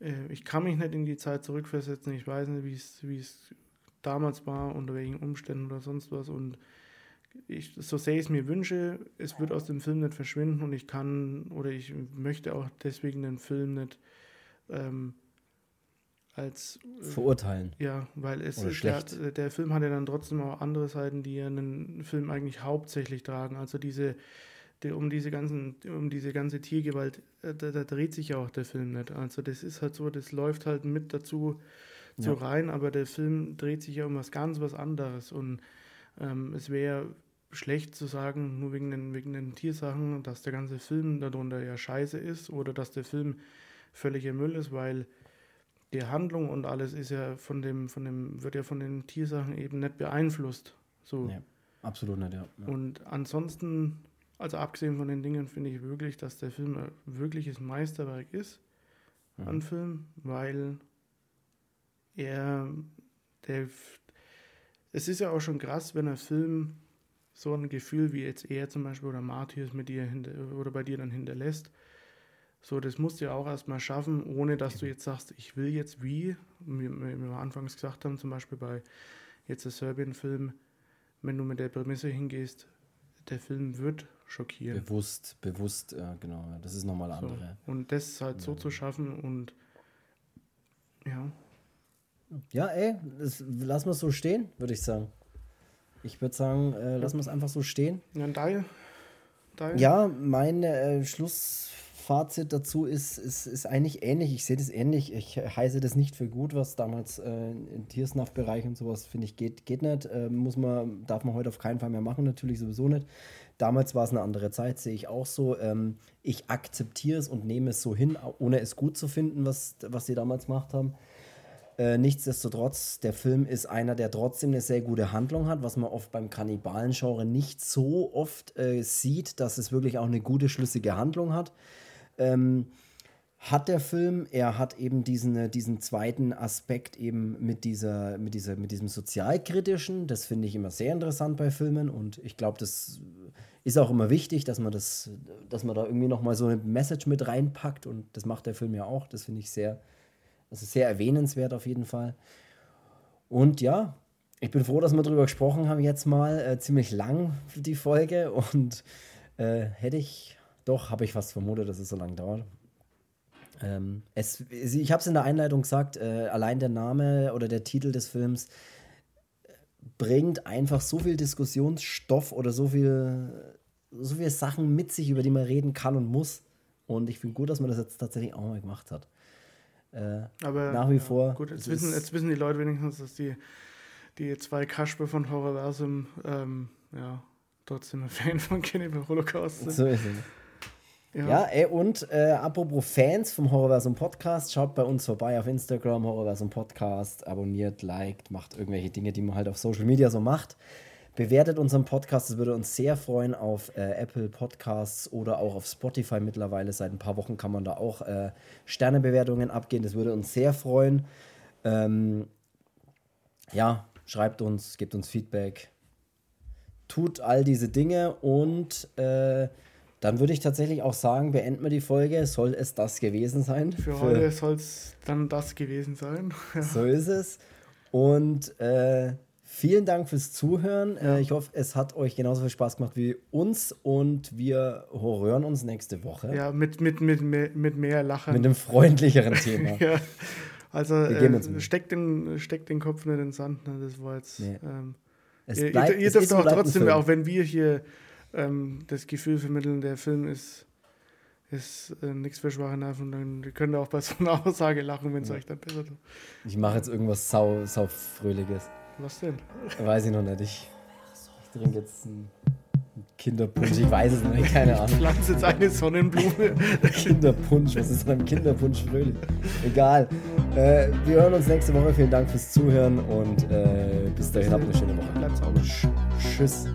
äh, ich kann mich nicht in die Zeit zurückversetzen, ich weiß nicht, wie es damals war, unter welchen Umständen oder sonst was und ich, so sehr ich es mir wünsche, es wird aus dem Film nicht verschwinden und ich kann oder ich möchte auch deswegen den Film nicht ähm, als äh, verurteilen. Ja, weil es der, der, Film hat ja dann trotzdem auch andere Seiten, die ja einen Film eigentlich hauptsächlich tragen. Also diese die, um diese ganzen um diese ganze Tiergewalt, äh, da, da, dreht sich ja auch der Film nicht. Also das ist halt so, das läuft halt mit dazu so ja. rein, aber der Film dreht sich ja um was ganz was anderes und ähm, es wäre schlecht zu sagen, nur wegen den, wegen den Tiersachen, dass der ganze Film darunter ja scheiße ist oder dass der Film völliger Müll ist, weil die Handlung und alles ist ja von dem, von dem, wird ja von den Tiersachen eben nicht beeinflusst. So. Ja, absolut nicht, ja. ja. Und ansonsten, also abgesehen von den Dingen, finde ich wirklich, dass der Film ein wirkliches Meisterwerk ist mhm. an Film, weil er, der, es ist ja auch schon krass, wenn ein Film so ein Gefühl wie jetzt er zum Beispiel oder Martyrs mit dir oder bei dir dann hinterlässt. So, das musst du ja auch erstmal schaffen, ohne dass du jetzt sagst, ich will jetzt wie, wie wir anfangs gesagt haben, zum Beispiel bei jetzt der Serbien-Film, wenn du mit der Prämisse hingehst, der Film wird schockieren. Bewusst, bewusst, ja, genau, das ist nochmal andere. So, und das halt so ja. zu schaffen und ja. Ja, ey, das, lass mal so stehen, würde ich sagen. Ich würde sagen, äh, lassen wir es einfach so stehen. Ja, dein, dein. ja mein äh, Schlussfazit dazu ist, ist, ist eigentlich ähnlich. Ich sehe das ähnlich. Ich heiße das nicht für gut, was damals äh, im Tiersnaff-Bereich und sowas, finde ich, geht, geht nicht. Äh, muss man, darf man heute auf keinen Fall mehr machen, natürlich sowieso nicht. Damals war es eine andere Zeit, sehe ich auch so. Ähm, ich akzeptiere es und nehme es so hin, ohne es gut zu finden, was, was sie damals gemacht haben. Äh, nichtsdestotrotz, der Film ist einer, der trotzdem eine sehr gute Handlung hat, was man oft beim Kannibalen-Genre nicht so oft äh, sieht, dass es wirklich auch eine gute, schlüssige Handlung hat. Ähm, hat der Film, er hat eben diesen, äh, diesen zweiten Aspekt eben mit, dieser, mit, dieser, mit diesem sozialkritischen, das finde ich immer sehr interessant bei Filmen und ich glaube, das ist auch immer wichtig, dass man das, dass man da irgendwie nochmal so eine Message mit reinpackt und das macht der Film ja auch, das finde ich sehr, das ist sehr erwähnenswert auf jeden Fall. Und ja, ich bin froh, dass wir darüber gesprochen haben, jetzt mal äh, ziemlich lang die Folge. Und äh, hätte ich, doch, habe ich fast vermutet, dass es so lange dauert. Ähm, es, ich habe es in der Einleitung gesagt, äh, allein der Name oder der Titel des Films äh, bringt einfach so viel Diskussionsstoff oder so viel, so viele Sachen mit sich, über die man reden kann und muss. Und ich finde gut, dass man das jetzt tatsächlich auch mal gemacht hat. Äh, Aber nach wie ja, vor. Gut, jetzt wissen, jetzt wissen die Leute wenigstens, dass die, die zwei Kasper von Horrorversum ähm, ja, trotzdem ein Fan von Cannibal Holocaust sind. So ist es. Ja, ja ey, und äh, apropos Fans vom Horrorversum Podcast, schaut bei uns vorbei auf Instagram, Horrorversum Podcast, abonniert, liked, macht irgendwelche Dinge, die man halt auf Social Media so macht. Bewertet unseren Podcast, das würde uns sehr freuen auf äh, Apple Podcasts oder auch auf Spotify mittlerweile. Seit ein paar Wochen kann man da auch äh, Sternebewertungen abgehen, das würde uns sehr freuen. Ähm, ja, schreibt uns, gebt uns Feedback, tut all diese Dinge und äh, dann würde ich tatsächlich auch sagen, beenden wir die Folge. Soll es das gewesen sein? Für, Für heute soll es dann das gewesen sein. so ist es. Und äh, Vielen Dank fürs Zuhören. Ja. Äh, ich hoffe, es hat euch genauso viel Spaß gemacht wie uns und wir hören uns nächste Woche. Ja, mit, mit, mit, mit mehr Lachen. Mit einem freundlicheren Thema. ja. Also äh, steckt, den, steckt den Kopf nicht in den Sand. Ne? Das war jetzt. Nee. Ähm, es ihr, bleibt, ihr, dürft auch trotzdem, auch wenn wir hier ähm, das Gefühl vermitteln, der Film ist, ist äh, nichts für schwache Nerven, dann könnt ihr auch bei so einer Aussage lachen, wenn es ja. euch dann besser tut. Ich mache jetzt irgendwas sau, sau Fröhliches. Was denn? Weiß ich noch nicht. Ich, ich trinke jetzt einen Kinderpunsch. Ich weiß es noch nicht, keine Ahnung. Ich pflanze jetzt eine Sonnenblume. Kinderpunsch, was ist beim Kinderpunsch fröhlich? Egal. Äh, wir hören uns nächste Woche. Vielen Dank fürs Zuhören und äh, bis dahin habt eine schöne Woche. Bleibt sauber. Tschüss.